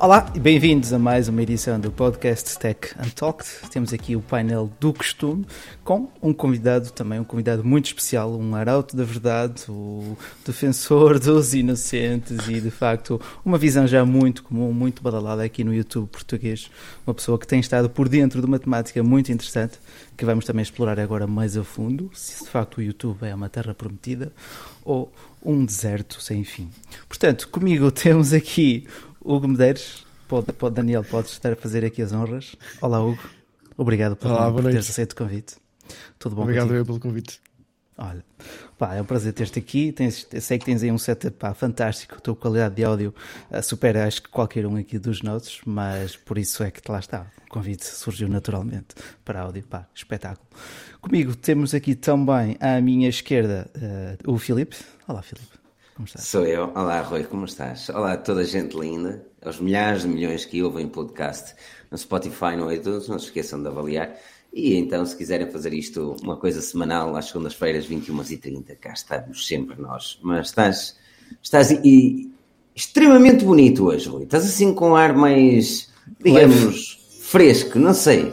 Olá e bem-vindos a mais uma edição do podcast Tech Untalked. Temos aqui o painel do costume com um convidado, também um convidado muito especial, um arauto da verdade, o defensor dos inocentes e de facto uma visão já muito comum, muito badalada aqui no YouTube português. Uma pessoa que tem estado por dentro de uma temática muito interessante que vamos também explorar agora mais a fundo, se de facto o YouTube é uma terra prometida ou um deserto sem fim. Portanto, comigo temos aqui Hugo Medeiros. Pode, pode, Daniel, podes estar a fazer aqui as honras. Olá, Hugo. Obrigado por, Olá, por teres aceito o convite. Tudo bom Obrigado contigo? eu pelo convite. Olha, pá, é um prazer ter-te aqui. Tens, sei que tens aí um setup pá, fantástico. A tua qualidade de áudio uh, supera acho que qualquer um aqui dos nossos, mas por isso é que lá está. O convite surgiu naturalmente para áudio. Pá, espetáculo. Comigo temos aqui também à minha esquerda uh, o Filipe. Olá, Filipe. Como estás? Sou eu. Olá, Rui, como estás? Olá a toda a gente linda, aos milhares de milhões que ouvem o podcast no Spotify, no iTunes, não se esqueçam de avaliar. E então, se quiserem fazer isto uma coisa semanal, às segundas-feiras, 21h30, cá estamos sempre nós. Mas estás, estás e, extremamente bonito hoje, Rui. Estás assim com um ar mais, digamos, fresco, não sei.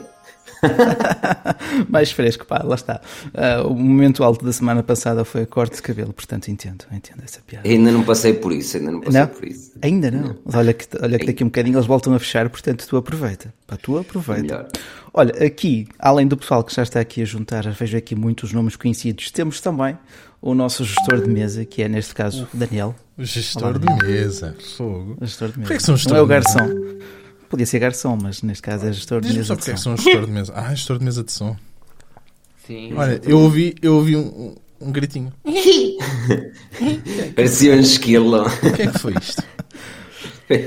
mais fresco, pá, lá está. Uh, o momento alto da semana passada foi a corte de cabelo, portanto entendo, entendo essa piada. Ainda não passei por isso, ainda não passei Não? por isso. Ainda não. Mas olha que, olha que daqui a um bocadinho eles voltam a fechar, portanto tu aproveita. Pá, tu aproveita. Melhor. Olha, aqui, além do pessoal que já está aqui a juntar, vejo aqui muitos nomes conhecidos, temos também o nosso gestor de mesa, que é neste caso o Daniel. O gestor Olá, de Daniel. mesa. Fogo. O gestor de mesa. Porquê que são gestor não é o garçom. Podia ser garçom, mas neste caso é gestor de mesa. só de porque é que som. são gestor de mesa. Ah, gestor de mesa de som. Sim. Olha, eu ouvi, eu ouvi um, um, um gritinho. Parecia um esquilo. O que é que foi isto?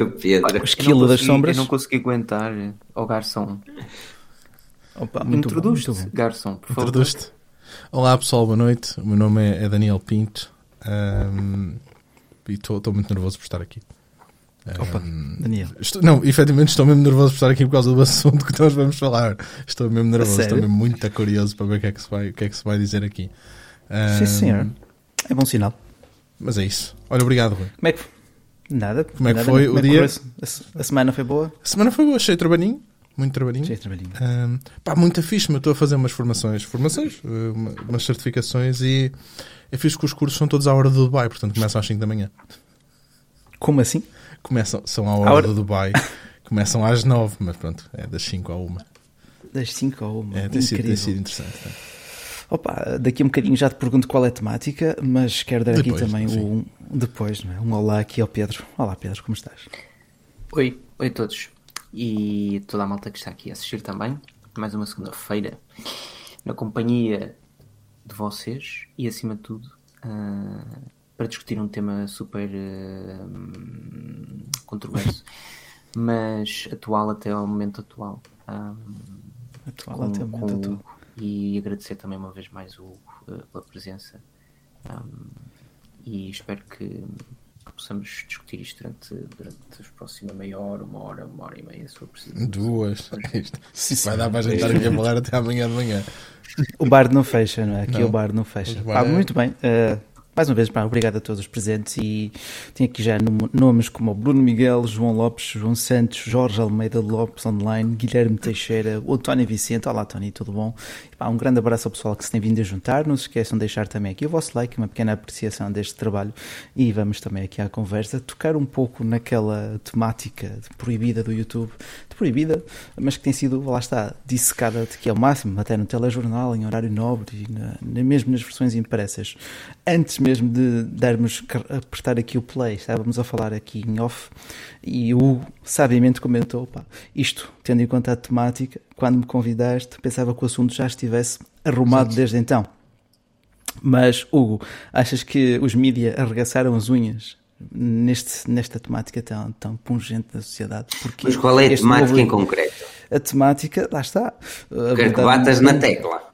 o Pedro. O esquilo eu não das consegui- sombras. Eu não consegui aguentar ao garçom. Opa, muito bom, Introduz-te, garçom, por favor. Introduz-te. Olá pessoal, boa noite. O meu nome é é Daniel Pinto. Ahm, e estou muito nervoso por estar aqui. Opa, Ahm, Daniel. estou- não, efetivamente estou mesmo nervoso por estar aqui por causa do assunto que nós vamos falar. Estou mesmo nervoso, estou mesmo muito curioso para ver o que é que se vai, o que é que se vai dizer aqui. Sim, Ahm, senhor. É bom sinal. Mas é isso. Olha, obrigado, Rui. Como é que Nada. Como é que nada, foi o é dia? A, se- a semana foi boa? A semana foi boa, cheio de trabalhinho. Muito trabalhinho. Cheio de trabalhinho. Ahm, pá, muito fixe, mas estou a fazer umas formações, formações, eh, uma- umas certificações e é fixe que os cursos são todos à hora do Dubai, portanto começam às 5 da manhã. Como assim? Começam, são à hora, À hora- do Dubai, começam às 9, mas pronto, é das 5 à 1. Das 5 a 1. É, tem, sido, Incrível. tem sido interessante. né? Opa, daqui a um bocadinho já te pergunto qual é a temática, mas quero dar Depois, aqui também sim. um, depois, não é? um olá aqui ao Pedro. Olá Pedro, como estás? Oi, oi a todos. E toda a malta que está aqui a assistir também. Mais uma segunda-feira. Na companhia de vocês e, acima de tudo, ah, para discutir um tema super ah, hum, controverso, mas atual até ao momento atual. Ah, Atual com, até o com momento atual. Hugo. E agradecer também uma vez mais o Hugo eh, pela presença. Um, e espero que possamos discutir isto durante, durante a próxima meia hora, uma hora, uma hora e meia, se for preciso. Duas. Vai dar para a gente estar aqui a falar até amanhã de manhã. O bar não fecha, não é? Aqui Não. o bar não fecha. Bar Pá, é- Muito bem. eh, mais uma vez, pá, obrigado a todos os presentes e tenho aqui já nome- nomes como Bruno Miguel, João Lopes, João Santos, Jorge Almeida Lopes Online, Guilherme Teixeira, o Tony Vicente. Olá, Tony, tudo bom? Pá, um grande abraço ao pessoal que se tem vindo a juntar. Não se esqueçam de deixar também aqui o vosso like, uma pequena apreciação deste trabalho e vamos também aqui à conversa tocar um pouco naquela temática proibida do YouTube, proibida, mas que tem sido, lá está, dissecada de que é o máximo, até no telejornal, em horário nobre e na, mesmo nas versões impressas. Antes mesmo de darmos, apertar aqui o play, estávamos a falar aqui em off e o sabiamente comentou, pá, isto, tendo em conta a temática, quando me convidaste, pensava que o assunto já estivesse arrumado desde então. Mas, Hugo, achas que os mídia arregaçaram as unhas neste, nesta temática tão, tão pungente da sociedade? Porque Mas qual é a temática novo- em concreto? A temática, lá está. Quero que verdade- batas na tecla.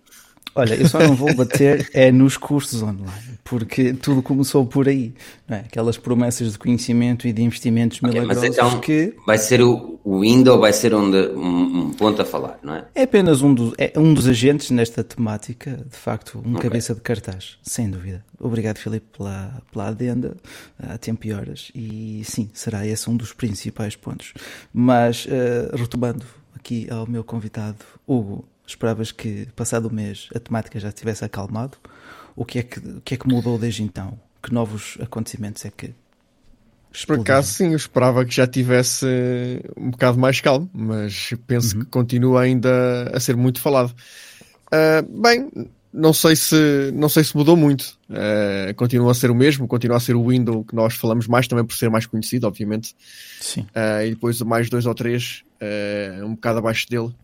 Olha, eu só não vou bater é nos cursos online, porque tudo começou por aí, não é? Aquelas promessas de conhecimento e de investimentos okay, milagrosos mas então, que... vai ser o, o window, vai ser onde, um, um, ponto a falar, não é? É apenas um dos, é um dos agentes nesta temática, de facto, um okay. cabeça de cartaz, sem dúvida. Obrigado, Filipe, pela, pela adenda, há tempo e horas, e sim, será esse um dos principais pontos. Mas, uh, retomando aqui ao meu convidado, Hugo, Esperavas que, passado o mês, a temática já tivesse acalmado? O que é que, o que, é que mudou desde então? Que novos acontecimentos é que Por acaso, sim, eu esperava que já tivesse um bocado mais calmo, mas penso uhum. que continua ainda a ser muito falado. Uh, bem, não sei se não sei se mudou muito. Uh, continua a ser o mesmo, continua a ser o Windows que nós falamos mais, também por ser mais conhecido, obviamente. Sim. Uh, e depois mais dois ou três, uh, um bocado abaixo dele.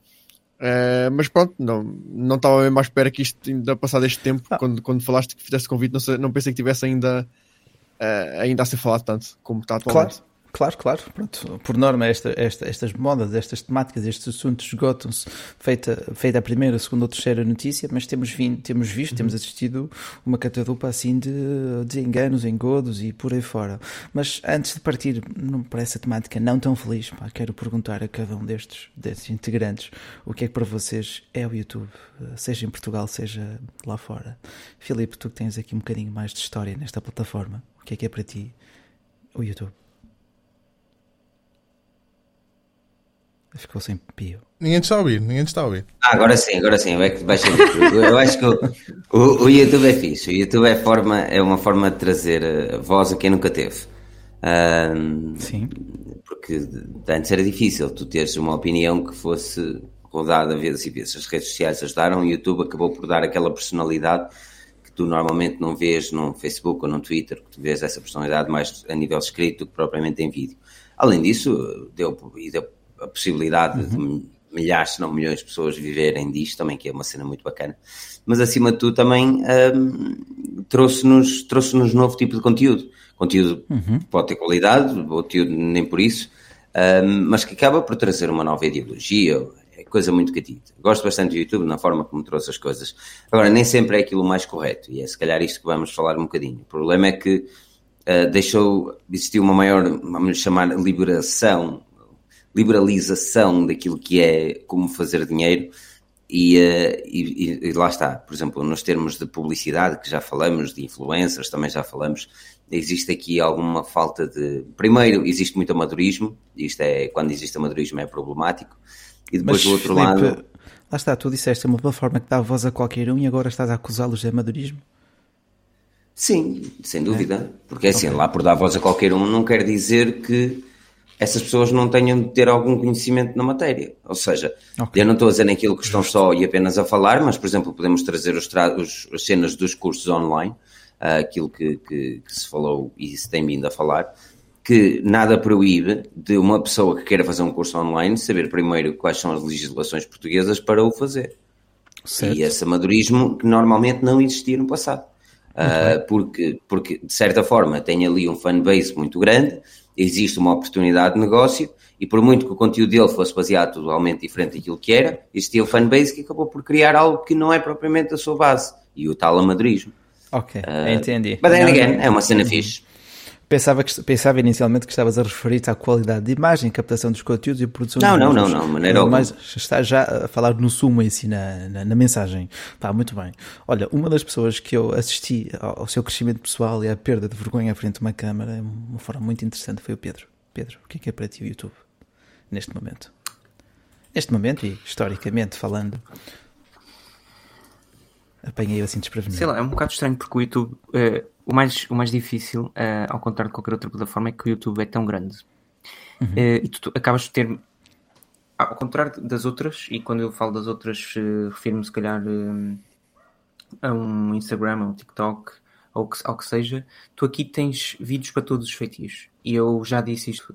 Uh, mas pronto, não, não estava mesmo à espera que isto ainda passado este tempo, ah. quando, quando falaste que fizeste convite, não, sei, não pensei que tivesse ainda, uh, ainda a ser falado tanto como está atualmente. Claro. Claro, claro. Pronto. Por norma, esta, esta, estas modas, estas temáticas, estes assuntos esgotam-se feita, feita a primeira, a segunda ou terceira notícia, mas temos, vindo, temos visto, uhum. temos assistido uma catadupa assim de, de enganos, engodos e por aí fora. Mas antes de partir para essa temática não tão feliz, pá, quero perguntar a cada um destes, destes integrantes o que é que para vocês é o YouTube, seja em Portugal, seja lá fora. Filipe, tu que tens aqui um bocadinho mais de história nesta plataforma, o que é que é para ti o YouTube? Ficou sem pio. Ninguém te está a ouvir, ninguém te está a ouvir. Ah, agora sim, agora sim, eu, acho que o, o, o, YouTube é fixe. O YouTube é, forma, é uma forma de trazer eh, voz a quem nunca teve. Um, sim. Porque antes era difícil tu teres uma opinião que fosse rodada vezes e vezes. As redes sociais ajudaram, o YouTube acabou por dar aquela personalidade que tu normalmente não vês no Facebook ou no Twitter, que tu vês essa personalidade mais a nível escrito do que propriamente em vídeo. Além disso, deu, deu a possibilidade uhum. de milhares, se não milhões de pessoas viverem disto, também que é uma cena muito bacana. Mas acima de tudo também um, trouxe-nos trouxe -nos novo tipo de conteúdo. Conteúdo uhum. que pode ter qualidade, conteúdo nem por isso, um, mas que acaba por trazer uma nova ideologia, é coisa muito catita. Gosto bastante do YouTube na forma como trouxe as coisas. Agora, nem sempre é aquilo mais correto, e é se calhar isto que vamos falar um bocadinho. O problema é que uh, deixou, existiu uma maior, vamos chamar, liberação liberalização daquilo que é como fazer dinheiro e, uh, e, e, lá está, por exemplo, nos termos de publicidade que já falamos, de influencers também já falamos, existe aqui alguma falta de. Primeiro, existe muito amadorismo, isto é quando existe amadorismo é problemático, e depois Mas, do outro Felipe, lado. Lá está, tu disseste uma plataforma que dá voz a qualquer um e agora estás a acusá-los de amadorismo? Sim, sem dúvida, é? porque assim, okay. lá por dar voz a qualquer um não quer dizer que essas pessoas não tenham de ter algum conhecimento na matéria. Ou seja, okay. eu não estou a dizer naquilo que estão só e apenas a falar, mas, por exemplo, podemos trazer os, os as cenas dos cursos online, uh, aquilo que, que, que, se falou e se tem vindo a falar, que nada proíbe de uma pessoa que queira fazer um curso online saber primeiro quais são as legislações portuguesas para o fazer. Certo. E esse amadorismo que normalmente não existia no passado. Uh, porque, porque, de certa forma, tem ali um fanbase muito grande, existe uma oportunidade de negócio e por muito que o conteúdo dele fosse baseado totalmente diferente daquilo que era, existia o fanbase que acabou por criar algo que não é propriamente a sua base e o tal amadorismo. Ok, uh, entendi. Mas again, é uma cena fixe. Pensava, que, pensava inicialmente que estavas a referir-te à qualidade de imagem, captação dos conteúdos e produção não, não, não, não, maneira Mas está já a falar no sumo em si, na, na, na, mensagem. Pá, muito bem. Olha, uma das pessoas que eu assisti ao, ao, seu crescimento pessoal e à perda de vergonha à frente de uma câmara, de uma forma muito interessante, foi o Pedro. Pedro, o que é que é para ti o YouTube, neste momento? Neste momento e historicamente falando, apanhei-o assim desprevenido. Sei lá, é um bocado estranho porque o YouTube... Uh o mais, o mais difícil, uh, ao contrário de qualquer outra plataforma, é que o YouTube é tão grande. Uhum. Uh, e tu, tu, acabas de ter. Ao contrário das outras, e quando eu falo das outras, uh, refiro-me se calhar a um Instagram, a um TikTok, ou que, ao que seja, tu aqui tens vídeos para todos os feitiços. E eu já disse isto,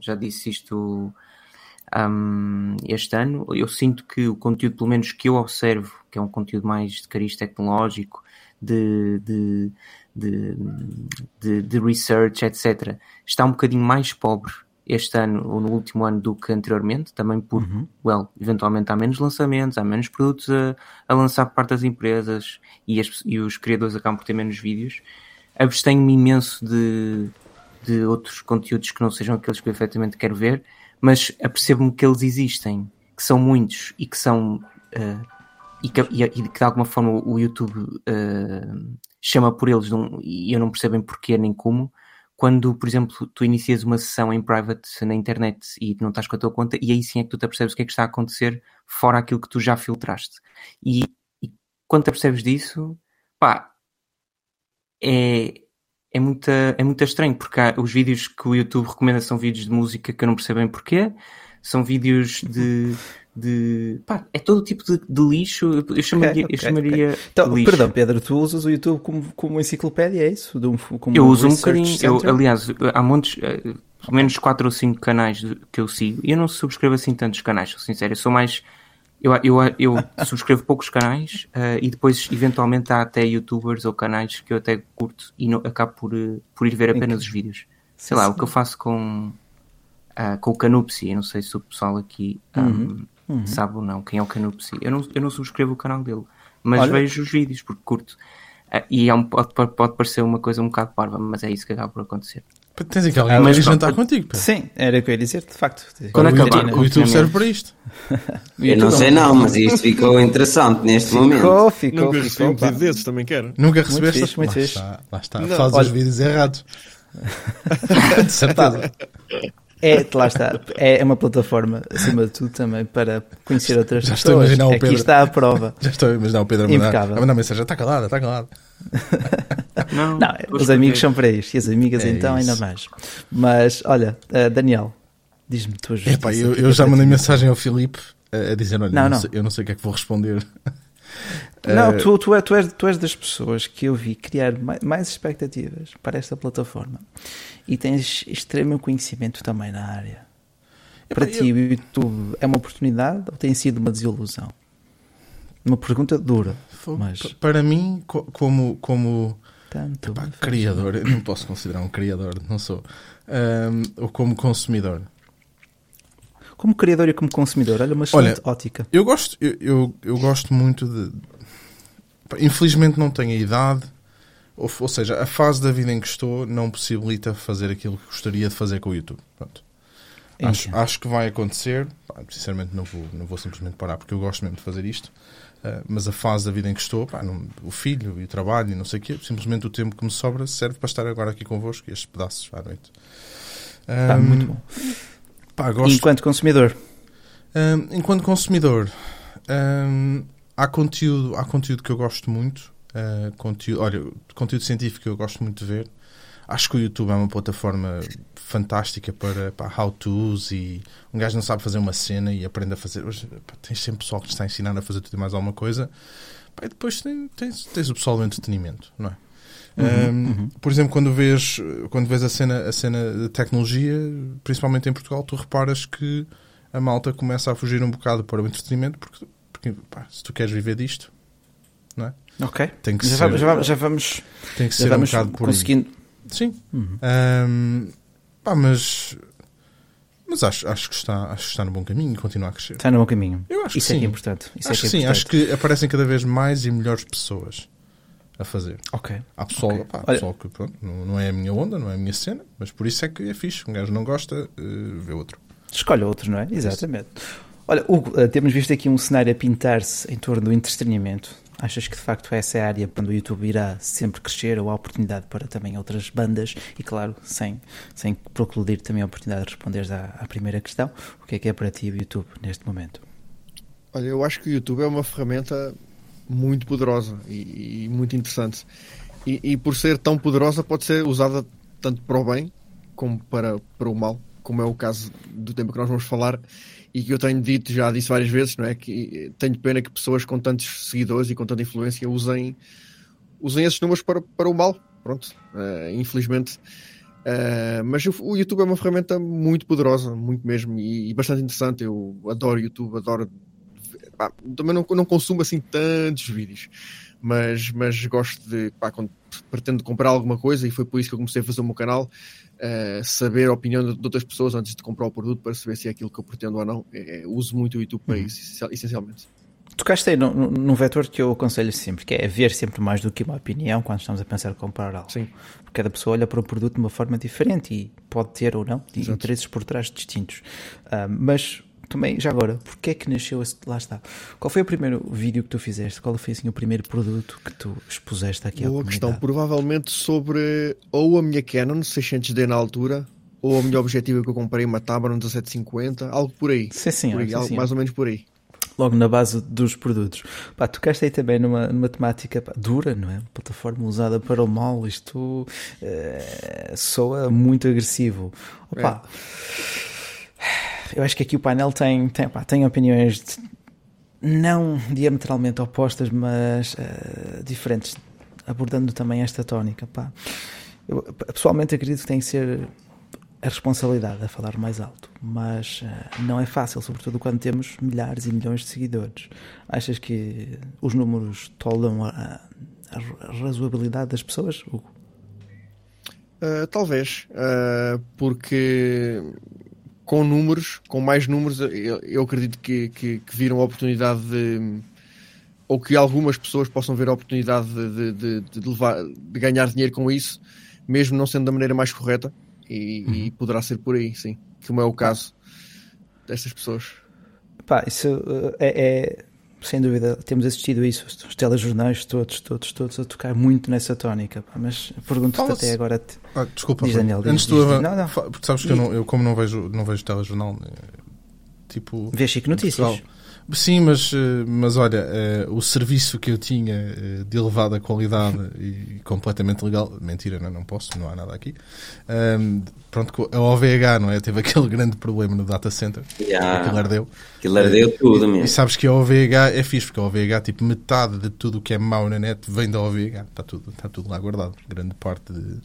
já disse isto um, este ano. Eu sinto que o conteúdo, pelo menos que eu observo, que é um conteúdo mais de cariz tecnológico, de, de, de, de, research, etc., está um bocadinho mais pobre este ano ou no último ano do que anteriormente, também por, uhum. well, eventualmente há menos lançamentos, há menos produtos a, a lançar por parte das empresas e, as, e, os criadores acabam por ter menos vídeos. Abstenho-me imenso de, de outros conteúdos que não sejam aqueles que eu efetivamente quero ver, mas apercebo-me que eles existem, que são muitos e que são. Uh, e, que, e, e, que de alguma forma o YouTube uh, chama por eles e eu não percebo porquê nem como quando, por exemplo, tu inicias uma sessão em private na internet e não estás com a tua conta, e aí sim é que tu te o que é que está a acontecer fora aquilo que tu já filtraste. E, e quando te apercebes disso, pá, é, é, muito, é muito estranho, porque há, os vídeos que o YouTube recomenda são vídeos de música que eu não percebo bem porquê, são vídeos de, de pá, é todo tipo de, de lixo. Eu chamaria, okay, okay, eu chamaria okay. Então, perdão, Pedro, tu usas o YouTube como, como enciclopédia, é isso? Um, eu uso um bocadinho. Eu, aliás, há montes, eh, pelo menos 4 ou 5 canais que eu sigo e eu não subscrevo assim tantos canais, sou sincero. Eu sou mais. Eu, eu, eu subscrevo poucos canais uh, e depois, eventualmente, há até youtubers ou canais que eu até curto e não, acabo por, uh, por ir ver apenas os vídeos. Sei sim, lá, sim. o que eu faço com, uh, com o Canupsi, eu não sei se o pessoal aqui. Um, uhum uhum. sabe ou não quem é o Canupsi. Eu não, eu não subscrevo o canal dele, mas Olha. vejo os vídeos porque curto. Uh, e é um, pode, pode parecer uma coisa um bocado parva, mas é isso que acaba por acontecer. Tens aqui alguém mas, jantar contigo, pá. Sim, era o que eu ia dizer, de facto. Quando acabar, o YouTube serve para isto. eu não sei não, mas isto ficou interessante neste ficou, momento. Ficou, ficou. Nunca recebi um pedido desses, também quero. Nunca recebeste? Muito fixe, muito lá fixe. está, lá está. Faz os vídeos errados. certeza. É, lá está. É uma plataforma, acima de tudo, também para conhecer outras Já pessoas. Estou a o Aqui Pedro, está a prova. Já estou a imaginar o Pedro a mandar, a mandar mensagem. Está calado, está calado. Não, não os amigos são para isto. E as amigas, é então, isso. ainda mais. Mas, olha, uh, Daniel, diz-me tu Epá, eu, eu já mandei mensagem ao Filipe a dizer: olha, não, não. Sei, eu não sei o que é que vou responder. Não, tu, tu, é, tu, és, tu és das pessoas que eu vi criar mais, mais expectativas para esta plataforma e tens extremo conhecimento também na área. Para eu... ti, o YouTube é uma oportunidade ou tem sido uma desilusão? Uma pergunta dura. Mas... Para mim, como, como Tanto epá, criador, eu não posso considerar um criador, não sou. Um, ou como consumidor. Como criador e como consumidor, olha, uma excelente olha, ótica. Eu gosto, eu, eu, eu gosto muito de. Infelizmente não tenho a idade ou, ou, seja, a fase da vida em que estou não possibilita fazer aquilo que gostaria de fazer com o YouTube. Pronto. Acho, acho, que vai acontecer. Sinceramente, não vou, não vou simplesmente parar porque eu gosto mesmo de fazer isto. Uh, mas a fase da vida em que estou, pá, não, o filho e o trabalho e não sei o quê, simplesmente o tempo que me sobra serve para estar agora aqui convosco e estes pedaços à noite. Um, ah, muito bom. Pá, gosto... Enquanto consumidor? Um, enquanto consumidor, um, há, conteúdo, há conteúdo que eu gosto muito Uh, conteúdo, olha, conteúdo científico eu gosto muito de ver. Acho que o YouTube é uma plataforma fantástica para, para how-tos e um gajo não sabe fazer uma cena e aprende a fazer. Hoje, pá, tens sempre pessoal que te está ensinando a fazer tudo e mais alguma coisa. Pá, e depois tens, tens, tens, o pessoal do entretenimento, não é? Uhum, um, uhum. Por exemplo, quando vês, quando vês a, cena, a cena de tecnologia, principalmente em Portugal, tu reparas que a malta começa a fugir um bocado para o entretenimento porque, porque pá, se tu queres viver disto? Ok. Tem que já, ser, vamos, já, já vamos. Tem que ser um bocado por conseguindo. Sim. Uhum. Um, pá, mas. Mas acho, acho, que está, acho que está no bom caminho e continua a crescer. Está no bom caminho. Eu acho Isso que é sim. Que é importante. Isso acho é que, que é sim. Acho que aparecem cada vez mais e melhores pessoas a fazer. Ok. Há pessoal, okay. pá, pessoal que pronto, não, não é a minha onda, não é a minha cena, mas por isso é que é fixe. Um gajo não gosta, uh, vê outro. Escolhe outro, não é? Exatamente. Olha, Hugo, eh, temos visto aqui um cenário a pintar-se em torno do entretenimento Achas que de facto essa é a área onde o YouTube irá sempre crescer ou há oportunidade para também outras bandas? E claro, sem, sem procludir também a oportunidade de responder à, à primeira questão, o que é que é para ti o YouTube neste momento? Olha, eu acho que o YouTube é uma ferramenta muito poderosa e, e muito interessante. E, e, por ser tão poderosa, pode ser usada tanto para o bem como para, para o mal, como é o caso do tempo que nós vamos falar e que eu tenho dito, já disse várias vezes, não é? Que tenho pena que pessoas com tantos seguidores e com tanta influência usem, usem esses números para, para o mal. Pronto, uh, infelizmente. Uh, mas o, YouTube é uma ferramenta muito poderosa, muito mesmo, e, e, bastante interessante. Eu adoro YouTube, adoro pá, também não, não consumo assim tantos vídeos. Mas, mas gosto de, pá, quando pretendo comprar alguma coisa, e foi por isso que eu comecei a fazer o meu canal, uh, saber a opinião de, de, outras pessoas antes de comprar o produto para saber se é aquilo que eu pretendo ou não. É, é, uso muito o YouTube para uhum. isso, essencialmente. Tocaste aí num, num vetor que eu aconselho sempre, que é ver sempre mais do que uma opinião quando estamos a pensar em comprar algo. Sim. Porque cada pessoa olha para o produto de uma forma diferente e pode ter ou não Exato. interesses por trás distintos. Uh, mas também, já agora, porque é que nasceu esse, lá está. Qual foi o primeiro vídeo que tu fizeste? Qual foi assim o primeiro produto que tu expuseste aqui Boa questão, provavelmente sobre ou a minha Canon 600D na altura, ou a minha objetiva que eu comprei, uma Tamron 1750, algo por aí. Sim, sim, por aí, sim, algo sim. mais ou menos por aí logo na base dos produtos. Pá, tocaste aí também numa, numa temática pá, dura, não é? Plataforma usada para o mal, isto uh, soa muito agressivo. Opa, é. Eu acho que aqui o painel tem, tem, pá, tem opiniões de, não diametralmente opostas, mas uh, diferentes, abordando também esta tónica. Pá. Eu, pessoalmente acredito que tem que ser a responsabilidade a falar mais alto, mas uh, não é fácil, sobretudo quando temos milhares e milhões de seguidores. Achas que os números toldam a, a razoabilidade das pessoas, Hugo? Uh, talvez, uh, porque com números, com mais números, eu, eu acredito que, que, que, viram a oportunidade de. ou que algumas pessoas possam ver a oportunidade de, de, de, levar, de ganhar dinheiro com isso, mesmo não sendo da maneira mais correta e, uhum. e, poderá ser por aí, sim. Como é o caso destas pessoas. Pá, isso uh, é, é, sem dúvida, temos assistido a isso, os telejornais todos, todos, todos a tocar muito nessa tónica. Pá, mas pergunto-te até agora. Te... Ah, desculpa, diz, Daniel, diz, antes diz, tu, não, não. porque sabes que eu, não, eu, como não vejo, não vejo telejornal, eh, tipo. Vês Chico Notícias? Portugal, Sim, mas, eh, mas olha, uh, o serviço que eu tinha uh, de elevada qualidade e completamente legal, mentira, não, não posso, não há nada aqui. Um, pronto, a OVH, não é? Teve aquele grande problema no data center. Yeah. Aquilo ardeu. Aquilo ardeu tudo mesmo. E sabes que a OVH é fixe, porque a OVH, tipo, metade de tudo o que é mau na net vem da OVH. Está tudo, está tudo lá guardado. Grande parte de.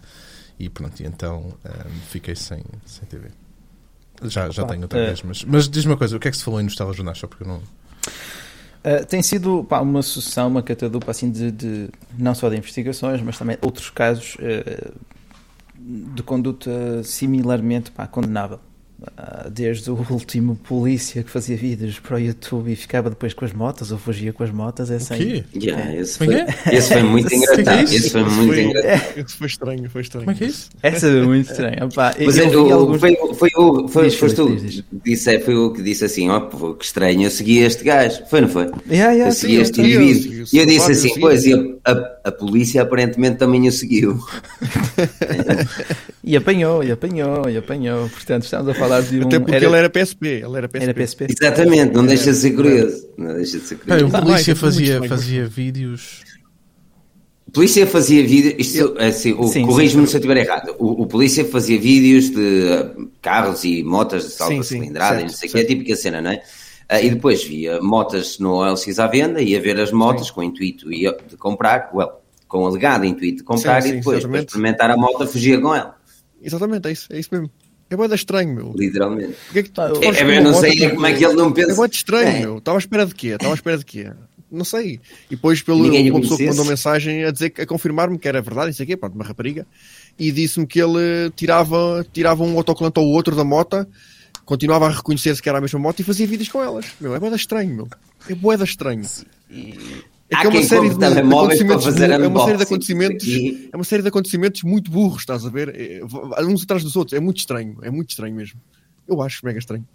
E pronto, e então um, fiquei sem, sem TV. Já, já tenho outra vez, mas, mas diz-me uma coisa, o que é que se falou aí nos telejornais? Só porque eu não. Uh, tem sido pá, uma sucessão, uma catadupa assim de, de, não só de investigações, mas também outros casos uh, de conduta similarmente pá, condenável. Ah, desde o último polícia que fazia vídeos para o YouTube e ficava depois com as motas ou fugia com as motas. Essa aí. Yeah, esse, foi, esse foi muito é engraçado. É esse foi muito foi, engraçado. Esse foi estranho, foi estranho. Como é que é isso? Essa foi muito estranha. Opa, Mas eu, eu, alguns... foi, foi, o, foi, diz, foste tu disse, foi o que disse assim: ó, oh, que estranho, eu segui este gajo. Foi, não foi? Yeah, yeah, eu segui sim, este indivíduo. E eu disse assim: pois, e a, a, polícia aparentemente também o seguiu. e apanhou, e apanhou, e apanhou. Portanto, estamos a falar de um. Até porque era... ele era PSP. Ele era PSP. Era PSP. Exatamente, não deixa de ser curioso. Não deixa de ser curioso. Bem, o polícia fazia, fazia vídeos. O polícia fazia vídeos. Isto, assim, corrijo-me se eu estiver errado. O, o, polícia fazia vídeos de carros e motas de salto cilindrada e não sei o que, é a típica cena, não é? Uh, e depois via motas no OLX à venda, ia ver as motas sim. com o intuito de comprar, well, com o alegado intuito de comprar sim, sim, e depois, para experimentar a moto, fugia com ela. Exatamente, é isso, é isso mesmo. É muito estranho, meu. Literalmente. Porque é que, tá, eu, é, eu não sei como é que ele não pensa. É muito estranho, é. meu. Estava à espera de quê? Estava à espera de quê? Não sei. E depois, pelo uma pessoa que mandou mensagem a dizer, a confirmar-me que era verdade, isso aqui, pronto, uma rapariga, e disse-me que ele tirava, tirava um autocolante ou outro da moto, continuava a reconhecer-se que era a mesma moto e fazia vídeos com elas. Meu, é boeda estranho, meu. É boeda estranho. É que é uma série de, de acontecimentos é uma série de acontecimentos é uma série de acontecimentos muito burros estás a ver? É, uns atrás dos outros. É muito estranho é muito estranho mesmo. Eu acho mega estranho.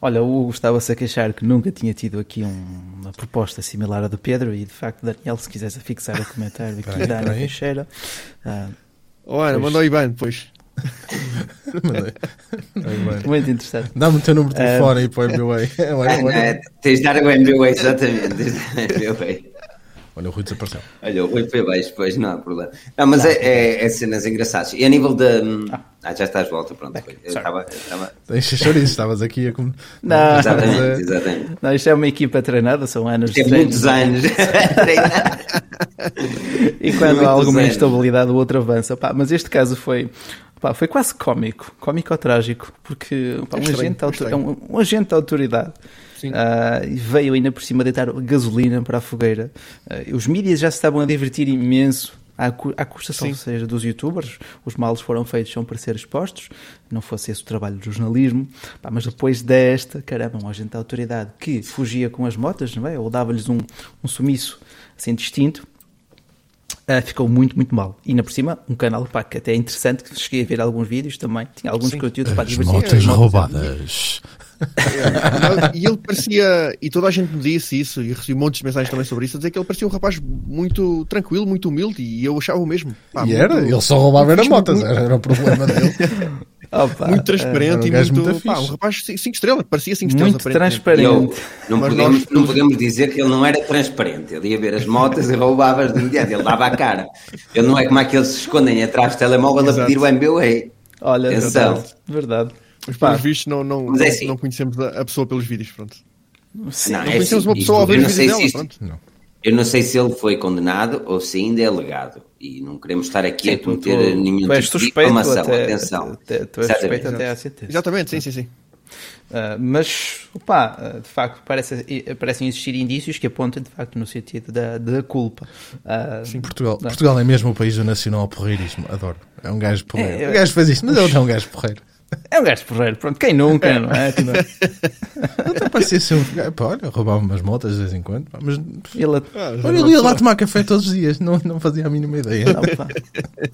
Olha o Hugo estava-se a queixar que nunca tinha tido aqui um, uma proposta similar à do Pedro e de facto Daniel se quisesse fixar o comentário aqui da Ana Teixeira uh, olha pois... mandou o Ivan depois muito interessante. Dá-me o teu número de telefone um... aí para o MBA. É, tens de dar o MBA, exatamente. Olha, o Rui desapareceu. Olha, o Rui foi baixo, pois não há problema. Não, mas é, é, é, cenas engraçadas. E a nível de. Ah, ah já estás de volta, pronto. Back, eu estava. Tens estavas aqui a. Não, não, exatamente, exatamente. Não, isto é uma equipa treinada, são anos de treino. muitos anos. e quando há alguma anos. instabilidade, o outro avança. Pá, mas este caso foi. Pá, foi quase cómico, cómico ou trágico, porque pá, um, agente, um, um agente de autoridade Uh, veio ainda por cima deitar gasolina para a fogueira. Uh, os mídias já se estavam a divertir imenso à, à custa, ou seja, dos youtubers. Os males foram feitos são para ser expostos, não fosse esse o trabalho do jornalismo. Pá, mas depois desta, caramba, um agente da autoridade que fugia com as motas, não é? ou dava-lhes um, um sumiço assim distinto, Uh, ficou muito, muito mal. E ainda por cima, um canal pá, que até é interessante, que cheguei a ver alguns vídeos também, tinha alguns Sim. conteúdos para divertir. Motas roubadas. É, e ele parecia, e toda a gente me disse isso, e recebi montes de mensagens também sobre isso, a dizer que ele parecia um rapaz muito tranquilo, muito humilde, e eu achava o mesmo. Pá, e muito, era, ele só roubava era motas, muito... era o problema dele. Opa, muito transparente é, um e muito. muito pá, um rapaz 5 estrelas, parecia 5 estrelas. Muito transparente. Eu, não, podemos, não podemos dizer que ele não era transparente. Ele ia ver as motas e roubava-as de imediato. Ele dava a cara. Ele não é como aqueles que se escondem atrás do telemóvel Exato. a pedir o MBA. Olha, Atenção. verdade. verdade. Mas pelos vistos não, não, não, é assim. não, conhecemos a pessoa pelos vídeos, pronto. Sim, não, não é conhecemos assim, uma pessoa ao ver os vídeos dela, pronto. Não. Eu não sei se ele foi condenado ou se ainda é legado. E não queremos estar aqui sim, a cometer nenhum tu tipo de difamação. Até, Atenção. Até, tu és suspeito até à certeza. Exatamente, sim, sim, sim. Uh, mas, uh, de facto, parece, parecem existir indícios que apontam, de facto, no sentido da, da culpa. Uh, Sim, Portugal, Portugal é mesmo o país do nacional porreirismo, adoro. É um gajo porreiro. É, o gajo faz isto, mas ele é um gajo porreiro. É um gajo porreiro, pronto, quem nunca, não é? Tipo... Até parecia ser um gajo, olha, roubava umas motas de vez em quando, mas ele, ah, olha, ele ia lá tomar café todos os dias, não, não fazia a mínima ideia. Não,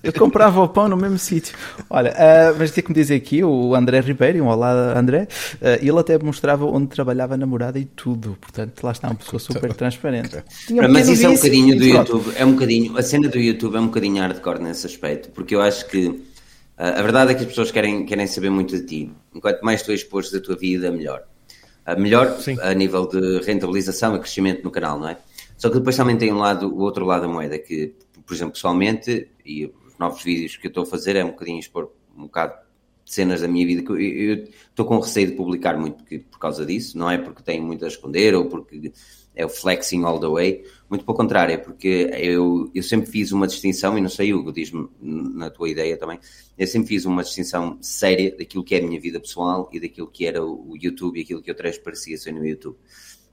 eu comprava o pão no mesmo sítio. Olha, uh, mas tem que me dizer aqui, o André Ribeiro, um olá André, uh, ele até mostrava onde trabalhava a namorada e tudo, portanto lá está uma pessoa super transparente. Tinha mas isso é um bocadinho do YouTube, é um bocadinho, a cena do YouTube é um bocadinho hardcore nesse aspecto, porque eu acho que a verdade é que as pessoas querem, querem saber muito de ti. Enquanto mais tu expores da tua vida, melhor. melhor Sim. a nível de rentabilização e crescimento no canal, não é? Só que depois também tem um lado, o outro lado da moeda, que, por exemplo, pessoalmente, e os novos vídeos que eu estou a fazer é um bocadinho expor um bocado de cenas da minha vida que eu estou com receio de publicar muito por, por causa disso, não é porque tenho muito a esconder ou porque é o flexing all the way, muito pelo contrário, é porque eu, eu sempre fiz uma distinção, e não sei, Hugo, diz-me na tua ideia também, eu sempre fiz uma distinção séria daquilo que é a minha vida pessoal e daquilo que era o YouTube e aquilo que eu transparecia ser no YouTube.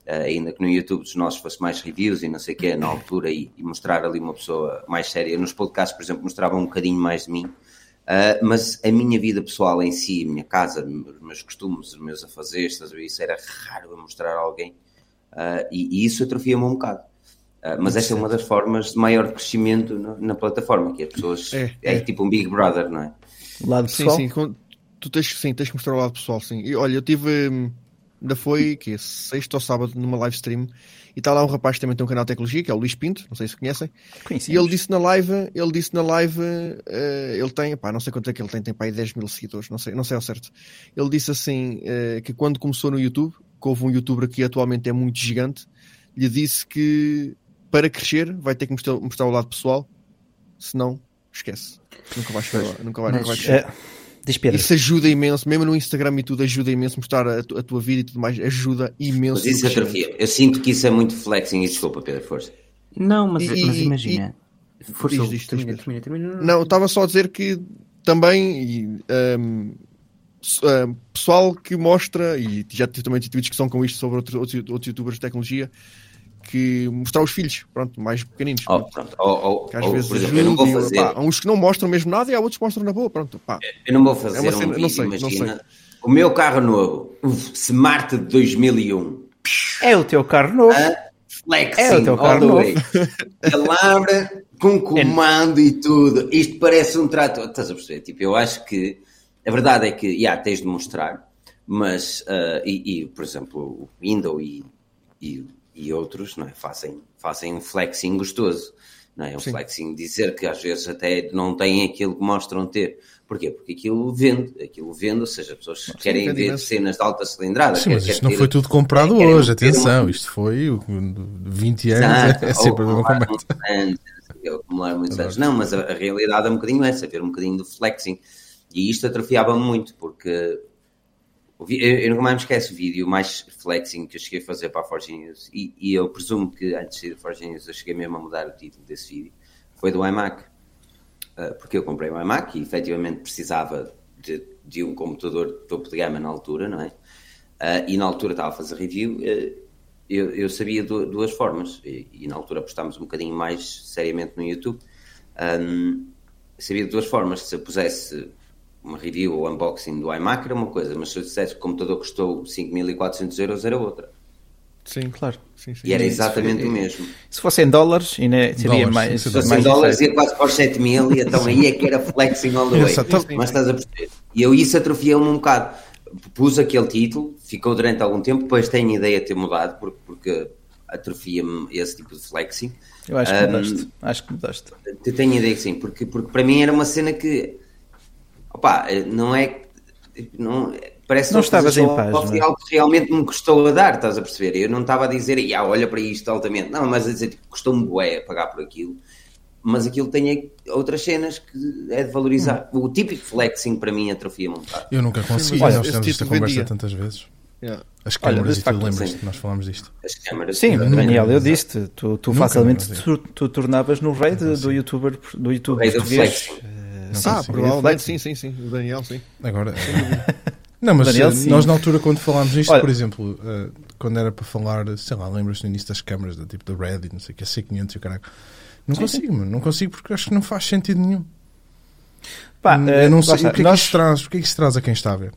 Uh, ainda que no YouTube dos nossos fosse mais reviews e não sei o que, na altura, e, e, mostrar ali uma pessoa mais séria. Nos podcasts, por exemplo, mostrava um bocadinho mais de mim, uh, mas a minha vida pessoal em si, a minha casa, os meus costumes, os meus afazeres, isso era raro eu mostrar a alguém Uh, e, e, isso atrofia-me um bocado. Uh, mas esta é uma das formas de maior crescimento na, na plataforma, que as pessoas. É, é, é, tipo um Big Brother, não é? Lado pessoal? Sim, sim. Tu tens, sim, tens que mostrar o lado pessoal, sim. E olha, eu tive. Hum, ainda foi, que é sexta ou sábado, numa live stream, e está lá um rapaz que também tem um canal de tecnologia, que é o Luís Pinto, não sei se conhecem. E ele disse na live, ele disse na live, uh, ele tem, pá, não sei quanto é que ele tem, tem pá, 10 mil seguidores, não sei, não sei ao certo. Ele disse assim, uh, que quando começou no YouTube, que houve um youtuber que atualmente é muito gigante, lhe disse que para crescer vai ter que mostrar, mostrar o lado pessoal, senão esquece. Nunca vai, nunca vai, nunca vai crescer. É, isso ajuda imenso, mesmo no Instagram e tudo ajuda imenso mostrar a, a tua vida e tudo mais, ajuda imenso. Mas isso atrofia. Eu sinto que isso é muito flexing e desculpa, Pedro, força. Não, mas, e, mas imagina. E, força, diz, diz, termina, termina, termina, Não, estava só a dizer que também um, uh, pessoal que mostra, e já tive também tive discussão com isto sobre outros, outros, outros youtubers de tecnologia, que mostrar os filhos, pronto, mais pequeninos. Oh, pronto. Oh, oh, às vezes exemplo, eu não vou fazer... Pá, há uns que não mostram mesmo nada e há outros que mostram na boa, pronto. Pá. Eu não vou fazer é um cena, vídeo, não sei, imagina, não sei. o meu carro novo, o Smart de 2001. É o teu carro novo. flexing, é o teu carro novo. Palavra com comando é. e tudo. Isto parece um trator. Estás a perceber? Tipo, eu acho que a verdade é que, já, yeah, tens de mostrar, mas, uh, e, e, por exemplo, o Windows e, e, e, outros, não é? Fazem, fazem um flexing gostoso, não é? Um Sim. flexing dizer que às vezes até não têm aquilo que mostram ter. Porquê? Porque aquilo vende, aquilo vende, ou seja, as pessoas Sim, querem ver imenso. cenas de alta cilindrada. Sim, mas isto não foi tudo comprado hoje, atenção, isto foi 20 anos, Exato. é sempre a mesma conversa. Acumular muitos anos. Não, mas a, a, realidade é um bocadinho essa, ver um bocadinho do flexing. E isto atrofiava muito, porque eu, nunca mais me esqueço o vídeo mais flexing que eu cheguei a fazer para a Forge News, e, e, eu presumo que antes de ir da Forge News eu cheguei mesmo a mudar o título desse vídeo, foi do iMac. Uh, porque eu comprei um iMac e efetivamente precisava de, de um computador de topo de gama na altura, não é? Uh, e na altura estava a fazer review, uh, eu, eu, sabia duas formas, e, e, na altura apostámos um bocadinho mais seriamente no YouTube. Um, sabia de duas formas, se eu pusesse uma review ou unboxing do iMac era uma coisa, mas se eu dissesse que o computador custou 5.400 euros era outra. Sim, claro. Sim, sim. E era exatamente o mesmo. Se fosse em dólares, ainda seria dólares, mais. Se fosse em dólares, ia quase para os 7 mil, e então aí é que era flexing all the way. Mas estás a perceber? E eu isso atrofiei-me um bocado. Pus aquele título, ficou durante algum tempo, depois tenho ideia de ter mudado, porque, porque atrofia-me esse tipo de flexing. Eu acho que mudaste. Um, acho que mudaste. Tenho ideia que sim, porque, porque para mim era uma cena que. Opá, não é. Não, parece não estavas em paz. Não é? algo que realmente me custou a dar, estás a perceber? Eu não estava a dizer, ah, olha para isto altamente. Não, mas a dizer, tipo, custou-me bué pagar por aquilo. Mas aquilo tem outras cenas que é de valorizar. Hum. O típico flexing para mim atrofia-me um bocado. Eu nunca consegui, Sim, nós temos esta conversa tantas vezes. Yeah. As câmaras Olha, e tu lembras que nós falámos disto? As câmaras. Sim, Daniel, eu disse tu, tu facilmente tu, tu, tornavas no rei de, do youtuber do YouTube português. Uh, sim, ah, sim, provavelmente sim, sim, sim. O Daniel, sim. Agora. não, mas Daniel, eh, nós na altura quando falámos disto, Olha, por exemplo, uh, quando era para falar, sei lá, lembras no início das câmaras, da tipo da Red e não sei o que, a C500 e o caralho. Não sim, consigo, mano, não consigo porque acho que não faz sentido nenhum. Pá, eu não sei, o que é que nós... isso traz, o que é que isso traz a quem está a ver?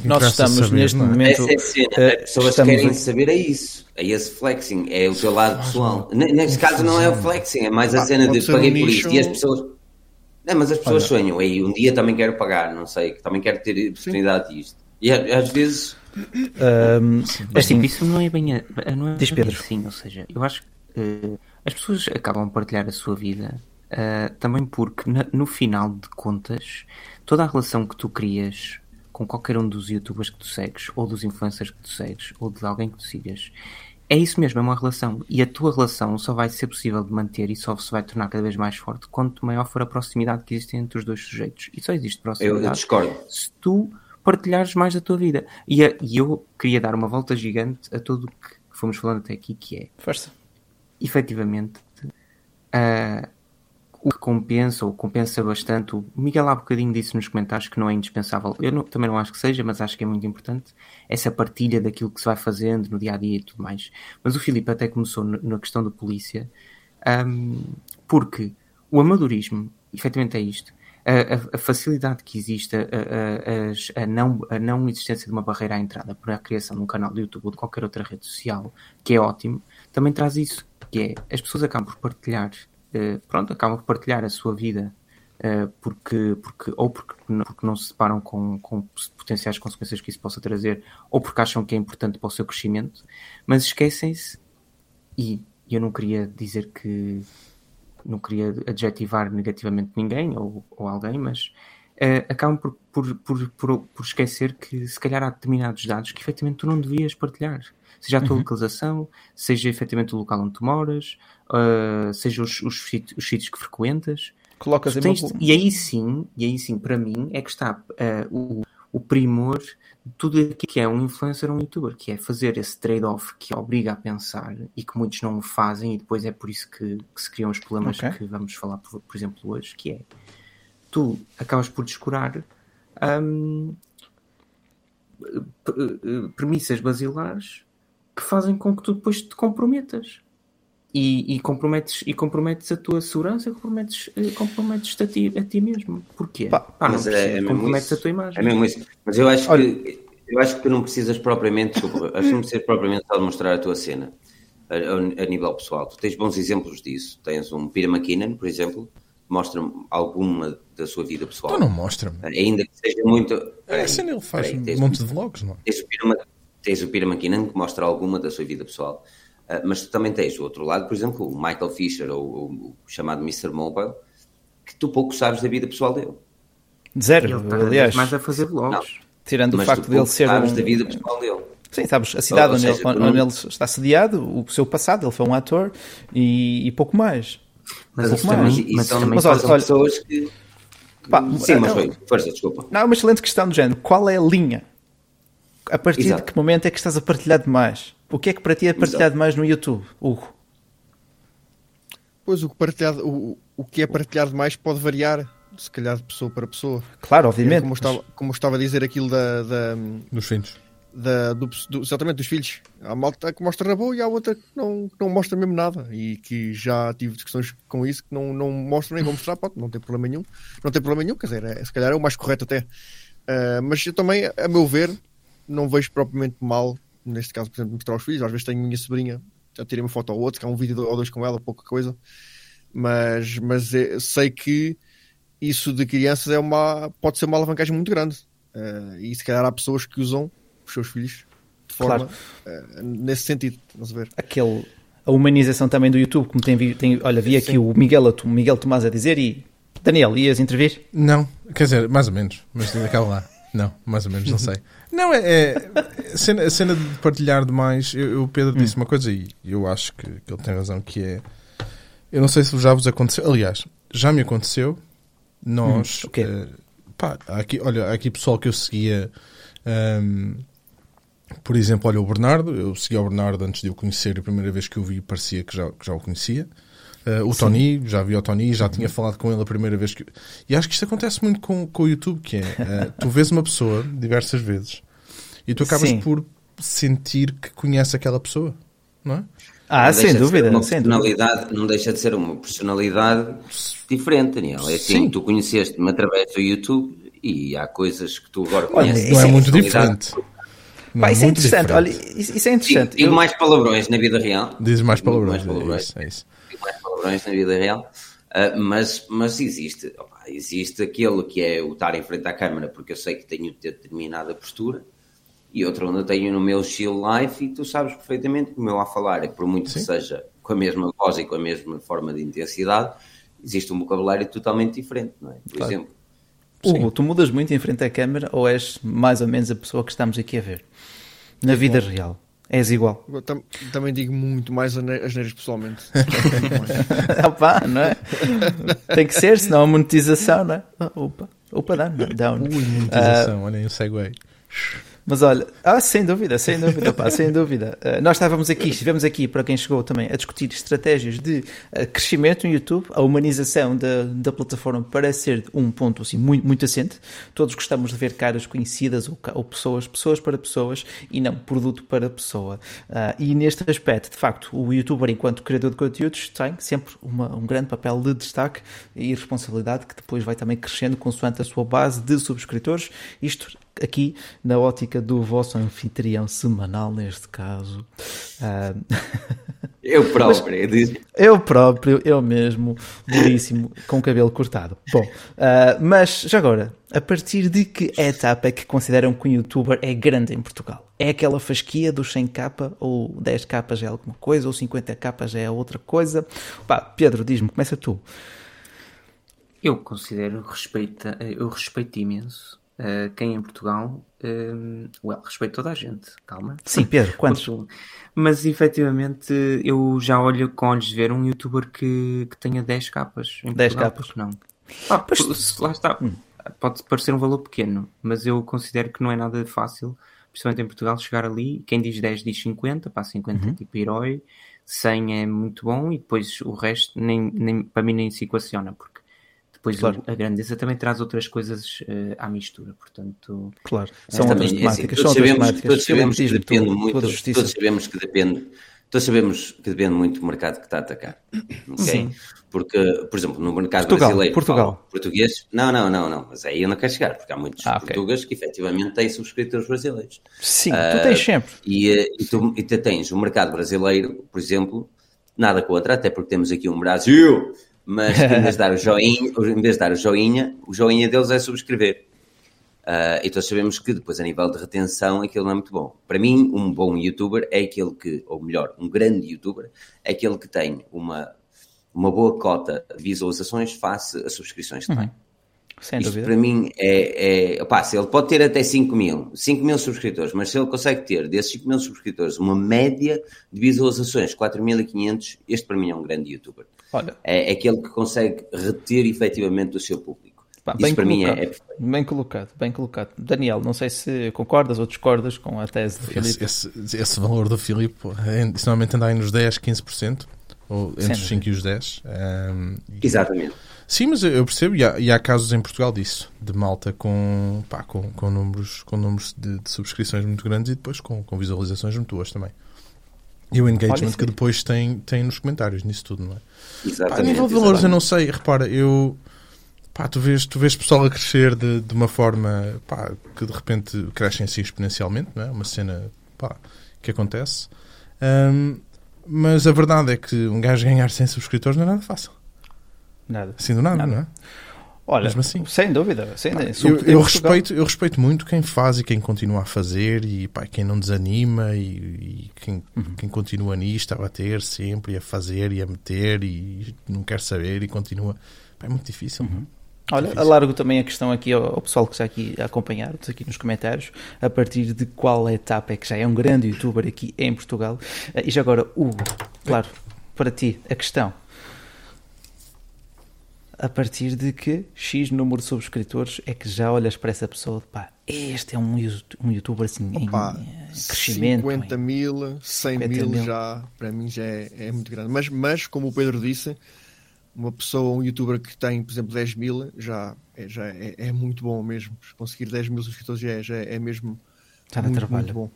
Que Nós estamos saber, neste não? É? momento. Essa é a cena. Uh, As pessoas estamos... querem saber é isso. É esse flexing. É o teu lado pessoal. Neste caso não é o flexing, é mais a cena de paguei por isto. E as pessoas. Não, mas as pessoas Olha. sonham. Aí um dia também quero pagar, não sei, também quero ter oportunidade disto. E às vezes. Um, é assim, isso não é bem, a, não é Diz bem assim, ou seja, eu acho que uh, as pessoas acabam a partilhar a sua vida uh, também porque na, no final de contas toda a relação que tu crias com qualquer um dos youtubers que tu segues, ou dos influencers que tu segues, ou de alguém que tu sigas. É isso mesmo, é uma relação. E a tua relação só vai ser possível de manter e só se vai tornar cada vez mais forte quanto maior for a proximidade que existe entre os dois sujeitos. E só existe proximidade. Eu, eu discordo. Se tu partilhares mais da tua vida. E, a, e, eu queria dar uma volta gigante a tudo o que fomos falando até aqui, que é. Força. Efetivamente, uh, o que compensa, ou compensa bastante, o Miguel há bocadinho disse nos comentários que não é indispensável, eu não, também não acho que seja, mas acho que é muito importante, essa partilha daquilo que se vai fazendo no dia a dia e tudo mais. Mas o Filipe até começou na questão da polícia, um, porque o amadorismo, efetivamente é isto, a, a, a facilidade que existe, a, a, não, a não existência de uma barreira à entrada para a criação de um canal de YouTube ou de qualquer outra rede social, que é ótimo, também traz isso, que é as pessoas acabam por partilhar eh, pronto, acabam por partilhar a sua vida uh, porque, porque, ou porque, porque não se separam com, com potenciais consequências que isso possa trazer, ou porque acham que é importante para o seu crescimento, mas esquecem-se, e eu não queria dizer que não queria adjetivar negativamente ninguém ou, ou alguém, mas uh, acabam por, por, por, por, por esquecer que se calhar há determinados dados que efetivamente tu não devias partilhar seja a tua uhum. localização, seja efetivamente o local onde tu moras, uh, seja os, os, os, sítios que frequentas. Colocas tens, em E aí sim, e aí sim, para mim, é que está uh, o, o primor de tudo aquilo que é um influencer ou um youtuber, que é fazer esse trade-off que obriga a pensar e que muitos não o fazem, e depois é por isso que, que se criam os problemas okay. que vamos falar, por, por, exemplo, hoje, que é tu acabas por descurar um, premissas basilares que fazem com que tu depois te comprometas. E, e, comprometes, e comprometes a tua segurança comprometes, eh, comprometes a, ti, a ti mesmo. Porquê? Pá, Pá, mas é, é comprometes isso. a tua imagem. É mesmo isso. Mas eu acho, Olha, que, eu acho que tu não precisas propriamente, desculpa, acho que não precisas propriamente só mostrar a tua cena a, a, a, nível pessoal. Tu tens bons exemplos disso. Tens um Peter McKinnon, por exemplo, que mostra alguma da sua vida pessoal. Tu não mostra-me. Ainda que seja muito. É, assim ele faz peraí, um monte de vlogs, não é? Tens o Peter, tens o Peter McKinnon que mostra alguma da sua vida pessoal, uh, mas tu também tens o outro lado, por exemplo, o Michael Fisher, ou o, chamado Mr. Mobile, que tu pouco sabes da vida pessoal dele. Zero, ele está aliás. mais a fazer vlogs. Não, Tirando o facto dele ser. sabes um... da vida pessoal dele. Sim, sabes, a cidade onde, seja, ele, onde ele, está sediado, o seu passado, ele foi um ator e, e pouco mais. Mas, pouco mais. Também, mas, também mas olha, olha, pessoas que. Pá, Sim, mas foi. Força, desculpa. Não, é uma excelente questão do género. Qual é a linha? A partir Exato. de que momento é que estás a partilhar demais? O que é que para ti é partilhar Exato. demais no YouTube, Hugo? Pois o que, partilhado, o, o que é partilhado demais pode variar, se calhar de pessoa para pessoa. Claro, obviamente. Como, eu estava, como eu estava a dizer aquilo da, da dos filhos. da, do, do, exatamente dos filhos. Há malta que mostra na boa e há outra que não, não mostra mesmo nada. E que já tive discussões com isso que não, não mostram nem vão mostrar, pode, não tem problema nenhum. Não tem problema nenhum, quer dizer, é, se calhar é o mais correto até. Uh, mas eu também, a meu ver, não vejo propriamente mal, neste caso, por exemplo, mostrar os filhos. Às vezes tenho minha sobrinha, já tirei uma foto ou outra, que há um vídeo ou dois com ela, pouca coisa. Mas, mas é, sei que isso de crianças é uma, pode ser uma alavancagem muito grande. Uh, e se calhar há pessoas que usam os seus filhos de forma claro. uh, nesse sentido. Vamos ver. Aquele, a humanização também do YouTube, como tem, tem olha, vi aqui Sim. o Miguel, o Miguel Tomás a dizer e Daniel, ias intervir? Não, quer dizer, mais ou menos, mas acaba lá. Não, mais ou menos, não sei. Não, é, é a, cena, a cena de partilhar demais. Eu, o Pedro disse hum. uma coisa e eu acho que, que, ele tem razão, que é. Eu não sei se já vos aconteceu. Aliás, já me aconteceu. Nós. Hum, okay. uh, pá, aqui, olha, há aqui pessoal que eu seguia. Um, por exemplo, olha o Bernardo, eu segui o Bernardo antes de o conhecer, a primeira vez que o vi parecia que já, que já o conhecia. Uh, o Sim. Tony, já vi o Tony, já uhum. tinha falado com ele a primeira vez que. E acho que isto acontece muito com, com o YouTube, que é uh, tu vês uma pessoa diversas vezes e tu acabas Sim. por sentir que conhece aquela pessoa, não é? Ah, não sem dúvida. Uma sem personalidade, dúvida. Não deixa de ser uma personalidade diferente, Daniel. É assim, Sim. tu conheceste-me através do YouTube e há coisas que tu agora conheces. Olha, não é muito diferente. Pá, isso é interessante. Diferente. Olha, isso é interessante. Digo, eu... mais palavrões na vida real. Diz mais palavrões. Mais palavrões. É isso, é isso. Palavrões na vida real. Uh, mas, mas existe. Opa, existe aquele que é o estar em frente à câmara porque eu sei que tenho determinada postura e outro onde eu tenho no meu chill life e tu sabes perfeitamente que o meu a falar é por muito Sim. que seja com a mesma voz e com a mesma forma de intensidade, existe um vocabulário totalmente diferente, não é? Por claro. exemplo. Hugo, tu mudas muito em frente à câmara ou és mais ou menos a pessoa que estamos aqui a ver? Na vida real. És igual. Tam, também digo muito mais as neiras pessoalmente. Opa, não é? Tem que ser, senão a monetização, não é? Opa, opa, dá, down. Ui, monetização, uh, olha aí o segue. Mas olha, ah, sem dúvida, sem dúvida, pá, sem dúvida. Uh, nós estávamos aqui, estivemos aqui, para quem chegou também, a discutir estratégias de uh, crescimento no YouTube, a humanização da, da plataforma parece ser um ponto assim, muito, muito assente. Todos gostamos de ver caras conhecidas ou, ou pessoas, pessoas para pessoas e não produto para pessoa. Uh, e neste aspecto, de facto, o youtuber, enquanto criador de conteúdos, tem sempre uma, um grande papel de destaque e responsabilidade que depois vai também crescendo consoante a sua base de subscritores. Isto aqui na ótica do vosso anfitrião semanal, neste caso. Uh... Eu próprio, mas, eu próprio, eu mesmo, belíssimo, com o cabelo cortado. Bom, uh, mas já agora, a partir de que etapa é que consideram que um youtuber é grande em Portugal? É aquela fasquia dos 100k ou 10k já é alguma coisa, ou 50k já é outra coisa? Pá, Pedro, diz-me, começa tu. Eu considero, respeita, eu respeito imenso Uh, quem em Portugal, uh, well, respeito toda a gente, calma. Sim, Pedro, quantos? Mas efetivamente eu já olho com olhos de ver um youtuber que, que tenha 10 capas. Em 10 Portugal, capas? Não. Ah, pois... Lá está. Hum. Pode parecer um valor pequeno, mas eu considero que não é nada fácil, principalmente em Portugal, chegar ali. Quem diz 10 diz 50, para 50 uhum. é tipo herói, 100 é muito bom e depois o resto nem, nem, para mim nem se equaciona, porque depois claro. a grandeza também traz outras coisas uh, à mistura, portanto... Claro, são outras é temáticas, assim, são outras temáticas. Todos sabemos que depende muito, todos sabemos que depende, todos sabemos que depende muito do mercado que está a atacar, ok? Sim. Porque, por exemplo, no mercado Portugal, brasileiro, Portugal. português, não, não, não, não, mas aí eu não quero chegar, porque há muitos ah, okay. portugueses que efetivamente têm subscritores brasileiros. Sim, uh, tu tens sempre. E, eh, e, tu, e tu tens o mercado brasileiro, por exemplo, nada contra, até porque temos aqui um Brasil mas em vez de dar o joinha, em vez de dar o joinha, o joinha deles é subscrever. Uh, e todos sabemos que depois a nível de retenção aquilo não é muito bom. Para mim, um bom youtuber é aquele que, ou melhor, um grande youtuber, é aquele que tem uma, uma boa cota de visualizações face às subscrições que uhum. Sem Isto dúvida. para mim é, é opá, ele pode ter até 5 mil, 5 mil subscritores, mas se ele consegue ter desses 5 mil subscritores uma média de visualizações 4.500, este para mim é um grande youtuber. Olha. É, é aquele que consegue reter efetivamente o seu público. Pá, Isso para colocado, mim é, é bem colocado, bem colocado. Daniel, não sei se concordas ou discordas com a tese de Filipe. Esse, esse, esse valor do Filipe, é, normalmente anda aí nos 10, 15%. ou entre os 5 e os 10. Um, Exatamente. Sim, mas eu percebo, e há, e há, casos em Portugal disso, de malta com, pá, com, com números, com números de, de, subscrições muito grandes e depois com, com visualizações muito boas também. E o engagement que depois tem, tem nos comentários, nisso tudo, não é? Exatamente. Pá, a nível de valores, eu não sei, repara, eu. Pá, tu vês, tu vês pessoal a crescer de, de uma forma pá, que de repente crescem assim exponencialmente, não é? Uma cena pá, que acontece. Um, mas a verdade é que um gajo ganhar 100 subscritores não é nada fácil. Nada. Assim do nada, nada. não é? Olha, Mesmo assim. sem dúvida. Sem pá, eu, eu respeito, eu respeito muito quem faz e quem continua a fazer e pá, quem não desanima e, e quem, uhum. quem continua nisto a bater sempre e a fazer e a meter e não quer saber e continua. Pá, é muito difícil. Uhum. Olha, difícil. alargo também a questão aqui ao, ao, pessoal que está aqui a acompanhar-nos aqui nos comentários, a partir de qual etapa é que já é um grande youtuber aqui em Portugal. Eh, e já agora, Hugo, claro, para ti, a questão a partir de que X número de subscritores é que já olhas para essa pessoa pá, este é um, um youtuber assim Opa, em crescimento. 50 mil, 100 mil, mil, já, para mim já é, é, muito grande. Mas, mas, como o Pedro disse, uma pessoa, um youtuber que tem, por exemplo, 10 mil, já, é, já é, é muito bom mesmo. Conseguir 10 mil subscritores já é, já é mesmo já muito, trabalho. muito bom.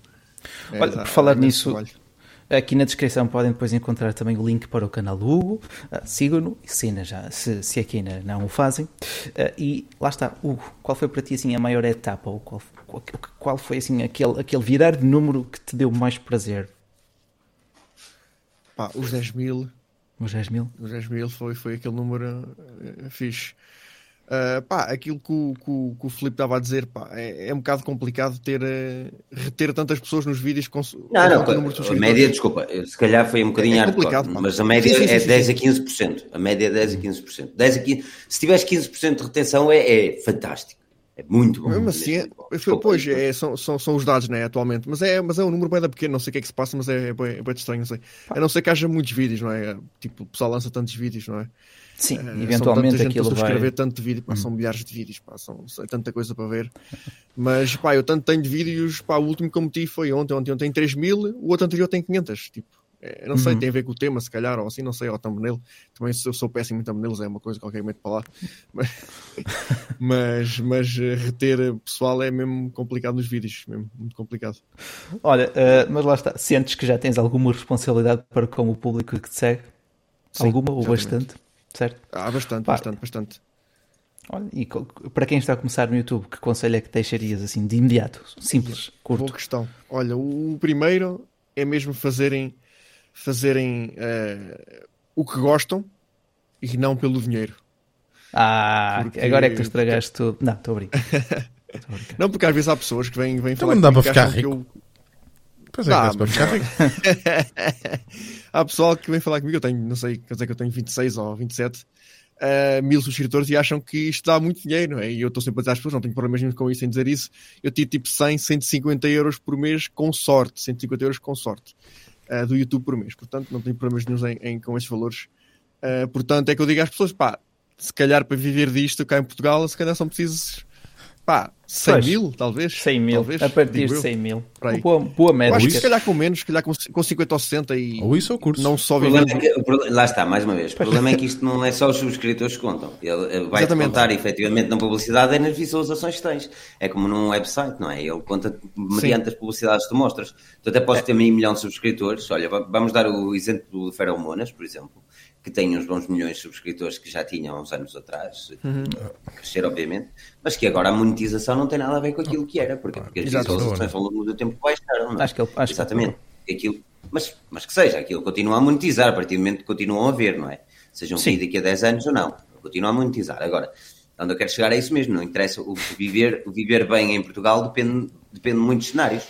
Olha, por falar nisso, trabalho. Aqui na descrição podem depois encontrar também o link para o canal do Hugo. Uh, Sigam-no, se, já, se, se aqui ainda não o fazem. Uh, e lá está, Hugo, qual foi para ti assim, a maior etapa? Ou qual, qual, qual foi assim, aquele, aquele virar de número que te deu mais prazer? Pá, os 10 mil. Os 10 mil? Os 10 mil foi, foi aquele número uh, fixe. Uh, pá, aquilo que o, que, o, que o Filipe estava a dizer, pá, é, é um bocado complicado ter, uh, reter tantas pessoas nos vídeos com Não, não, a média, desculpa, se calhar foi um bocadinho é complicado, mas a média sim, sim, é sim, 10 a 15%. A média é 10 a 15%. 10 a 15, se tiveres 15% de retenção é, é fantástico. É muito bom. Mesmo assim, é, pois, é, são, são, são os dados, né, atualmente. Mas é, mas é um número bem da pequeno, não sei o que é que se passa, mas é, é, bem, é bem estranho, não sei. A não ser que haja muitos vídeos, não é? Tipo, o pessoal lança tantos vídeos, não é? Sim, uh, eventualmente são aquilo vai... subscrever tanto vídeo, pá, hum. são milhares de vídeos, pá, são, é tanta coisa para ver. Mas, pá, eu tanto tenho de vídeos, pá, o último que eu meti foi ontem, ontem, ontem tem 3 mil, o outro anterior tem 500, tipo, é, não sei, uhum. tem a ver com o tema, se calhar, ou assim, não sei, ou thumbnail. Também se eu sou péssimo em thumbnails, é uma coisa que qualquer momento para lá. Mas, mas, mas, eh, reter pessoal é mesmo complicado nos vídeos, mesmo, muito complicado. Olha, uh, mas lá está, sentes que já tens alguma responsabilidade para com o público que te segue? Sim, alguma ou bastante? Certo? Ah, bastante, Pá. bastante, bastante. Olha, e para quem está a começar no YouTube, que conselho é que deixarias assim de imediato? Simples, curto. Boa questão. Olha, o primeiro é mesmo fazerem, fazerem uh, o que gostam e não pelo dinheiro. Ah, porque... agora é que tu estragaste tudo. Não, estou a brincar. não, porque às vezes há pessoas que vêm, vêm então falar não dá para ficar rico. Eu... Pois é, há pessoal que vem falar comigo, eu tenho, não sei, quer dizer que eu tenho 26 ou 27 uh, eh, mil subscritores e acham que isto dá muito dinheiro, é? e eu estou sempre a dizer às pessoas, não tenho problemas nenhum com isso em dizer isso, eu tiro tipo 100, 150 euros por mês com sorte, 150 euros com sorte uh, do YouTube por mês, portanto não tenho problemas nenhum em, em, com esses valores. Uh, portanto, é que eu digo às pessoas, pá, se calhar para viver disto cá em Portugal, se calhar são precisos Pá, 100 pois, mil, talvez? 100 mil, talvez, a partir de 100 mil. Boa, boa média. Acho que se calhar com menos, se calhar com, com 50 ou 60 e... Ou isso ou curso. Não só vivendo... É que, lá está, mais uma vez. O problema é que isto não é só os subscritores que contam. Ele vai contar efetivamente na publicidade é nas visualizações que tens. É como num website, não é? Ele conta mediante Sim. as publicidades que tu mostras. Tu até podes ter meio milhão de subscritores. Olha, vamos dar o exemplo do Feromonas, por exemplo que tem uns bons milhões de subscritores que já tinham há uns anos atrás, uhum. crescer obviamente, mas que agora a monetização não tem nada a ver com aquilo que era, porque, porque as visualizações ao longo do tempo baixaram, não é? Acho que ele, acho Exatamente. Que aquilo, mas, mas que seja, aquilo continua a monetizar a partir do momento que continuam a ver, não é? Seja um vídeo daqui a 10 anos ou não, continua a monetizar. Agora, onde eu quero chegar é isso mesmo, não interessa, o viver, o viver bem em Portugal depende, depende de muitos cenários.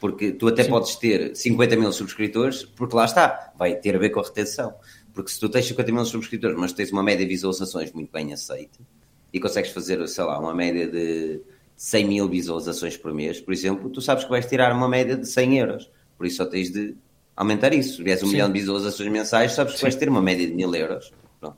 Porque tu até Sim. podes ter 50 mil subscritores, porque lá está, vai ter a ver com a retenção. Porque se tu tens 50 mil subscritores, mas tens uma média de visualizações muito bem aceita e consegues fazer, sei lá, uma média de 100 mil visualizações por mês, por exemplo, tu sabes que vais tirar uma média de 100 euros. Por isso só tens de aumentar isso. Se vies um Sim. milhão de visualizações mensais, sabes que Sim. vais ter uma média de mil euros. Pronto.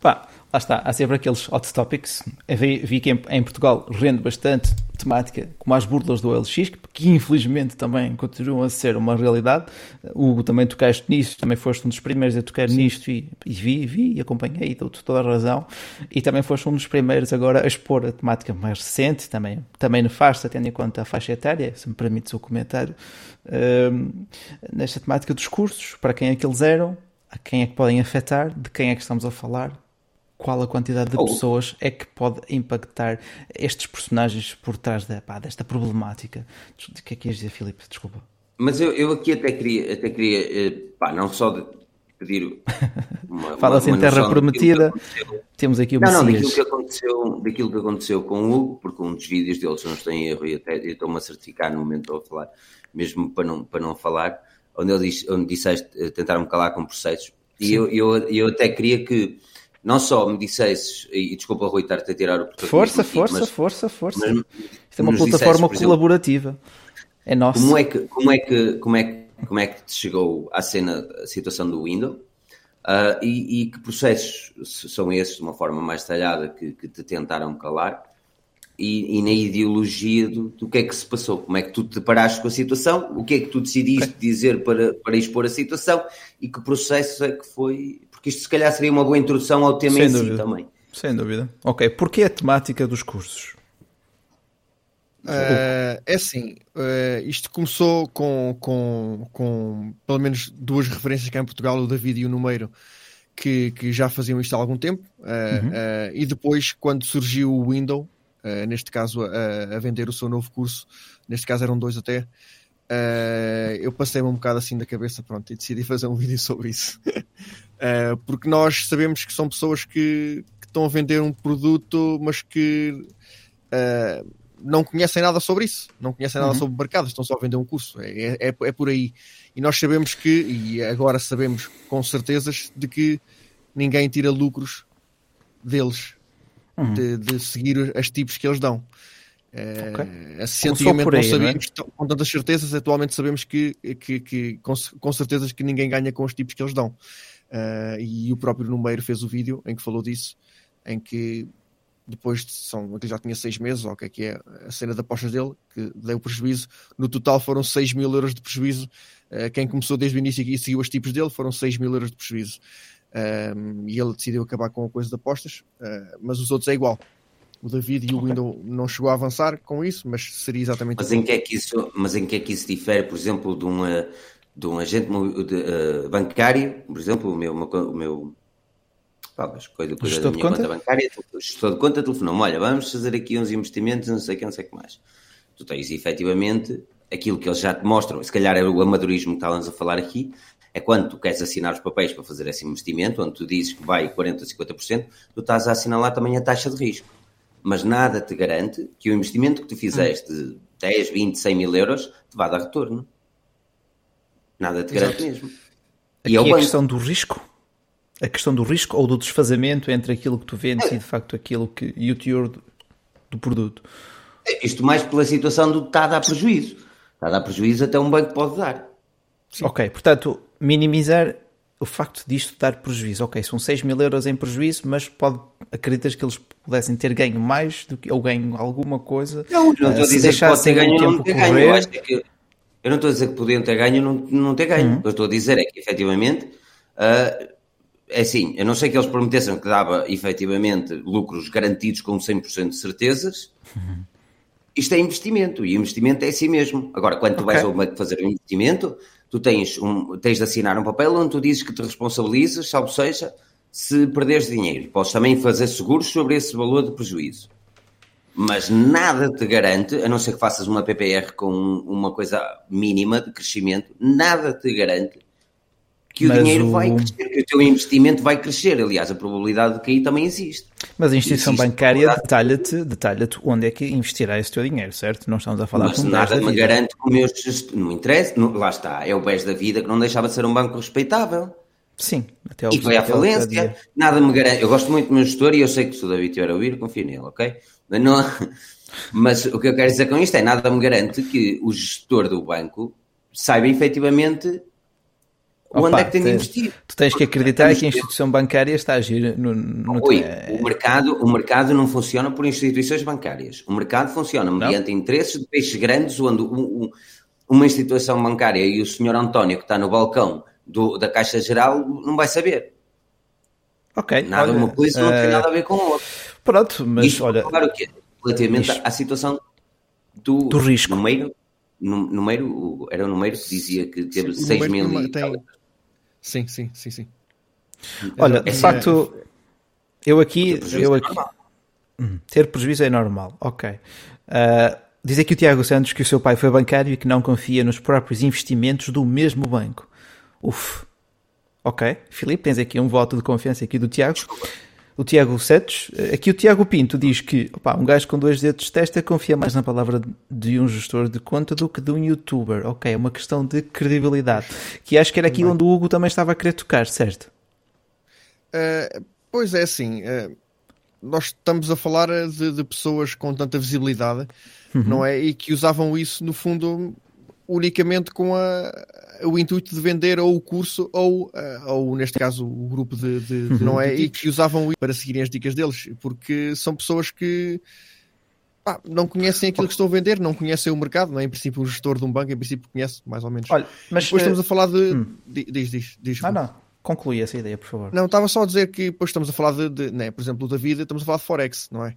Pá, lá está, há sempre aqueles hot topics. Vi, vi que em, em, Portugal rende bastante temática como as burlas do OLX, que infelizmente também continuam a ser uma realidade. Hugo, também tocaste nisso, também foste um dos primeiros a tocar Sim. nisto e, e, vi, vi e acompanhei, dou-te toda a razão. E também foste um dos primeiros agora a expor a temática mais recente, também, também nefasta, tendo em conta a faixa etária, se me permites o comentário, uh, nesta temática dos cursos, para quem é que eles eram, a quem é que podem afetar, de quem é que estamos a falar, qual a quantidade de oh. pessoas é que pode impactar estes personagens por trás da, pá, desta problemática. O que é que ias dizer, Filipe? Desculpa. Mas eu, eu aqui até queria, até queria eh, pá, não só de pedir uma, Fala-se em terra prometida, temos aqui o Não, não, daquilo que, aconteceu, daquilo que aconteceu com o Hugo, porque um dos vídeos dele, se não estou em erro, e até estou-me a certificar no momento de falar, mesmo para não, para não falar, onde ele diz, onde disseste eh, tentar-me calar com processos, e eu, eu, eu até queria que não só me dissesses, e desculpa Rui estar-te a tirar o Força, força, mas, força, força. Mas, Isto é uma plataforma dissesses, colaborativa. é nossa. Como é que, como é que, como é que, como é que te chegou à cena, a situação do Windows? Uh, e, e, que processos são esses, de uma forma mais detalhada, que, que te tentaram calar? E, e, na ideologia do, do que é que se passou, como é que tu te deparaste com a situação, o que é que tu decidiste okay. dizer para, para expor a situação e que processo é que foi porque isto se calhar seria uma boa introdução ao tema Sem em dúvida. si também. Sem dúvida. Ok, porquê a temática dos cursos? Uh, é assim, uh, isto começou com, com, com pelo menos duas referências cá em Portugal, o David e o Numeiro, que, que já faziam isto há algum tempo, uh, uhum. e depois, quando surgiu o Windows, neste caso a, a, vender o seu novo curso, neste caso eram dois até, Uh, eu passei-me um bocado assim da cabeça, pronto, e decidi fazer um vídeo sobre isso. uh, porque nós sabemos que são pessoas que, que, estão a vender um produto, mas que uh, não conhecem nada sobre isso, não conhecem nada uhum. sobre o mercado, estão só a vender um curso. É, é, é, por aí. E nós sabemos que, e agora sabemos com certezas, de que ninguém tira lucros deles, uhum. de, de seguir as tipos que eles dão. Okay. Antigamente aí, não sabíamos não é? com tantas certezas, atualmente sabemos que, que, que com, com, certezas que ninguém ganha com os tipos que eles dão. Uh, e o próprio Numeiro fez o vídeo em que falou disso, em que depois de, são, ele já tinha seis meses, ou o que é que é a cena de apostas dele, que deu prejuízo. No total foram 6 mil euros de prejuízo. Uh, quem começou desde o início e seguiu os tipos dele foram 6 mil euros de prejuízo. Uh, e ele decidiu acabar com a coisa de apostas, mas os outros é igual o David e o okay. Windows não chegou a avançar com isso, mas seria exatamente mas em que é que isso Mas em que é que isso difere, por exemplo, de, uma, de um agente de, uh, bancário, por exemplo, o meu, o meu coisa, coisa da minha conta? conta bancária, gestor de conta telefonou olha, vamos fazer aqui uns investimentos, não sei o que, não sei o que mais. Tu tens efetivamente aquilo que eles já te mostram, se calhar é o amadorismo que estávamos a falar aqui, é quando tu queres assinar os papéis para fazer esse investimento, onde tu dizes que vai 40% ou 50%, tu estás a assinar lá também a taxa de risco mas nada te garante que o investimento que tu fizeste de 10, 20, 100 mil euros te vá dar retorno. Nada te garante Exato. mesmo. Aqui e é a questão do risco? A questão do risco ou do desfazamento entre aquilo que tu vendes é. e de facto aquilo que e o teor do, do produto? É, isto mais pela situação do está a dar prejuízo. Está a dar prejuízo até um banco pode dar. Sim. Ok, portanto, minimizar o facto disto dar prejuízo. Ok, são 6 mil euros em prejuízo, mas pode, acreditas que eles pudessem ter ganho mais do que, ou ganho alguma coisa? Não, não estou a dizer que pode ter ganho ou não ter ganho. Eu, que, eu não estou a dizer que podiam ter ganho ou não, não ter ganho. Uhum. O que eu estou a dizer é que, efetivamente, uh, é assim, eu não sei que eles prometessem que dava, efetivamente, lucros garantidos com 100% de certezas. Uhum. Isto é investimento, e investimento é assim mesmo. Agora, quando tu okay. vais fazer um investimento tu tens, um, tens de assinar um papel onde tu dizes que te responsabilizas, salvo seja, se perderes dinheiro. Podes também fazer seguros sobre esse valor de prejuízo. Mas nada te garante, a não ser que faças uma PPR com uma coisa mínima de crescimento, nada te garante que o dinheiro o... vai crescer, que o teu investimento vai crescer. Aliás, a probabilidade de cair também existe. Mas a instituição existe bancária detalha-te detalha onde é que investirá esse teu dinheiro, certo? Não estamos a falar Mas nada me garante que o meu gestor, não interessa, não, lá está, é o BES da vida que não deixava de ser um banco respeitável. Sim, até E foi à falência, nada me garante. Eu gosto muito do meu gestor e eu sei que se o David estiver a ouvir, confio nele, ok? Mas, não, mas o que eu quero dizer com isto é nada me garante que o gestor do banco saiba efetivamente Opa, onde é que tem de investir? Tu tens que acreditar que a instituição bancária está a agir no, no Oi, o, mercado, o mercado não funciona por instituições bancárias. O mercado funciona mediante não? interesses de peixes grandes, onde um, um, uma instituição bancária e o senhor António, que está no balcão do, da Caixa Geral, não vai saber. Ok. Nada olha, uma coisa uh... não tem nada a ver com o outro. Pronto, mas Isto, olha. Claro que relativamente à situação do, do risco. Número, número, era o número que dizia que teve sim, 6 mil. E... Tem... Sim, sim, sim, sim. Olha, de facto, eu aqui. Eu aqui hum, ter prejuízo é normal, ok. Uh, diz aqui o Tiago Santos que o seu pai foi bancário e que não confia nos próprios investimentos do mesmo banco. Uf. Ok. Filipe, tens aqui um voto de confiança aqui do Tiago. O Tiago Santos, aqui o Tiago Pinto diz que opa, um gajo com dois dedos de testa confia mais na palavra de um gestor de conta do que de um youtuber. Ok, é uma questão de credibilidade. Que acho que era aqui onde o Hugo também estava a querer tocar, certo? Uh, pois é, assim. Uh, nós estamos a falar de, de pessoas com tanta visibilidade, uhum. não é? E que usavam isso, no fundo, unicamente com a, o intuito de vender ou o curso ou, eh, ou neste caso, o grupo de, de, de não é? E que usavam isso para seguirem as dicas deles, porque são pessoas que pá, não conhecem aquilo que estão a vender, não conhecem o mercado, não é? Em princípio, o gestor de um banco, em princípio, conhece mais ou menos. Olha, mas depois estamos a falar de. Hum. Diz, diz, diz. Ah, não. Conclui essa ideia, por favor. Não, estava só a dizer que depois estamos a falar de, de né, por exemplo, da vida, estamos a falar de Forex, não é?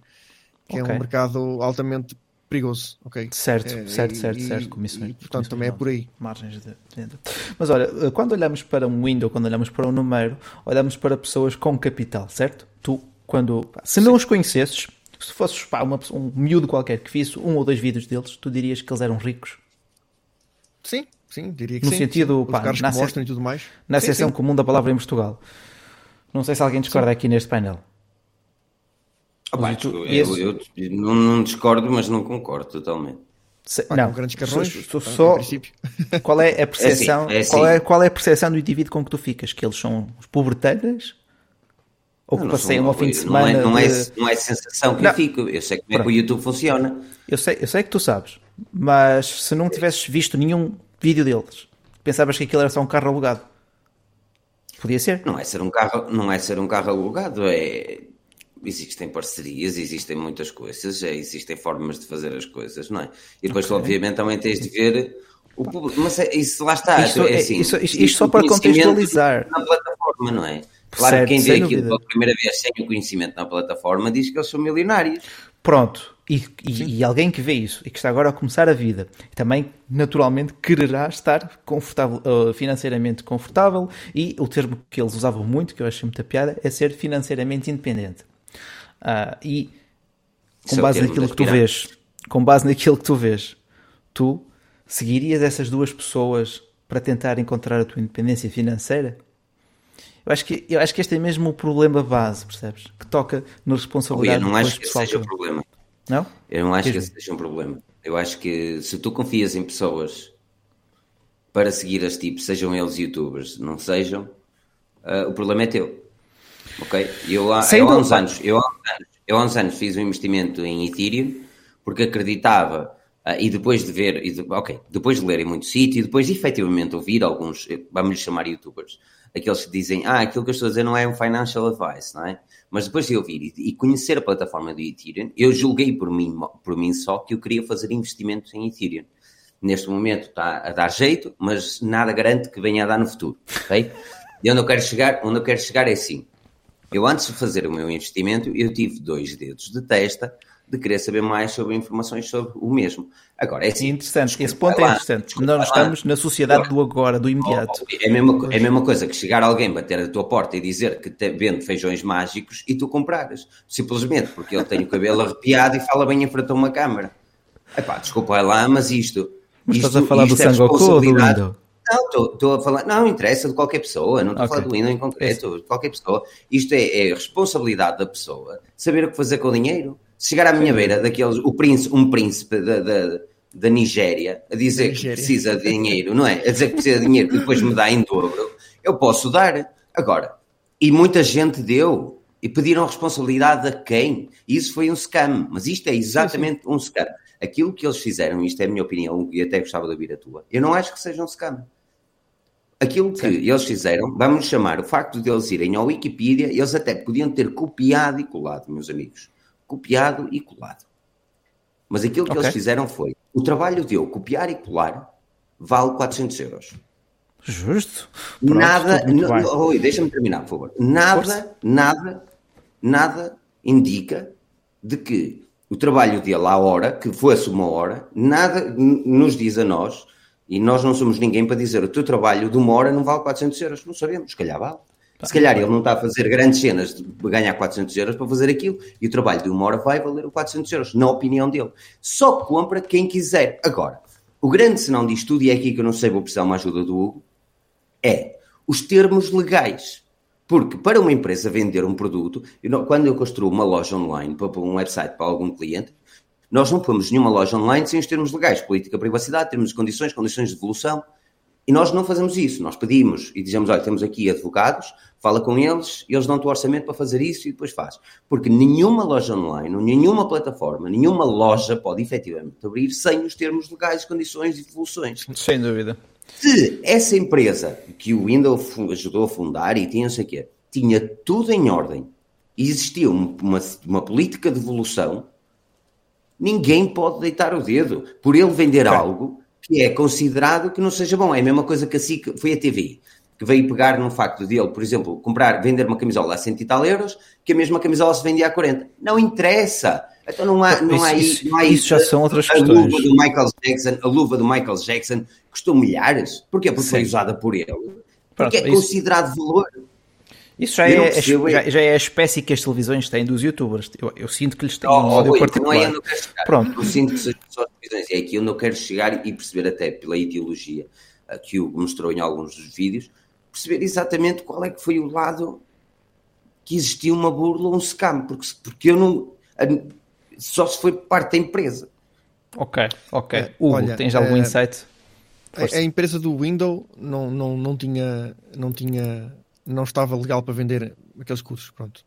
Que okay. é um mercado altamente perigoso, ok? Certo, é, certo, certo, e, certo. Comissões, e, portanto, também é por aí. Margens de venda. Mas olha, eh, quando olhamos para um window, quando olhamos para um número, olhamos para pessoas com capital, certo? Tu, quando. Se não Sim. os conhecesses, se fosses pá, uma, um miúdo qualquer que visse um ou dois vídeos deles, tu dirias que eles eram ricos? Sim, sim, diria que no sim. sentido, sim. pá, na, se... e tudo mais. na seção comum da palavra em Portugal. Não sei se alguém discorda sim. aqui neste painel. Opa, tu, eu, eu, eu não, não, discordo, mas não concordo totalmente. Se, não, grandes carrões, só, só qual é a percepção? É assim, é assim. Qual, é, qual é a percepção do indivíduo com que tu ficas? Que eles são os pobreteiras? Ou que passeiam ao fim de semana? Não é, não é, de... não é sensação que não. eu fico. Eu sei como é que o YouTube funciona. Eu sei, eu sei que tu sabes, mas se não tivesses visto nenhum vídeo deles, pensavas que aquilo era só um carro alugado? Podia ser? Não é ser um carro, não é ser um carro alugado, é existem parcerias, existem muitas coisas, é, existem formas de fazer as coisas, não é? E depois, okay. obviamente, também tens de ver o público. Mas é, isso lá está. Isto, é, assim, isto, isto, isto só para contextualizar. Na plataforma, não é? Claro certo, que quem vê aquilo dúvida. pela primeira vez sem o conhecimento na plataforma diz que eles são milionários. Pronto. E, e, e, alguém que vê isso e que está agora a começar a vida também naturalmente quererá estar confortável, uh, financeiramente confortável e o termo que eles usavam muito, que eu acho muita piada, é ser financeiramente independente. Uh, e com base naquilo que tu vês, com base naquilo que tu vês, tu seguirias essas duas pessoas para tentar encontrar a tua independência financeira? Eu acho que, eu acho que este é mesmo o problema base, percebes? Que toca na responsabilidade Eu não acho que esse seja o problema. Não? Eu não acho que seja um problema. Eu acho que se tu confias em pessoas para seguir as tipos, sejam eles youtubers, não sejam, uh, o problema é teu. Ok? Eu, há, eu, há uns anos, eu, eu há uns anos fiz um investimento em Ethereum porque acreditava uh, e depois de ver, e de, ok, depois de ler em muito sítio e depois de efetivamente ouvir alguns, eh, vamos chamar youtubers, aqueles que dizem, ah, aquilo que eu estou a dizer não é um financial advice, não é? Mas depois de ouvir e, e conhecer a plataforma do Ethereum, eu julguei por mim, por mim só que eu queria fazer investimentos em Ethereum. Neste momento está a dar jeito, mas nada garante que venha a dar no futuro, ok? E onde eu quero chegar, onde eu quero chegar é assim, eu, antes de fazer o meu investimento, eu tive dois dedos de testa de querer saber mais sobre informações sobre o mesmo. Agora, é assim, interessante, esse ponto é interessante. Nós estamos na sociedade do agora, do imediato. É a, mesma, é a mesma coisa que chegar alguém bater a tua porta e dizer que te vende feijões mágicos e tu comprares. Simplesmente porque ele tem o cabelo arrepiado e fala bem em frente a uma câmara. Epá, desculpa lá, mas isto... Mas isto, estás a falar do é Sangoku ou do Windows? Não, estou a falar. Não, interessa de qualquer pessoa, não estou okay. a falar do Windows em concreto, de qualquer pessoa. Isto é, é, responsabilidade da pessoa saber o que fazer com o dinheiro. Se chegar à minha Sim. beira, daqueles, o príncipe, um príncipe da, da, da Nigéria a dizer Nigéria. que precisa de dinheiro, não é? A dizer que precisa de dinheiro que depois me dá em dobro, eu posso dar. Agora, e muita gente deu. E pediram responsabilidade a quem? Isso foi um scam, mas isto é exatamente um scam. Aquilo que eles fizeram, isto é a minha opinião, e até gostava de ouvir a tua, eu não acho que seja um scam. Aquilo que Sim. eles fizeram, vamos chamar o facto de eles irem ao Wikipedia, eles até podiam ter copiado e colado, meus amigos. Copiado e colado. Mas aquilo que okay. eles fizeram foi: o trabalho de eu copiar e colar vale 400 euros. Justo. Pronto, nada. Oi, deixa-me terminar, por favor. Nada, Força. nada, nada indica de que o trabalho dele à hora, que fosse uma hora, nada nos diz a nós, e nós não somos ninguém para dizer o teu trabalho de uma hora não vale 400 euros. Não sabemos, se calhar vale. Se calhar ele não está a fazer grandes cenas de ganhar 400 euros para fazer aquilo e o trabalho de uma hora vai valer 400 euros, na opinião dele. Só compra quem quiser. Agora, o grande senão disto tudo, e é aqui que eu não sei, vou precisar uma ajuda do Hugo, é os termos legais. Porque para uma empresa vender um produto, quando eu construo uma loja online para um website para algum cliente, nós não pomos nenhuma loja online sem os termos legais, política, privacidade, termos de condições, condições de devolução. E nós não fazemos isso. Nós pedimos e dizemos: olha, temos aqui advogados, fala com eles, eles dão-te o orçamento para fazer isso e depois faz. Porque nenhuma loja online, nenhuma plataforma, nenhuma loja pode efetivamente abrir sem os termos legais, condições e devoluções. Sem dúvida. Se essa empresa que o Windows ajudou a fundar e tinha não sei o quê, tinha tudo em ordem e existia uma, uma política de evolução, ninguém pode deitar o dedo por ele vender algo que é considerado que não seja bom. É a mesma coisa que a SIC foi a TV, que veio pegar num facto dele, por exemplo, comprar, vender uma camisola a 100 e tal euros, que a mesma camisola se vendia a 40. Não interessa. Então não há, não há, isso, não há isso, isso já são outras a questões. Luva do Michael Jackson, a luva do Michael Jackson custou milhares. Porquê? Porque Sim. foi usada por ele. Porque Pronto, é considerado isso... valor. Isso já é, já, já, é a espécie que as televisões têm dos youtubers. Eu, eu sinto que lhes têm oh, um ódio particular. Não é, eu, não quero chegar. Pronto. eu sinto que são as televisões. É aqui eu não quero chegar e perceber até pela ideologia que o mostrou em alguns dos vídeos, perceber exatamente qual é que foi o lado que existia uma burla ou um scam. Porque, porque eu não... Só se foi parte da empresa. Ok, ok. É, Hugo, Olha, tens algum é, insight? A, a, empresa do Windows não, não, não tinha... Não tinha não estava legal para vender aqueles cursos, pronto.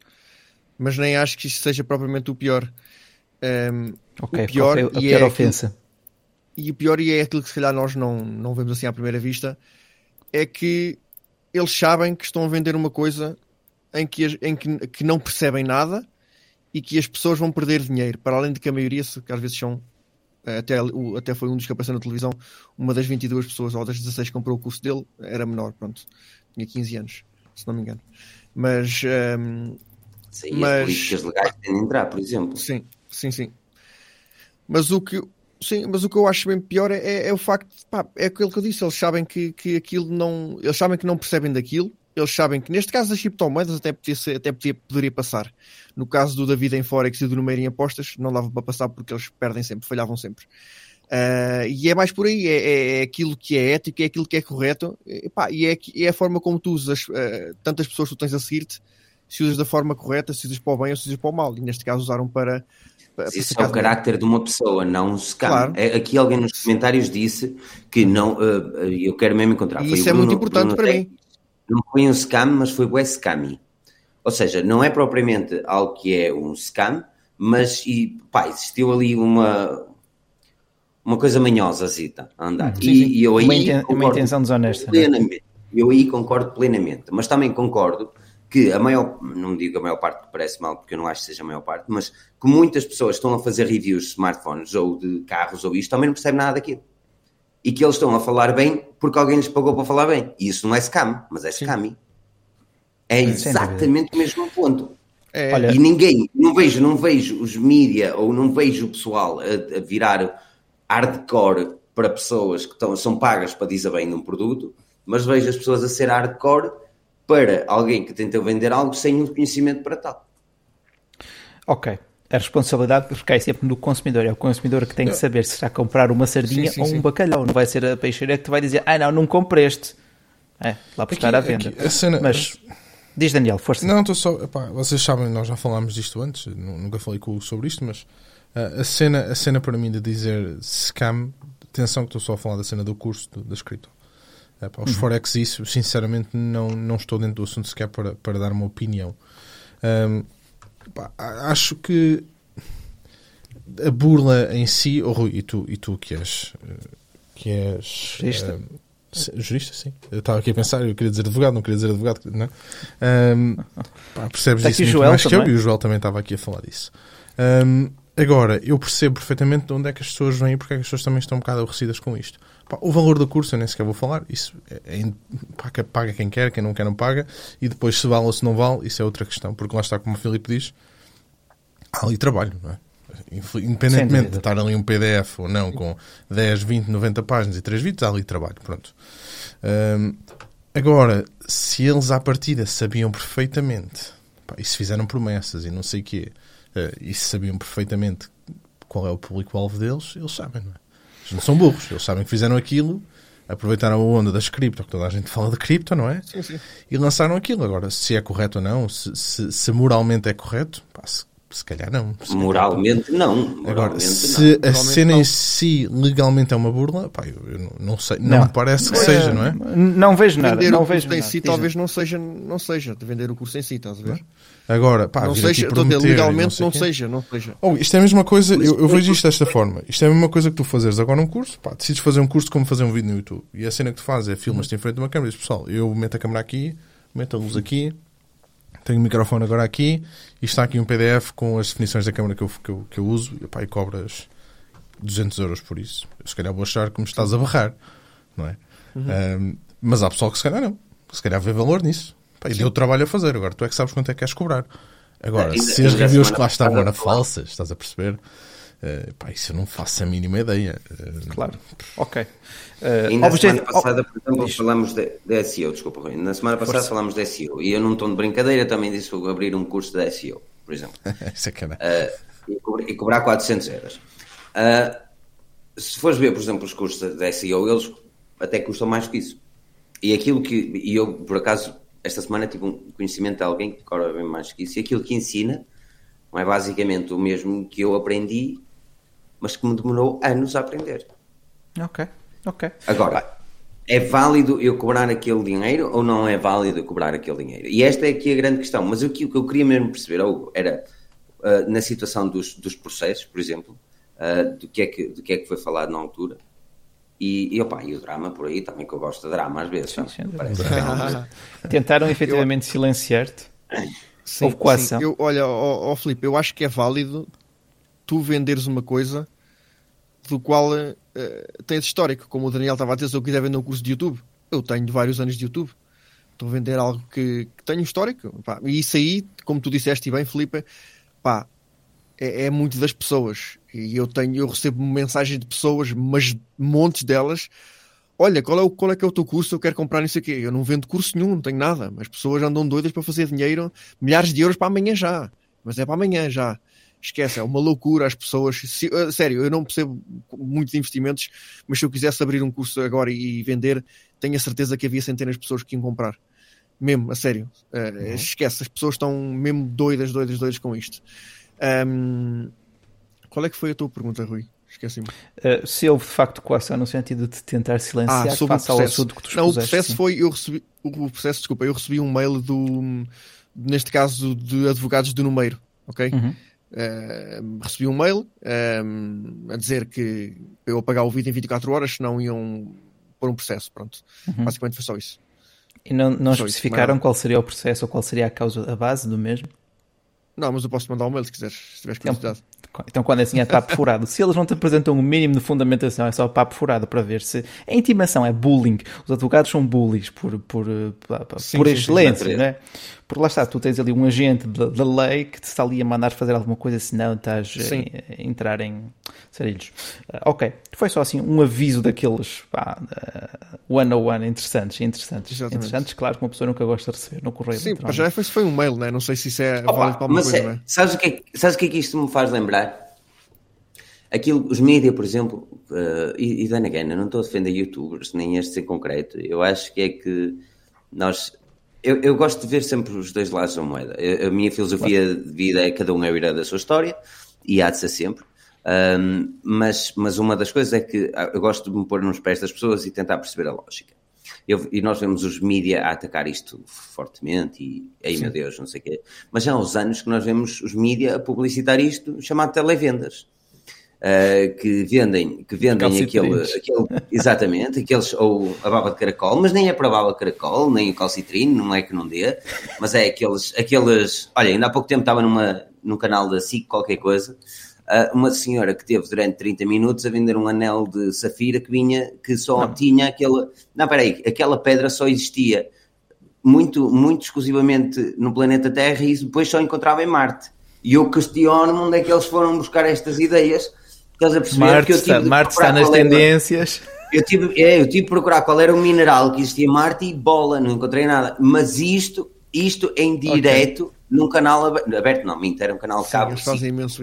Mas nem acho que isso seja propriamente o pior. Um, ok, o pior, a pior é ofensa. Aquilo, e o pior, e é aquilo que se calhar nós não, não vemos assim à primeira vista, é que eles sabem que estão a vender uma coisa em que, em que, que não percebem nada e que as pessoas vão perder dinheiro, para além de que a maioria, que às vezes são, até, até foi um dos que apareceu na televisão, uma das 22 pessoas ou das 16 que comprou o curso dele era menor, pronto, tinha 15 anos se não me engano. Mas. Um, sim, mas... as políticas legais têm de entrar, por exemplo. Sim, sim, sim. Mas o que. Sim, mas o que eu acho bem pior é, é, é o facto, pá, é aquilo que eu disse, eles sabem que, que aquilo não, eles sabem que não percebem daquilo, eles sabem que neste caso das criptomoedas até, podia ser, até podia, poderia passar. No caso do David em Forex e do Numeiro em apostas, não dava para passar porque eles perdem sempre, falhavam sempre. Uh, e é mais por aí, é, é, é, aquilo que é ético, é aquilo que é correto, e, pá, e é, é, a forma como tu usas uh, tantas pessoas que tu tens a seguir-te, se usas da forma correta, se usas para o bem ou se usas para o mal. E neste caso usaram para. para isso é o carácter de uma pessoa, não um scam. Claro. É, aqui alguém nos comentários disse que não, uh, eu quero mesmo encontrar. E isso é muito importante para mim. Não foi um scam, mas foi o scam. Ou seja, não é propriamente algo que é um scam, mas e, pá, existiu ali uma, uma coisa manhosa, Zita, a andar. Sim, e, sim. e, eu aí uma, inten uma intenção desonesta. É? Plenamente. Eu aí concordo plenamente, mas também concordo que a maior, não digo a maior parte que parece mal, porque eu não acho que seja a maior parte, mas que muitas pessoas estão a fazer reviews de smartphones ou de carros ou isto, também não percebem nada daquilo. E que eles estão a falar bem porque alguém lhes pagou para falar bem. E isso não é scam, mas é scam. É exatamente o mesmo ponto. É. Olha, e ninguém, não vejo, não vejo os mídia ou não vejo o pessoal a, a virar hardcore para pessoas que estão, são pagas para dizer bem de um produto, mas vejo as pessoas a ser hardcore para alguém que tenta vender algo sem um conhecimento para tal. Ok. A responsabilidade recai sempre no consumidor. É o consumidor que tem que saber se está a comprar uma sardinha sim, sim, ou um sim. bacalhau. Não vai ser a peixeira que te vai dizer, ah não, não compre este. É, lá por estar à venda. Aqui, cena... Mas, diz Daniel, força. Não, estou só, epá, vocês sabem, nós já falámos disto antes, nunca falei com o sobre isto, mas a, cena, a cena para mim de dizer scam, atenção que estou só a falar da cena do curso do, da escrita. É, os uhum. Forex, isso, sinceramente, não, não estou dentro do assunto sequer para, para dar uma opinião. Um, pá, acho que a burla em si, oh Rui, e tu, e tu que és, que és uh, Jurista, sim. Eu estava aqui a pensar, eu queria dizer advogado, não queria dizer advogado, não é? Um, pá, percebes Está isso muito mais que eu, também. e o Joel também estava aqui a falar disso. Um, agora, eu percebo perfeitamente de onde é que as pessoas vêm e porque é que as pessoas também estão um bocado aborrecidas com isto. Pá, o valor do curso eu nem sequer vou falar, isso é, é paga, paga quem quer, quem não quer não paga, e depois se vale ou se não vale, isso é outra questão, porque lá está, como o Filipe diz, há ali trabalho, não é? Independentemente de estar ali um PDF ou não, com 10, 20, 90 páginas e 3 vídeos, há ali trabalho, pronto. Hum, agora, se eles à partida sabiam perfeitamente, pá, e se fizeram promessas e não sei o quê, eh, e se sabiam perfeitamente qual é o público-alvo deles, eles sabem, não é? Eles não são burros, eles sabem que fizeram aquilo, aproveitaram a onda das cripto, que toda a gente fala de cripto, não é? Sim, sim. E lançaram aquilo. Agora, se é correto ou não, se, se- se moralmente é correto, pá, se, se calhar não. Se calhar Moralmente, não. Agora, Moralmente, se não. a cena não. em si legalmente é uma burla, pá, eu, eu não, não sei, não, Não. me parece que seja, não é? Não vejo nada. Vender Não o vejo curso em nada. si Diz-me. talvez não seja, não seja, de vender o curso em si, estás a ver? Agora, pá, não seja, prometer legalmente sei não quê. seja, não seja. Oh, isto é a mesma coisa, eu, eu vejo isto desta forma. Isto é a mesma coisa que tu fazeres agora um curso, pá, decides fazer um curso como fazer um vídeo no YouTube. E a cena que tu fazes é filmas-te em frente de uma câmera e dizes, pessoal, eu meto a câmera aqui, meto a luz aqui, tenho o microfone agora aqui, e está aqui um PDF com as definições da câmera que eu, que eu, que eu uso, e, pá, e cobras 200 euros por isso. Eu, se calhar vou achar que me estás a barrar, não é? Ahm, mas há pessoal que se calhar não. Se calhar vê valor nisso. Pá, e deu trabalho a fazer. Agora tu é que sabes quanto é que queres cobrar. Agora, Ainda- se as a reviews que lá estavam eram falsas, estás a perceber? Eh, pá, isso eu não faço a mínima ideia. Eh, Claro. Ok. Uh, Ainda objeto- a semana passada, por exemplo, Diz. falámos de, de SEO, desculpa, Rui. Na semana passada falámos de SEO e eu, num tom de brincadeira, também disse que vou abrir um curso de SEO, por exemplo, isso é que. Ah, e, cobrar, e cobrar 400 euros. Se fores ver, por exemplo, os cursos de, de SEO, eles até custam mais que isso. E aquilo que, e eu, por acaso, esta semana tive um conhecimento de alguém que cobra bem mais que isso, e aquilo que ensina não é basicamente o mesmo que eu aprendi, mas que me demorou anos a aprender. Ok. Ok. Agora, é válido eu cobrar aquele dinheiro ou não é válido eu cobrar aquele dinheiro? E esta é aqui a grande questão. Mas o que, o que eu queria mesmo perceber Hugo, era ah, na situação dos, dos processos, por exemplo, ah, do, que é que, do que é que foi falado na altura. E, e, opa, e o drama por aí também, que eu gosto de drama às vezes. Parece que é Tentaram efetivamente silenciar-te. Sim, Houve coação. sim. Eu, olha, ó, ó, Filipe, eu acho que é válido tu venderes uma coisa do qual eh, tens histórico. Como o Daniel estava a dizer, se eu quiser vender um curso de YouTube, eu tenho vários anos de YouTube. Estou a vender algo que, que tenho histórico. pá. E isso aí, como tu disseste bem, Filipe, pá, é, é muito das pessoas. E eu tenho, eu recebo mensagens de pessoas, mas montes delas. Olha, qual é, o, qual é que é o teu curso? Eu quero comprar isso aqui. Eu não vendo curso nenhum, não tenho nada. As pessoas andam doidas para fazer dinheiro, milhares de euros para amanhã já. Mas é para amanhã já. Esquece, é uma loucura as pessoas. Se- uh, sério, eu não percebo muito de investimentos, mas se eu quisesse abrir um curso agora e vender, tenho a certeza que havia centenas de pessoas que iam comprar. Mesmo, a sério. Uh, Esquece, as pessoas estão mesmo doidas, doidas, doidas com isto. Ahm, qual é que foi a tua pergunta, Rui? Esqueci-me. Uh, se houve de facto coação no sentido de te tentar silenciar Ah, sobre o face ao processo. assunto que tu Não, o processo sim. foi, eu recebi, o processo, desculpa, eu recebi um mail do, neste caso, de advogados do Numeiro, ok? Uhum. Eh, recebi um mail eh, a dizer que eu apagar o vídeo em 24 horas, senão iam pôr um processo, pronto. Uhum. Basicamente foi só isso. E não, não Só isso, especificaram mas- qual seria o processo ou qual seria a causa, a base do mesmo? Não, mas eu posso mandar um mail se quiseres, se tiveres Então, curiosidade. Então, quando é assim é papo furado. Se eles não te apresentam o mínimo de fundamentação, é só papo furado para ver se. A intimação é bullying. Os advogados são bullies por, por, eh, Sim, por sim, sim, excelência, sim. não é? Porque lá está, tu tens ali um agente da, lei que te está ali a mandar fazer alguma coisa, senão estás Sim. a, entrar em sarilhos. Ah, ok, foi só assim um aviso daqueles pá, uh, one on one interessantes, interessantes. Exatamente. Interessantes, claro, que uma pessoa nunca gosta de receber no correio. Sim, para eleitónico. já foi, foi um mail, né? não sei se isso é Opa, válido para alguma mas coisa, é- é? sabes, o que é, que- sabes o que é que isto me faz lembrar? Aquilo, os mídias, por exemplo, eh, e, e again, eu não estou a defender youtubers, nem estes em concreto, eu acho que é que nós. Eu, eu gosto de ver sempre os dois lados da moeda. Eu- a minha filosofia de vida é cada um é o herói da sua história, e há de ser sempre. Ahm, mas, mas uma das coisas é que ah, eu gosto de me pôr nos pés das pessoas e tentar perceber a lógica. Eu- e nós vemos os mídias a atacar isto fortemente e, ei meu Deus, não sei o quê. Mas já há uns anos que nós vemos os mídias a publicitar isto chamado televendas. Uh, que vendem, que vendem aquele, aquele, exatamente, aqueles, ou a baba de caracol, mas nem é para a baba de caracol, nem o calcitrino, não é que não dê, mas é aqueles, aqueles, olha, ainda há pouco tempo estava numa, num canal da SIC, qualquer coisa, uh, uma senhora que teve durante 30 minutos a vender um anel de safira que vinha, que só não. tinha aquela, não, peraí, aquela pedra só existia muito, muito exclusivamente no planeta Terra e depois só encontrava em Marte. E eu questiono-me onde é que eles foram buscar estas ideias, Estás a perceber? Marte, está, Marte está nas tendências. eu, tive, é, eu tive de procurar qual era o mineral que existia Marte e bola, não encontrei nada. Mas isto, isto em direto okay. num canal aberto, aberto não, minto, era um canal de cabo.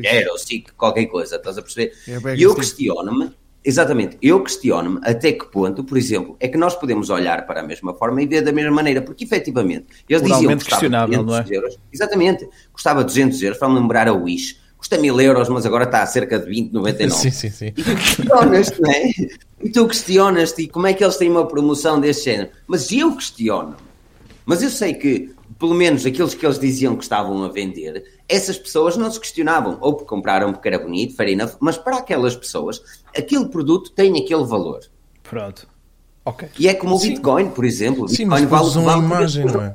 Era ou SIC, qualquer coisa, estás a perceber? É e eu questiono-me, exatamente, eu questiono-me até que ponto, por exemplo, é que nós podemos olhar para a mesma forma e ver da mesma maneira, porque efetivamente eles diziam que custava 200 não é? euros, exatamente, custava 200 euros, para me lembrar a Wish custa mil euros, mas agora está a cerca de 20,99. Sim, sim, sim. E tu questionas-te, não é? E tu questionas-te, como é que eles têm uma promoção desse género? Mas eu questiono. Mas eu sei que, pelo menos aqueles que eles diziam que estavam a vender, essas pessoas não se questionavam. Ou porque compraram porque era bonito, enough, mas para aquelas pessoas, aquele produto tem aquele valor. Pronto. Ok. E é como o Bitcoin, por exemplo. O Sim, Bitcoin mas vale, vale uma imagem, não é?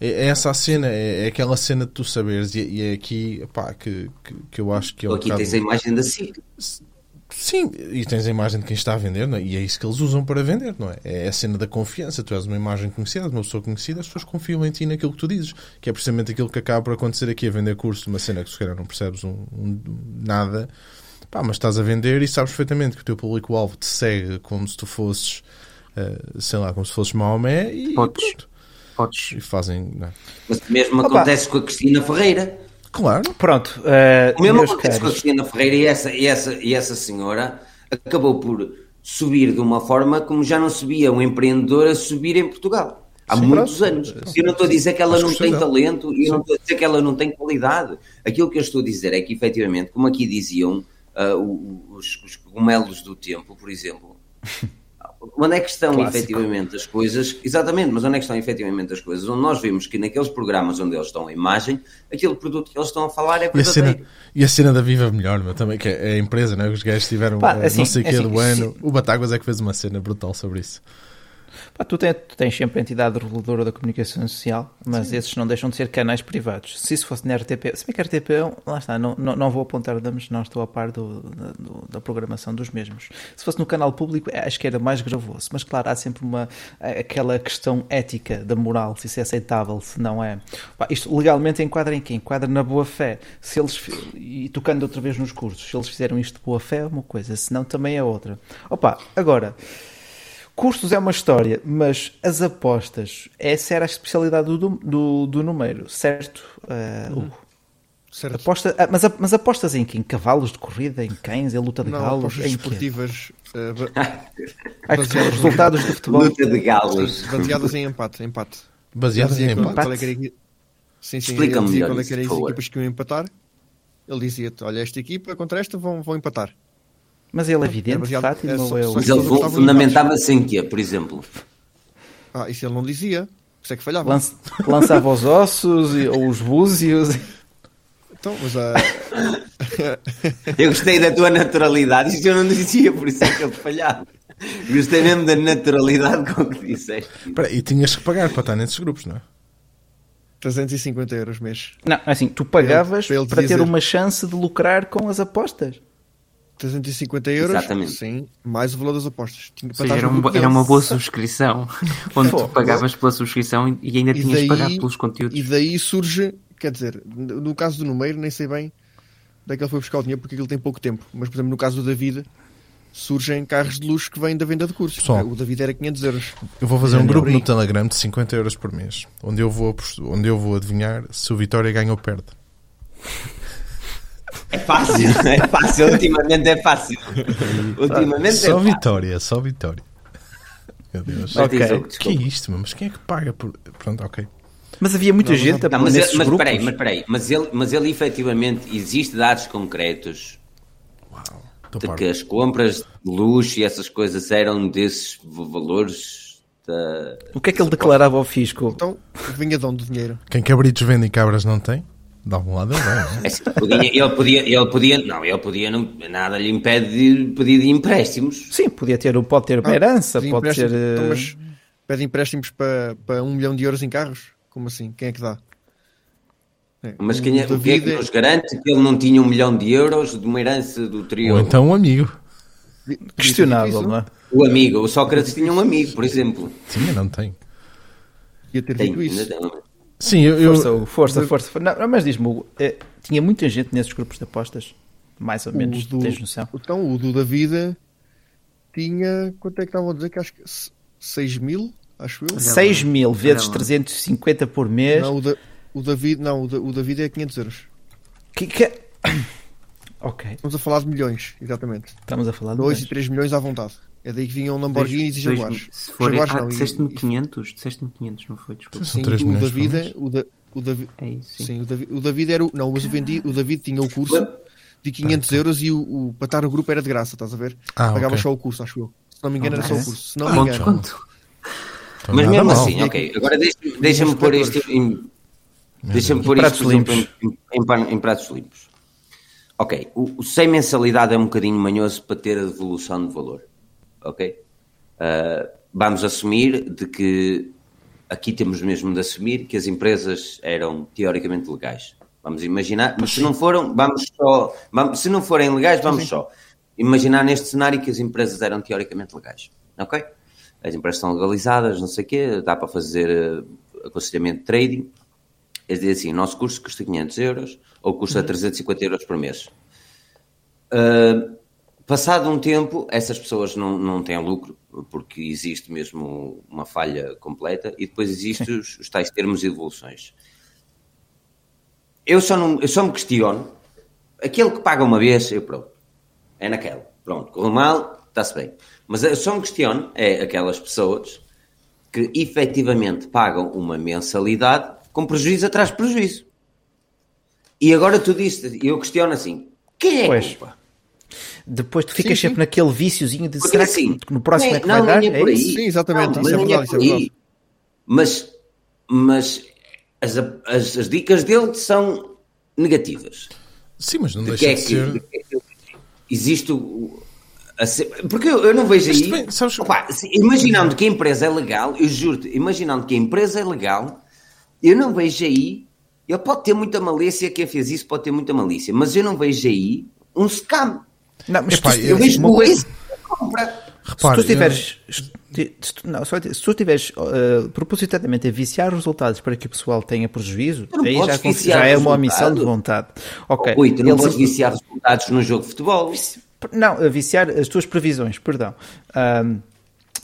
É, é essa a cena, é, é, aquela cena de tu saberes, e, e é aqui pá, que, que, que, eu acho que é um Aqui tens a imagem da SIC. Sim, e tens a imagem de quem está a vender, é? e é isso que eles usam para vender, não é? É a cena da confiança. Tu és uma imagem conhecida, uma pessoa conhecida, as pessoas confiam em ti naquilo que tu dizes, que é precisamente aquilo que acaba por acontecer aqui a vender curso de uma cena que se calhar não percebes um, um, nada, pá, mas estás a vender e sabes perfeitamente que o teu público-alvo te segue como se tu fosses, uh, sei lá, como se fosses Maomé e. Podes. Pronto podes. E fazem. Não. É? Mas o mesmo Opa. acontece com a Cristina Ferreira. Claro. Pronto. Uh, o mesmo acontece caros. com a Cristina Ferreira e essa, e, essa, e essa senhora acabou por subir de uma forma como já não subia um empreendedor a subir em Portugal. Há Sim, muitos pronto. anos. Eu não estou a dizer que ela não tem talento e eu não estou a dizer que ela não tem qualidade. Aquilo que eu estou a dizer é que, efetivamente, como aqui diziam uh, os, os cogumelos do tempo, por exemplo, onde é que estão Clássico. efetivamente as coisas, exatamente, mas onde é que estão efetivamente as coisas, onde nós vemos que naqueles programas onde eles estão a imagem, aquele produto que eles estão a falar é verdadeiro. E a cena, e a cena da Viva Melhor, meu, também, que é a empresa, né? os gajos tiveram Pá, assim, não sei o que assim, do ano, o Batáguas é que fez uma cena brutal sobre isso. Tu, tens, tu, tens, sempre a entidade reguladora da comunicação social, mas Sim. esses não deixam de ser canais privados. Se isso fosse na RTP, se bem que a RTP, lá está, não, não, não vou apontar damas, não estou a par do, do, da programação dos mesmos. Se fosse no canal público, é, acho que era mais gravoso, mas claro, há sempre uma, aquela questão ética, da moral, se isso é aceitável, se não é. Pá, isto legalmente enquadra em quem? Enquadra na boa fé. Se eles, e tocando outra vez nos cursos, se eles fizeram isto de boa fé é uma coisa, se não também é outra. Opa, agora. Custos é uma história, mas as apostas, essa era a especialidade do, do, do número, certo? Uh, uhum. certo. Aposta, ah, mas, mas apostas em quem? Em cavalos de corrida, em cães, em luta de Não, galos? Em esportivas. Uh, baseadas resultados de futebol. Luta de galos. Baseadas em empate. empate. Baseadas em empate. Qual é que sim, sim, Explica-me melhor qual é que era as equipas que iam empatar. Ele dizia-te, olha, esta equipa contra esta vão, vão empatar. Mas ele é evidente, é Fátima, é, ou é Mas ele fundamentava-se em quê, por exemplo? Ah, isso ele não dizia. Por isso é que falhava. Lança, lançava os ossos e, ou os búzios. Então, mas a... Eu gostei da tua naturalidade. Isto eu não dizia, por isso é que ele falhava. Gostei mesmo da naturalidade com que disseste. Espera, e tinhas que pagar para estar nesses grupos, não é? 350 euros mês. Não, assim, tu pagavas para, ele, para ter uma chance de lucrar com as apostas. 350 euros, Exatamente. sim, mais o valor das apostas. Seja, era, um, era, uma boa subscrição, onde tu pagavas pela subscrição e ainda tinhas de pagar pelos conteúdos. E daí surge, quer dizer, no caso do número, nem sei bem onde é que ele foi buscar o dinheiro porque ele tem pouco tempo, mas por exemplo, no caso do David, surgem carros de luxo que vêm da venda de cursos. Só. O David era 500 euros. Eu vou fazer um grupo no Telegram de 50 euros por mês, onde eu vou, onde eu vou adivinhar se o Vitória ganha ou perde. É fácil, é fácil, ultimamente é fácil. Ultimamente só é vitória, fácil. só vitória. Meu Deus. Okay. que é isto, mas quem é que paga por. Pronto, ok. Mas havia muita não, gente não, mas, ele, mas peraí, mas peraí, mas ele, mas ele efetivamente existe dados concretos Uau, de que as compras de luxo e essas coisas eram desses valores. Da... O que é que ele declarava ao fisco? Então, vinha de onde o dinheiro? Quem cabritos vende e cabras não tem? De algum lado ele vai, não é? É podia- ele, podia, ele podia, não, ele podia, não, nada lhe impede de pedir empréstimos. Sim, podia ter, pode ter uma herança, Pede pode ter. empréstimos- então, eh, mas pede empréstimos para, para um milhão de euros em carros? Como assim? Quem é que dá? É, Mas quem é, o que é que nos garante que ele não tinha um milhão de euros de uma herança do trio? Ou então um amigo. questionável, não é? O amigo, o Sócrates tinha um amigo, por exemplo. Sim, eu não tenho. Ia ter Tem, dito isso. tem. Sim, eu. eu- Força, Hugo, força, força. Não, não, mas diz-me, Hugo, eh, tinha muita gente nesses grupos de apostas, mais ou menos, do- tens noção? Então, o do David tinha. Quanto é que estavam a dizer? Que acho que 6 mil, acho eu. 6 mil vezes lá. 350 por mês. Não, o, da, o David, não, o, da, o David é 500 euros. Que, que... Ok, Estamos a falar de milhões, exatamente. estamos a falar de 2 milhões. e 3 milhões à vontade. É daí que vinham Lamborghinis e Jaguares. Se for, Jaguares ah, não, disseste-me e- 500? Disseste-me 500, não foi? Desculpa. São Sim, 3 o David, o, da, o, Davi- É isso, sim. sim, o, Davi- o David era o. Não, mas o, vendi, o David tinha o curso de 500 euros e o, o, para estar o grupo era de graça, estás a ver? Ah, Pagava ok. só o curso, acho eu. Se não me engano, era só o curso. Se não me Bom engano. desconto. Então, Mas mesmo mal. assim, ok. Agora deixa-me deixa-me pôr isto em. Deixa-me pôr Pratos isto, por exemplo, limpos. em, em, em pratos limpos. Ok, o, o sem mensalidade é um bocadinho manhoso para ter a devolução de valor. Ok? Ah, vamos assumir de que aqui temos mesmo de assumir que as empresas eram teoricamente legais. Vamos imaginar, mas se não foram, vamos só. Vamos, se não forem legais, vamos só imaginar neste cenário que as empresas eram teoricamente legais. Ok? As empresas estão legalizadas, não sei o quê, dá para fazer eh, aconselhamento de trading. Eles dizem assim: o nosso curso custa 500 euros ou custa 350 euros por mês. Uh, passado um tempo, essas pessoas não, não têm lucro, porque existe mesmo uma falha completa, e depois existem os, os tais termos e devoluções. Eu só, não, eu só me questiono, aquele que paga uma vez, eu pronto, é naquela, pronto, correu mal, está-se bem. Mas eu só me questiono, é aquelas pessoas que efetivamente pagam uma mensalidade com prejuízo atrás de prejuízo. E agora tu disse, eu questiono assim, quem é Pois. culpa? Depois tu ficas Sim, sempre sim. naquele viciozinho de Porque será assim, que no próximo é que não, vai dar? É por aí. isso? Sim, exatamente, Não, isso é é por aí. Mas, mas as, as, as dicas dele são negativas. Sim, mas não De deixa que é de ser. que é que existe o. a ser- porque eu, eu não vejo Mas aí. também, sabes- Opa, imaginando que a empresa é legal, eu juro-te, imaginando que a empresa é legal, eu não vejo aí. Ele pode ter muita malícia, quem fez isso pode ter muita malícia, mas eu não vejo aí um scam. Não, mas Epá, tu, Eu É, vejo uma compra. se Repare, tu estiveres se tu- não, só- se tu estiveres uh, propositadamente a viciar os resultados para que o pessoal tenha prejuízo, aí já, viciar já é uma omissão de vontade. Ok. Ui, tu não Eles- podes viciar resultados num jogo de futebol. Não, a viciar as tuas previsões, perdão. Ahm,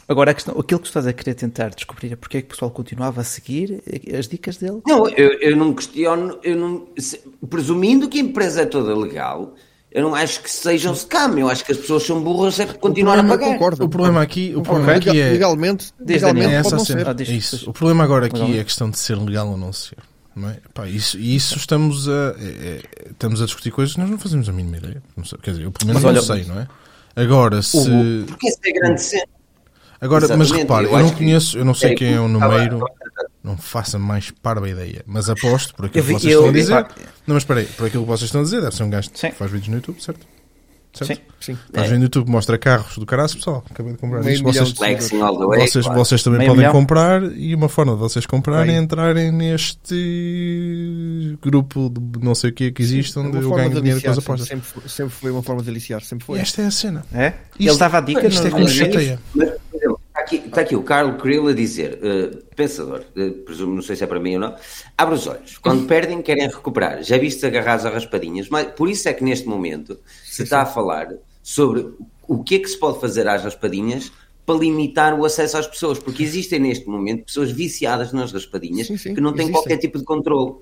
agora, a questão, aquilo que tu estás a querer tentar descobrir é porque é que o pessoal continuava a seguir as dicas dele. Não, eu, eu não questiono, eu não, se- presumindo que a empresa é toda legal, eu não acho que seja um scam, eu acho que as pessoas são burras é continuar a problema- pagar. concordo. O problema aqui, o problema Legal- aqui é, Legalmente, legalmente é essa ser. Ah, É isso. O problema agora aqui Legal. é a questão de ser legal ou não ser. Não é? Pá, isso, e isso estamos a, é- é- estamos a discutir coisas que nós não fazemos a mínima ideia. Não sei, quer dizer, eu pelo menos Mas não olha- sei, não é? Agora, se. Porque essa é a grande cena. Agora, mas Exatamente, repare, eu eu não conheço, eu não sei é, quem é o número, não faça mais parva ideia, mas aposto por aquilo Eu que vi- vocês estão a dizer. epá. Não, mas espera aí, por aquilo que vocês estão a dizer, deve ser um gajo Sim. que faz vídeos no YouTube, certo? certo? Sim. Sim. Faz vídeo no YouTube, mostra carros do caraço, pessoal. Acabei de comprar isto. Vocês, vocês, vocês também Meio podem milhão. comprar e uma forma de vocês comprarem é entrarem neste grupo de não sei o que que existe É onde uma eu ganho de dinheiro com as apostas. sempre, foi- sempre foi uma forma de aliciar, sempre E foi. esta é a cena. É? Ele dava a dica Isto é no- que me chateia. Mas, aqui, está aqui o Carlo Krill a dizer, eh, pensador, eh, presumo, não sei se é para mim ou não, abre os olhos. Quando perdem, querem recuperar. Já viste agarrados a raspadinhas, mas por isso é que neste momento se está a falar sobre o que é que se pode fazer às raspadinhas para limitar o acesso às pessoas, porque existem neste momento pessoas viciadas nas raspadinhas Sim, sim, que não têm existem. qualquer tipo de controle.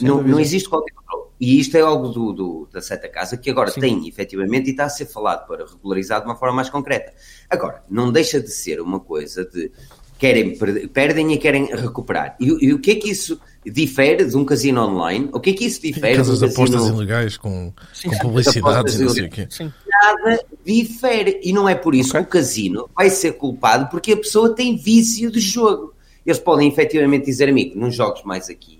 Não, não existe qualquer controle. E isto é algo do, do- da Seta Casa que agora tem efetivamente e está a ser falado para regularizar de uma forma mais concreta. Agora, não deixa de ser uma coisa de querem perdem e querem recuperar. E, o- e o que é que isso difere de um casino online? O que é que isso difere de um Casas de apostas casino ilegais com, com publicidades e não sei o quê. Sim. nada difere. E não é por isso que o casino vai ser culpado porque a pessoa tem vício de jogo. Eles podem efetivamente dizer, amigo, não jogues mais aqui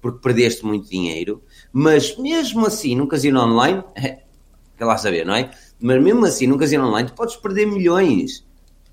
porque perdeste muito dinheiro, mas mesmo assim, num casino online, quer lá saber, não é? Mas mesmo assim, num casino online, tu podes perder milhões.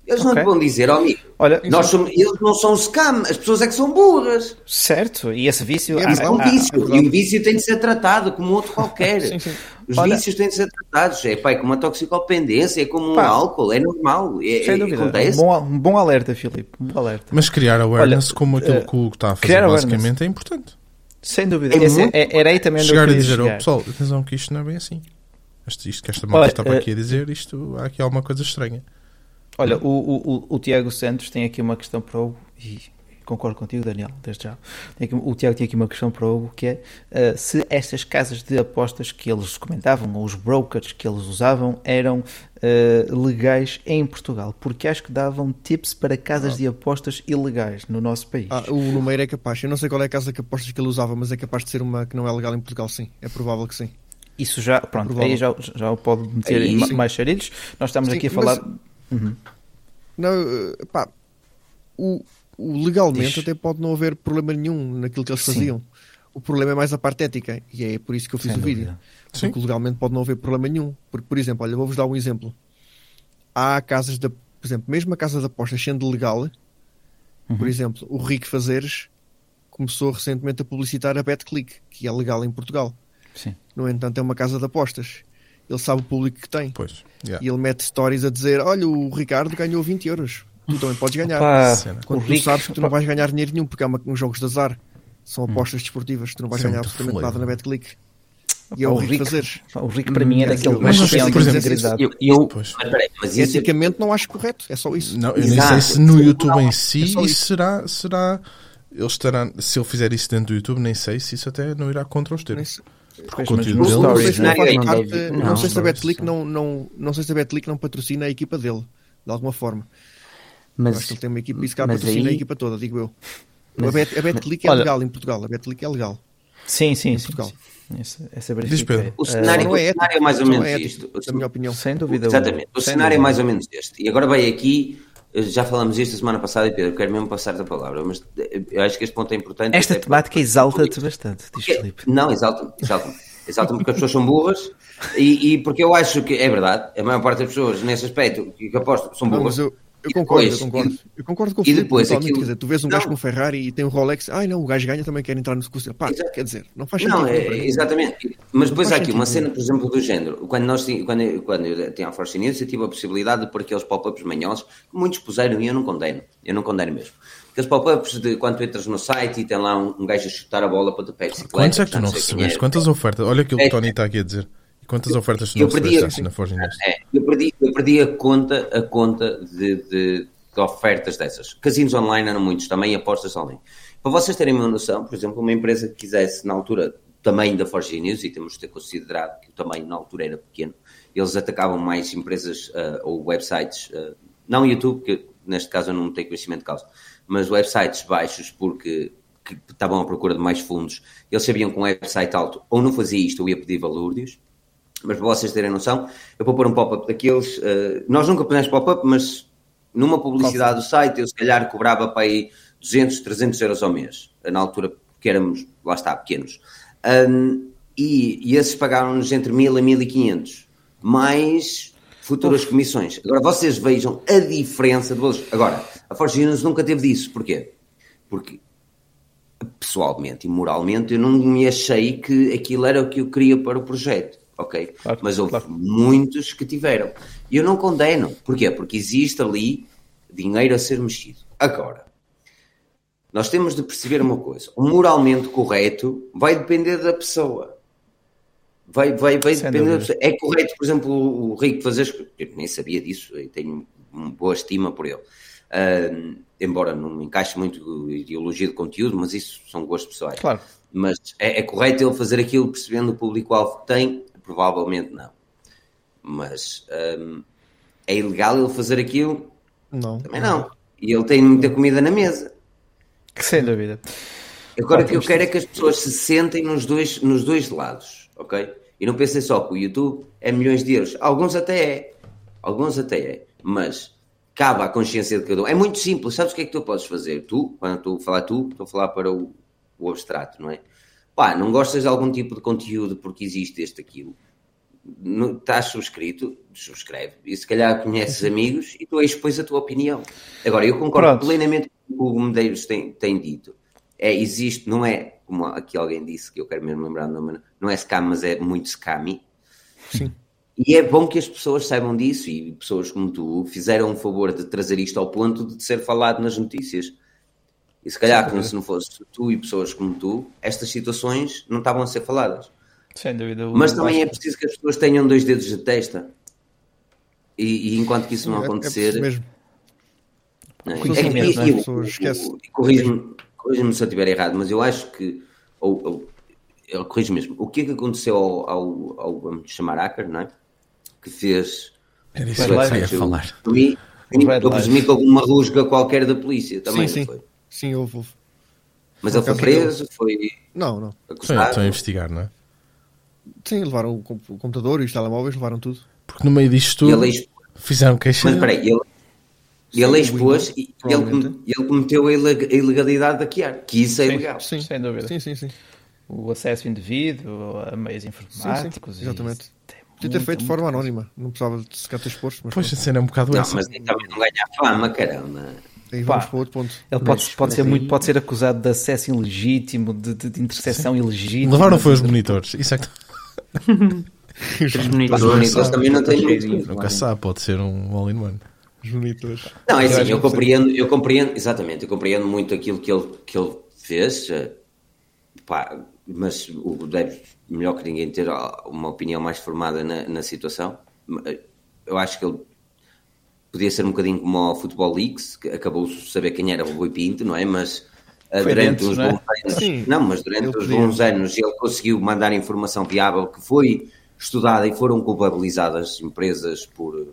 Eles okay. não te vão dizer, ó oh, amigo, Olha, nós somos, eles não são scam, as pessoas é que são burras. Certo, e esse vício... É, é um vício, e o vício tem de ser tratado como outro qualquer. sim, sim. Os Olha, vícios têm de ser tratados, é, pá, é como uma toxicodependência, é como pá, um álcool, é normal. É, sem dúvida, acontece. Um bom, um bom alerta, Filipe, um bom alerta. Mas criar awareness Olha, como aquilo uh, que o está a fazer basicamente awareness. é importante. Sem dúvida, é Esse, é, era aí também chegar a dizer, oh, pessoal, atenção que isto não é bem assim. Isto, isto que esta malta estava uh, aqui a dizer, isto, há aqui alguma coisa estranha. Olha, o, o, o, Tiago Santos tem aqui uma questão para o. E concordo contigo, Daniel, desde já. Aqui, o Tiago tem aqui uma questão para o Hugo que é uh, se estas casas de apostas que eles comentavam, ou os brokers que eles usavam, eram uh, legais em Portugal, porque acho que davam tips para casas ah. de apostas ilegais no nosso país. Ah, o número é capaz. Eu não sei qual é a casa de apostas que ele usava, mas é capaz de ser uma que não é legal em Portugal, sim. É provável que sim. Isso já, pronto, é aí já, já pode meter aí, mais charilhos. Nós estamos sim, aqui a falar. Mas... Uhum. Não, eh, pá, o, o legalmente Diz. até pode não haver problema nenhum naquilo que eles Sim. faziam. O problema é mais a parte ética, e é por isso que eu fiz Sem o vídeo. Dúvida. Porque Sim. legalmente pode não haver problema nenhum. Porque, por exemplo, olha, vou-vos dar um exemplo. Há casas de, por exemplo, mesmo a casa de apostas sendo legal, uhum. por exemplo, o Rico Fazeres começou recentemente a publicitar a BetClick, que é legal em Portugal. Sim. No entanto, é uma casa de apostas. Ele sabe o público que tem. Pois, yeah. E ele mete stories a dizer: Olha, o Ricardo ganhou 20 euros tu também podes ganhar. Pá, Quando tu Rick, sabes que tu não vais ganhar dinheiro nenhum, porque é uma, uns jogos de azar. São hum. apostas hum. desportivas, tu não vais Sim, ganhar absolutamente nada na BetClick. E é o, o Rico fazeres. O Rico para mim é daquele mais social de integridade. Eu, eu, mas, mas eticamente não acho correto, é só isso. Não, eu nem sei se no YouTube em si é isso será, será ele estará, se ele fizer isso dentro do YouTube, nem sei se isso até não irá contra os termos. Porque o conteúdo dele não, sei se não, não, não sei se a Betclick não, não, não sei se a Betclick não patrocina a equipa dele de alguma forma. Mas, acho que ele tem uma equipa e se calhar patrocina aí... a equipa toda, digo eu. Mas, a, Bet, a Betclick é olha, legal em Portugal. A Betclick é legal. Sim, sim, em Portugal. Sim, sim. Essa, essa o cenário, uh, é, o cenário é mais ou menos é isto. Na minha opinião. Sem dúvida. Exatamente. O cenário dúvida. é mais ou menos este. E agora vai aqui já falamos isto a semana passada e Pedro, quero mesmo passar a palavra, mas eu acho que este ponto é importante. Esta temática exalta-te bastante, diz Filipe. Não, exalta-me, exalta-me. Exalta-me porque as pessoas são burras e, e, porque eu acho que é verdade, a maior parte das pessoas nesse aspecto que aposto são burras. Não, eu concordo, depois, eu concordo. Eu concordo com o Filipe depois, aquilo... quer dizer, tu vês um não. gajo com um Ferrari e tem um Rolex, ai não, o gajo ganha também quer entrar no curso. Pá, quer dizer, não faz sentido. Não, é, exatamente. Mas depois há aqui sentido. uma cena, por exemplo, do género. Quando, nós, quando, eu, quando eu tinha a Force News, eu tive a possibilidade de pôr aqueles pop-ups manhosos que muitos puseram e eu não condeno. Eu não condeno mesmo. Aqueles pop-ups de quando tu entras no site e tem lá um, um gajo a chutar a bola para o pé bicicleta. Quantos é que tu não recebeste? Quantas ofertas? Olha aquilo que o Tony está aqui a dizer. Quantas ofertas tu não recebeste na Forge News? É, eu, perdi, eu perdi a conta, a conta de, de de ofertas dessas. Casinos online eram muitos, também apostas online. Para vocês terem uma noção, por exemplo, uma empresa que quisesse, na altura, tamanho da Forge News, e temos de ter considerado que o tamanho na altura era pequeno, eles atacavam mais empresas uh, ou websites, uh, não YouTube, que neste caso eu não tenho conhecimento de causa, mas websites baixos porque que estavam à procura de mais fundos. Eles sabiam que um website alto ou não fazia isto ou ia pedir valores, mas para vocês terem noção, eu vou pôr um pop-up daqueles. Uh, nós nunca pusemos pop-up, mas numa publicidade do site, eu se calhar cobrava para aí 200, 300 euros ao mês, na altura que éramos, lá está, pequenos. Um, e, e esses pagaram-nos entre 1000 a 1500, mais futuras Uf. comissões. Agora vocês vejam a diferença de valores. Agora, a Forge News nunca teve disso. Porquê? Porque pessoalmente e moralmente eu não me achei que aquilo era o que eu queria para o projeto ok? Claro, Mas houve claro. muitos que tiveram. E eu não condeno. Porquê? Porque existe ali dinheiro a ser mexido. Agora, nós temos de perceber uma coisa: o moralmente correto vai depender da pessoa. Vai, vai, vai depender da pessoa. É correto, por exemplo, o Rico fazer. Eu nem sabia disso, e tenho uma boa estima por ele. Uh, embora não me encaixe muito ideologia de conteúdo, mas isso são gostos pessoais. Claro. Mas é, é correto ele fazer aquilo percebendo o público-alvo que tem Provavelmente não. Mas um, é ilegal ele fazer aquilo? Não. Também não. E ele tem muita comida na mesa. Sem dúvida. Agora o que eu quero é que as pessoas se sentem nos dois, nos dois lados, ok? E não pensem só que o YouTube é milhões de euros. Alguns até é. Alguns até é. Mas cabe à consciência de cada um. É muito simples. Sabes o que é que tu podes fazer? Tu, quando estou a falar tu, estou a falar para o, o abstrato, não é? Pá, não gostas de algum tipo de conteúdo porque existe este, aquilo. No, estás subscrito, subscreve. E se calhar conheces amigos e tu expões a tua opinião. Agora, eu concordo Pronto. plenamente com o que o Medeiros tem, tem dito. É, existe, não é, como aqui alguém disse, que eu quero mesmo lembrar o nome, não é scam, mas é muito scammy. Sim. E é bom que as pessoas saibam disso e pessoas como tu fizeram o favor de trazer isto ao ponto de ser falado nas notícias. E se calhar, como se não fosse tu e pessoas como tu, estas situações não estavam a ser faladas. Sem dúvida. Mas também é preciso que as pessoas tenham dois dedos de testa. E, e enquanto que isso não É- é acontecer. preciso mesmo. não é? Não é? e- Pessoas e Corrige-me corrige-me se eu estiver errado, mas eu acho que. Ou, ou, eu corrijo mesmo. O que é que aconteceu ao, ao, ao vamos chamar hacker, não é? Que fez. Era isso que eu ia falar. Presumi que houve uma rusga qualquer da polícia também, sim, não sim. foi? Sim, houve, houve. Mas ele foi preso, foi Não, não. Estão, acusado. estão a investigar, não é? Sim, levaram o com- o computador e os telemóveis, levaram tudo. Porque no meio disto tudo ele expôs. fizeram queixa. Mas espera aí, ele, Sim, ele o expôs Windows, e ele, ele cometeu a ileg- a ilegalidade de hackear, que isso é Sim. ilegal. Sim. Sem dúvida. Sim, sim, sim. O acesso indevido a meios informáticos. e exatamente. isso tem Podia ter feito de forma anónima. Não precisava de sequer ter exposto. Mas Pois a cena é um bocado Não, essa. mas também não ganha fama, caramba. Aí Pá, vamos para outro ponto. Ele pode, Mas- pode ser aí- muito, pode ser acusado de acesso ilegítimo, de, de, de interseção ilegítima. Levaram foi os monitores. Isso é que monitores. os monitores também não têm de nunca sabe, pode ser um all-in-one. Os monitores. Não, é Eu assim, eu compreendo, eu compreendo, exatamente, eu compreendo muito aquilo que ele, que ele fez, eh, pá, mas o deve, melhor que ninguém, ter uma opinião mais formada na, na situação. Eh, Eu acho que ele podia ser um bocadinho como o Futebol Leaks, que acabou de saber quem era o Rui Pinto, não é? Mas eh, Foi durante dentro, uns não é? bons anos, Sim. não, mas durante Ele uns podia. bons anos ele conseguiu mandar informação viável que foi estudada e foram culpabilizadas empresas por,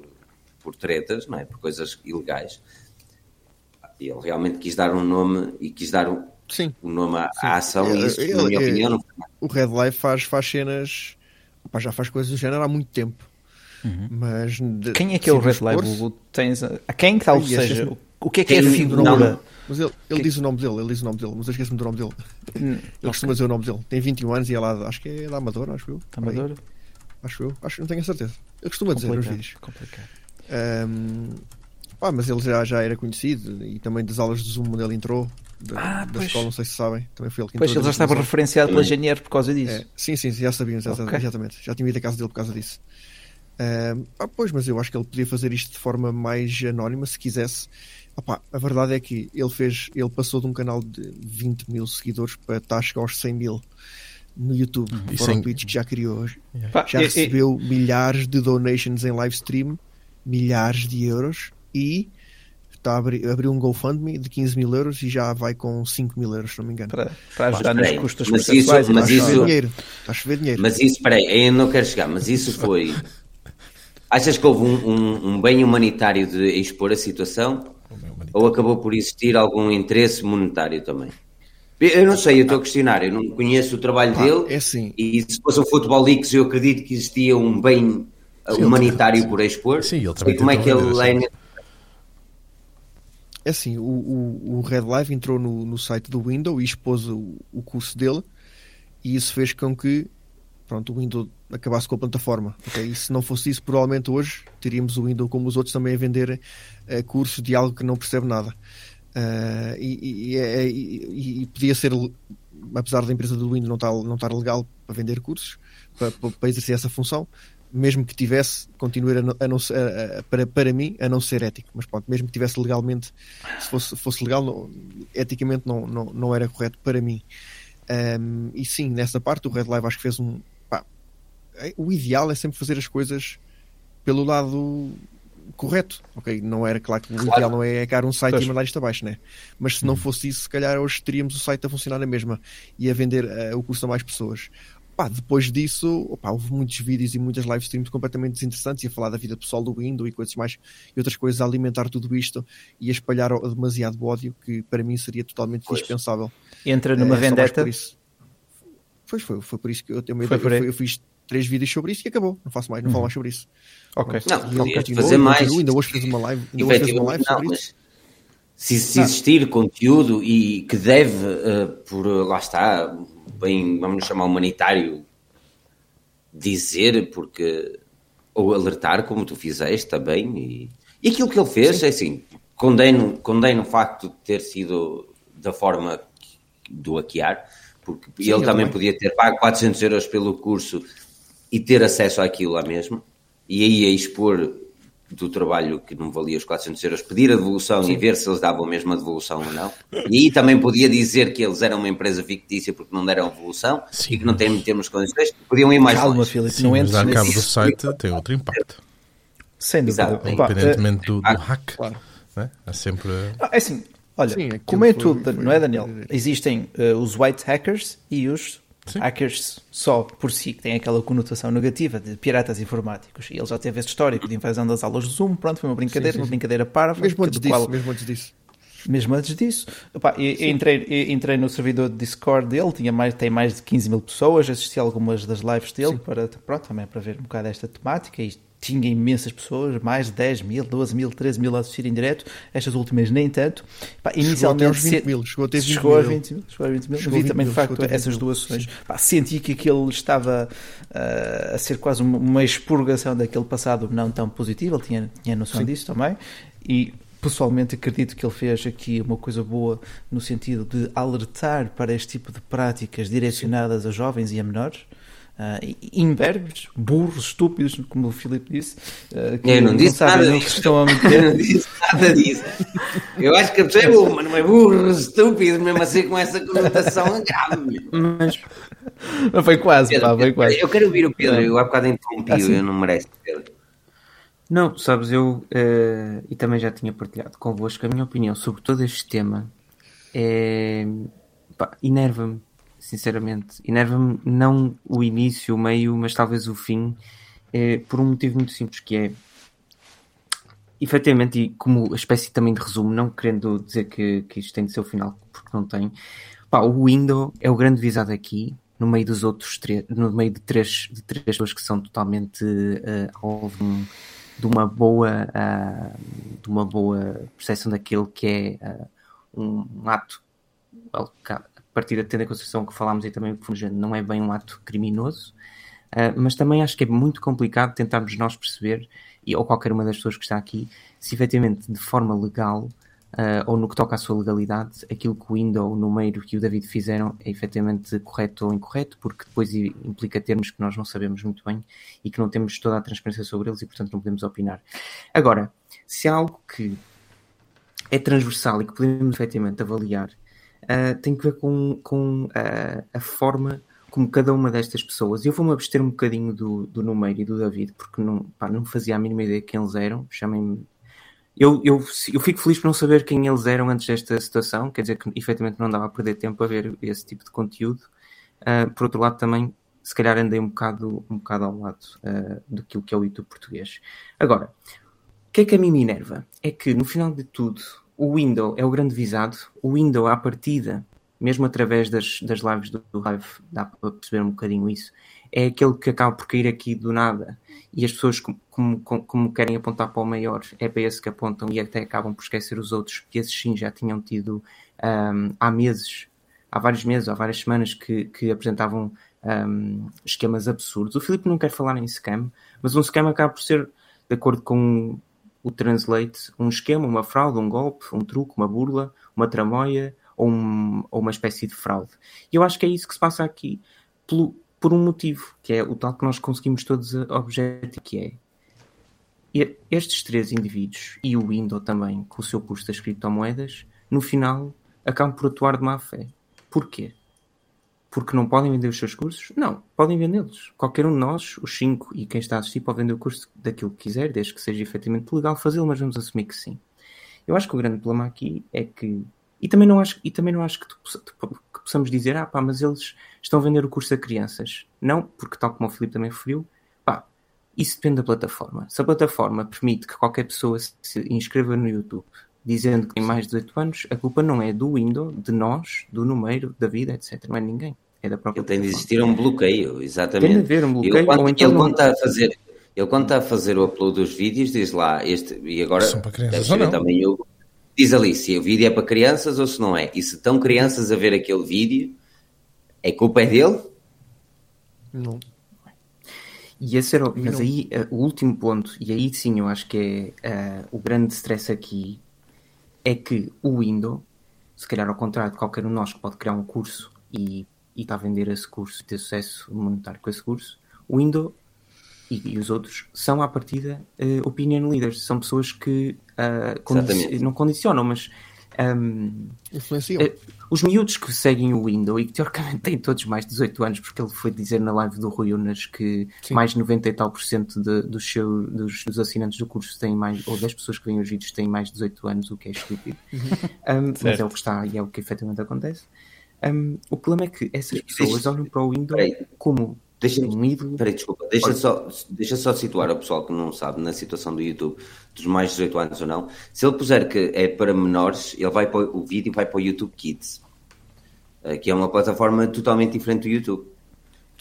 por tretas, não é? Por coisas ilegais. E ele realmente quis dar um nome e quis dar um, Sim. um nome à, à ação Ele- e isso, ele- na minha ele- opinião, não foi. O Red Life faz, faz cenas. Já faz coisas do género há muito tempo. Mas de- Uhum. Quem é que é o Red O- Tens, a a quem que ou Ai, seja, esquece-me. o- que é que é a figura? Mas ele, ele Que- diz o nome dele, ele diz o nome dele, mas eu esqueço-me do nome dele. Hum, Ele costuma dizer o nome dele. Tem 21 anos e é lá, acho que é da Amadora, acho eu. Amador? Acho eu, acho que não tenho a certeza. Ele costuma dizer nos Complicado, vídeos. complicado. Ahm, pá, mas ele já, já era conhecido e também das aulas de Zoom onde ele entrou, da, Ah, da escola, não sei se sabem. Também foi ele que Pois ele já estava referenciado pela GNR por causa disso. É, sim, sim, já sabíamos, já- Ok. exatamente. Já tinha ido à casa dele por causa disso. Ahm, ah, pois, mas eu acho que ele podia fazer isto de forma mais anónima se quisesse. Opá, a verdade é que ele fez, ele passou de um canal de 20 mil seguidores para estar a chegar aos 100 mil no YouTube, E fora sem- o Twitch que já criou hoje. Pá, Já e- e- recebeu milhares de donations em live stream, milhares de euros e está a abrir, abriu um GoFundMe de 15 mil euros e já vai com 5 mil euros, se não me engano. para, para ajudar Mas nos custos mas isso- e mas Está a mais chover isso- dinheiro. Está a chover dinheiro. Mas isso, peraí, eu não quero chegar, mas isso foi. Achas que houve um, um- um bem humanitário de expor a situação ou acabou por existir algum interesse monetário também? Eu não sei, eu estou a questionar, eu não conheço o trabalho Pá, dele é assim. e se fosse o Futebol Leaks eu acredito que existia um bem Sim, humanitário ele- por expor. Sim, ele também como é que ele é. É assim, o, o, o Red Live entrou no, no site do Windows e expôs o, o curso dele e isso fez com que pronto, o Windows acabasse com a plataforma. ok? E se não fosse isso, provavelmente hoje teríamos o Windows como os outros também a vender eh, cursos de algo que não percebe nada. Ah, e, e- e- podia ser, apesar da empresa do Windows não estar, não estar legal para vender cursos, para, para- exercer essa função, mesmo que tivesse, continuar a a não a- a- para, para mim, a não ser ético. Mas pronto, mesmo que tivesse legalmente, se fosse, fosse legal, não- eticamente não, não, não era correto para mim. Um, e sim, nessa parte o Red Live acho que fez um. É- o ideal é sempre fazer as coisas pelo lado correto, ok? Não era claro que o Claro. ideal não é criar um site Pois. e mandar isto abaixo, né? Mas se não fosse isso, se calhar hoje teríamos o site a funcionar na mesma e a vender eh, o curso a mais pessoas. Pá, depois disso, opá, houve muitos vídeos e muitas live streams completamente desinteressantes e a falar da vida pessoal do Windows e coisas mais e outras coisas a alimentar tudo isto e a espalhar demasiado ódio que para mim seria totalmente Pois. dispensável. Entra É, numa mais vendetta. por isso. Foi, foi, foi por isso que eu tenho uma Foi. Eu, eu fiz três vídeos sobre isso e acabou. Não faço mais, não falo mais sobre isso. Ok. Pronto. Não, podias continuou, fazer mais. continuou, Ainda hoje fez uma live, ainda hoje fez uma live não, sobre mas isso. se, se existir conteúdo e que deve, uh, por lá está, bem, vamos chamar humanitário, dizer, porque ou alertar, como tu fizeste também, e, e aquilo que ele fez, Sim. é assim, condeno, condeno o facto de ter sido da forma do hackear, porque Sim, ele também, também podia ter pago 400 euros pelo curso e ter acesso àquilo lá mesmo, e aí a expor do trabalho que não valia os 400 euros, pedir a devolução Sim. e ver se eles davam mesmo a devolução ou não. E aí também podia dizer que eles eram uma empresa fictícia porque não deram a devolução Sim. e que não têm termos condições. Podiam ir mais Calma, longe. Filipe, não entres mas cabo do site tem outro impacto. Sem dúvida. Independentemente do, do ah, hack. Claro. Né? É sempre... é assim, olha, Sim, como é tudo, foi, não é Daniel? Existem uh, os white hackers e os Sim. hackers só por si, que têm aquela conotação negativa de piratas informáticos. E ele já teve esse histórico de invasão das aulas de Zoom. Pronto, foi uma brincadeira, sim, sim, uma brincadeira parva. Mesmo antes disso, qual... mesmo antes disso. Mesmo antes disso, Opa, entrei, entrei no servidor de Discord dele, tinha mais, tem mais de 15 mil pessoas, assisti algumas das lives dele para, pronto, também para ver um bocado esta temática e tinha imensas pessoas, mais de 10 mil, 12 mil, 13 mil a assistir em direto, estas últimas nem tanto. Pá, inicialmente chegou a 20 mil, chegou a ter 20 chegou mil. A 20 mil. Chegou a 20 mil. Vi também, de facto, essas doações. Pá, senti que aquilo estava uh, a ser quase uma expurgação daquele passado não tão positivo, ele tinha, tinha noção Sim. disso também, e pessoalmente acredito que ele fez aqui uma coisa boa no sentido de alertar para este tipo de práticas direcionadas a jovens e a menores uh, imberbes, burros, estúpidos, como o Filipe disse. Uh, que eu não disse não nada disso. Estão a meter. Eu não disse nada disso. Eu acho que a pessoa é burro, mas não é burro, estúpido, mesmo assim com essa conotação grave. Mas... mas foi quase, Pedro, pá, foi quase. Eu quero ouvir o Pedro, eu há bocado interrompi, assim? eu não mereço, Pedro. Não, sabes, eu uh, e também já tinha partilhado convosco a minha opinião sobre todo este tema é enerva-me sinceramente. Enerva-me não o início, o meio, mas talvez o fim, é, por um motivo muito simples, que é efetivamente, e como espécie também de resumo, não querendo dizer que, que isto tem de ser o final, porque não tem, pá, o Windows é o grande visado aqui, no meio dos outros três, no meio de três, de três pessoas que são totalmente uh, alvo de uma boa, uh, de uma boa percepção daquilo que é uh, um ato partir tendo em consideração que falámos aí também, que não é bem um ato criminoso, uh, mas também acho que é muito complicado tentarmos nós perceber, e, ou qualquer uma das pessoas que está aqui, se efetivamente de forma legal, uh, ou no que toca à sua legalidade, aquilo que o Window, o Numeiro e o David fizeram é efetivamente correto ou incorreto, porque depois implica termos que nós não sabemos muito bem e que não temos toda a transparência sobre eles e, portanto, não podemos opinar. Agora, se há algo que é transversal e que podemos efetivamente avaliar uh, tem que ver com, com uh, a forma como cada uma destas pessoas, eu vou-me abster um bocadinho do, do Numeiro e do David, porque não, pá, não fazia a mínima ideia quem eles eram, chamem-me. Eu, eu, eu fico feliz por não saber quem eles eram antes desta situação, quer dizer que efetivamente não dava a perder tempo a ver esse tipo de conteúdo. Uh, por outro lado, também, se calhar andei um bocado, um bocado ao lado uh, daquilo que é o YouTube português. Agora, o que é que a mim me enerva? É que no final de tudo, o Windows é o grande visado. O Windows, à partida, mesmo através das, das lives do, Live, dá para perceber um bocadinho isso, é aquele que acaba por cair aqui do nada. E as pessoas, como, como, como querem apontar para o maior, é para esse que apontam e até acabam por esquecer os outros, que esses sim já tinham tido um, há meses, há vários meses, há várias semanas, que, que apresentavam um, esquemas absurdos. O Filipe não quer falar em scam, mas um scam acaba por ser, de acordo com o translate um esquema, uma fraude, um golpe, um truque, uma burla, uma tramóia ou, um, ou uma espécie de fraude. E eu acho que é isso que se passa aqui pelo, por um motivo, que é o tal que nós conseguimos todos objeto, que é estes três indivíduos e o Windows também, com o seu curso das criptomoedas, no final acabam por atuar de má fé. Porquê? Porque não podem vender os seus cursos? Não, podem vendê-los. Qualquer um de nós, os cinco e quem está a assistir, pode vender o curso daquilo que quiser, desde que seja efetivamente legal fazê-lo, mas vamos assumir que sim. Eu acho que o grande problema aqui é que. E também não acho, e também não acho que, tu, que possamos dizer, ah pá, mas eles estão a vender o curso a crianças. Não, porque tal como o Filipe também referiu, pá, isso depende da plataforma. Se a plataforma permite que qualquer pessoa se inscreva no YouTube dizendo que tem mais de 18 anos, a culpa não é do Windows, de nós, do número, da vida, etc. Não é ninguém. É da própria. Ele tem de existir um bloqueio, exatamente. Tem de haver um bloqueio. Ele, quando, então ele, quando está a fazer, ele quando está a fazer o upload dos vídeos, diz lá, este, e agora São para crianças, deve também eu, diz ali se o vídeo é para crianças ou se não é. E se estão crianças a ver aquele vídeo, é culpa é dele? Não. E esse era, o- mas aí eh, o último ponto, e aí sim eu acho que é eh, o grande stress aqui, é que o Windows, se calhar ao contrário de qualquer um de nós que pode criar um curso e e está a vender esse curso e ter sucesso monetário com esse curso, o Windows e, e os outros são à partida eh, opinion leaders, são pessoas que condi- Exatamente. não condicionam, mas ahm, Influenciam. eh, os miúdos que seguem o Windows e que teoricamente têm todos mais de 18 anos, porque ele foi dizer na live do Rui Unas que Sim. mais de 90 e tal por cento de- dos, seu, dos, dos assinantes do curso têm mais, ou das pessoas que veem os vídeos têm mais de 18 anos, o que é estúpido. Um, mas é o que está e é o que efetivamente acontece. Um, o problema é que essas pessoas olham para o Windows Peraí. como Deixa-me um ídolo. Peraí, desculpa, deixa só, deixa só situar o pessoal que não sabe na situação do YouTube, dos mais de 18 anos ou não. Se ele puser que é para menores, ele vai para, o vídeo vai para o YouTube Kids, eh, que é uma plataforma totalmente diferente do YouTube.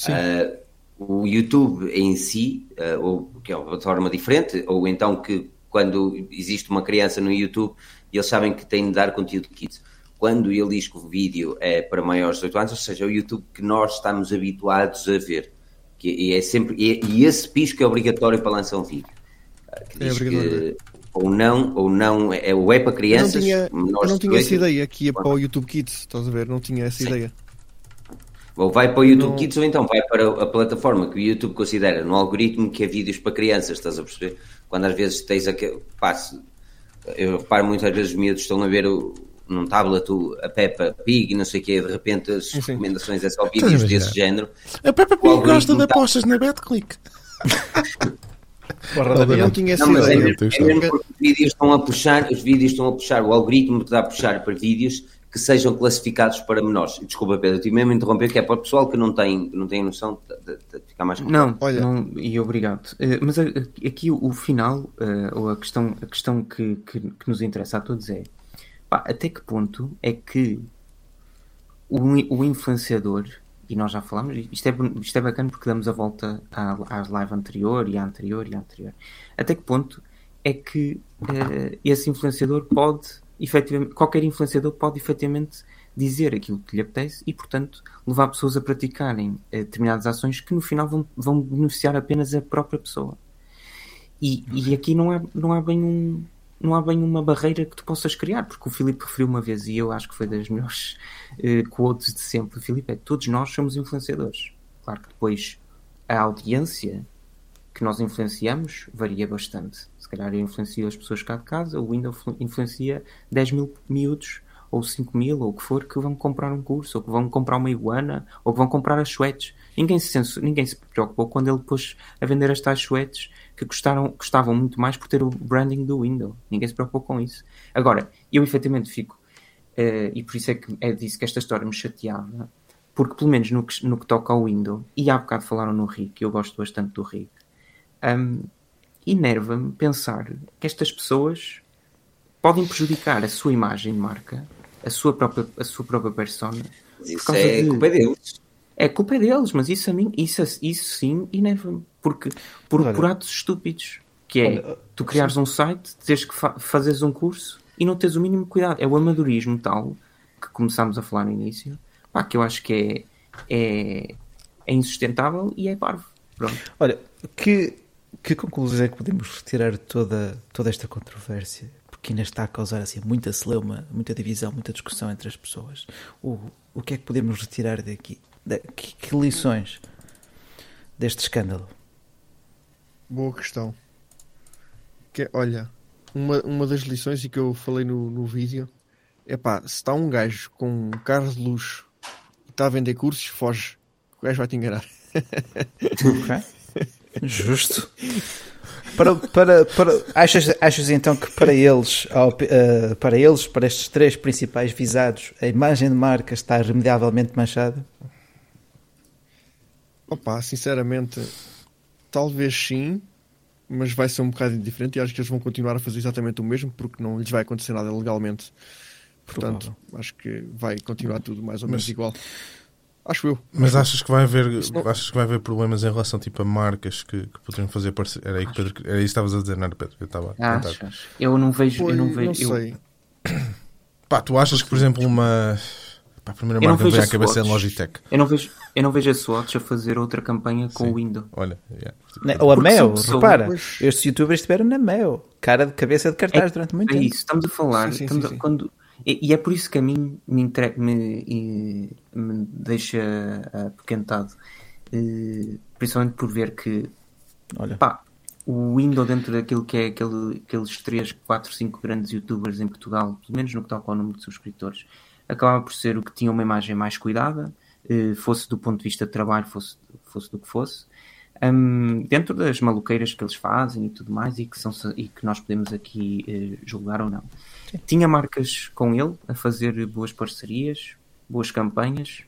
Eh, o YouTube em si, eh, ou que é uma plataforma diferente, ou então que quando existe uma criança no YouTube, eles sabem que têm de dar conteúdo Kids. Quando ele diz que o vídeo é para maiores de 18 anos, ou seja, é o YouTube que nós estamos habituados a ver. Que, e, é sempre, e, e esse pisco é obrigatório para lançar um vídeo. Ah, Que É diz que ou não, ou não, é, ou é para Eu não crianças, tinha, eu não tinha essa 18, ideia que ia para o YouTube Kids, estás a ver? Não tinha essa Sim. ideia. Ou vai para o YouTube Não- Kids ou então vai para a plataforma que o YouTube considera no algoritmo que é vídeos para crianças, estás a perceber? Quando às vezes tens aquele. Pá, eu reparo muitas vezes os miúdos estão a ver o, num tablet a Peppa Pig e não sei o quê, de repente as sim. recomendações é só vídeos desse género. A Peppa Pig gosta de tá- apostas na BetClick. Porra Não, não tinha essa Não, mas é mesmo, é mesmo porque os vídeos estão a puxar, os vídeos estão a puxar, o algoritmo está a puxar para vídeos que sejam classificados para menores. Desculpa, Pedro, tive mesmo a interromper, que é para o pessoal que não tem, que não tem noção de, de- de ficar mais Não, Olha- não, e obrigado. Eh, mas a- a- aqui o, o final, eh, ou a questão, a questão que, que, que nos interessa a todos é pá, até que ponto é que o, o influenciador, e nós já falamos, isto é, isto é bacana porque damos a volta à, à live anterior e à anterior e à anterior. Até que ponto é que eh, esse influenciador pode, efetivamente, qualquer influenciador pode efetivamente dizer aquilo que lhe apetece e, portanto, levar pessoas a praticarem eh, determinadas ações que no final vão, vão beneficiar apenas a própria pessoa. E, e aqui não há, não há bem um. Não há bem uma barreira que tu possas criar, porque o Filipe referiu uma vez, e eu acho que foi das melhores eh, quotes de sempre. Filipe, é todos nós somos influenciadores. Claro que depois a audiência que nós influenciamos varia bastante. Se calhar eu influencio as pessoas cá de casa, o Windows influ- influencia 10 mil miúdos, ou 5 mil, ou o que for, que vão comprar um curso, ou que vão comprar uma iguana, ou que vão comprar as suetes. Ninguém se, ninguém se preocupou quando ele pôs a vender as tais suetes que custaram, custavam muito mais por ter o branding do Windows. Ninguém se preocupou com isso. Agora, eu efetivamente fico, eh, e por isso é que é disso que esta história me chateava, porque pelo menos no que, no que toca ao Windows, e há bocado falaram no Rick, eu gosto bastante do Rick, hum, enerva-me pensar que estas pessoas podem prejudicar a sua imagem de marca, a sua própria, a sua própria persona. Isso é de- culpa deles. É culpa é deles, mas isso a mim, isso, isso sim enerva-me. Porque por, Olha- por atos estúpidos. Que é Olha, tu criares um site, teres que fa fazeres um curso e não tens o mínimo cuidado. É o amadorismo tal que começámos a falar no início, pá, que eu acho que é, é, é insustentável e é parvo. Pronto. Olha, que, que conclusões é que podemos retirar de toda, toda esta controvérsia? Porque ainda está a causar assim, muita celeuma, muita divisão, muita discussão entre as pessoas. O, o que é que podemos retirar daqui? Da, que, que lições deste escândalo? Boa questão. Que, olha, uma, uma das lições e que eu falei no, no vídeo é pá, se está um gajo com um carro de luxo e está a vender cursos, foge. O gajo vai te enganar. Justo. Para, para, para, achas, achas então que para eles, eh, para eles, para estes três principais visados, a imagem de marca está remediavelmente manchada? Opa, sinceramente, talvez sim, mas vai ser um bocado diferente e acho que eles vão continuar a fazer exatamente o mesmo porque não lhes vai acontecer nada legalmente. Portanto, acho que vai continuar tudo mais ou menos Mas- igual. Acho eu. Mas achas que vai haver, não- achas que vai haver problemas em relação tipo, a marcas que, que poderiam fazer parceria? Era, aí que Pedro, era isso que estavas a dizer, não era Pedro? Eu estava Acho, acho. Eu não vejo. eu não vejo eu- sei. Pá, tu achas que, por exemplo, uma. Pá, a primeira marca que vem à cabeça é a Logitech. Eu não vejo, eu não vejo a Swatch a fazer outra campanha com Sim. o Windows. Olha, yeah. Ou a Mel, repara. Pois... Estes youtubers estiveram na Mel. Cara de cabeça de cartaz é, durante muito é tempo. É isso, estamos a falar. Sim, sim, estamos a, quando, e, e, é por isso que a mim me, entre, me, me deixa apoquentado. Uh, principalmente por ver que Olha. Pá, o Windows dentro daquilo que é aquele, aqueles 3, 4, 5 grandes youtubers em Portugal, pelo menos no que toca ao número de subscritores, acabava por ser o que tinha uma imagem mais cuidada, eh, fosse do ponto de vista de trabalho, fosse, fosse do que fosse. Um, dentro das maluqueiras que eles fazem e tudo mais, e que, são, e que nós podemos aqui eh, julgar ou não. Sim. Tinha marcas com ele a fazer boas parcerias, boas campanhas,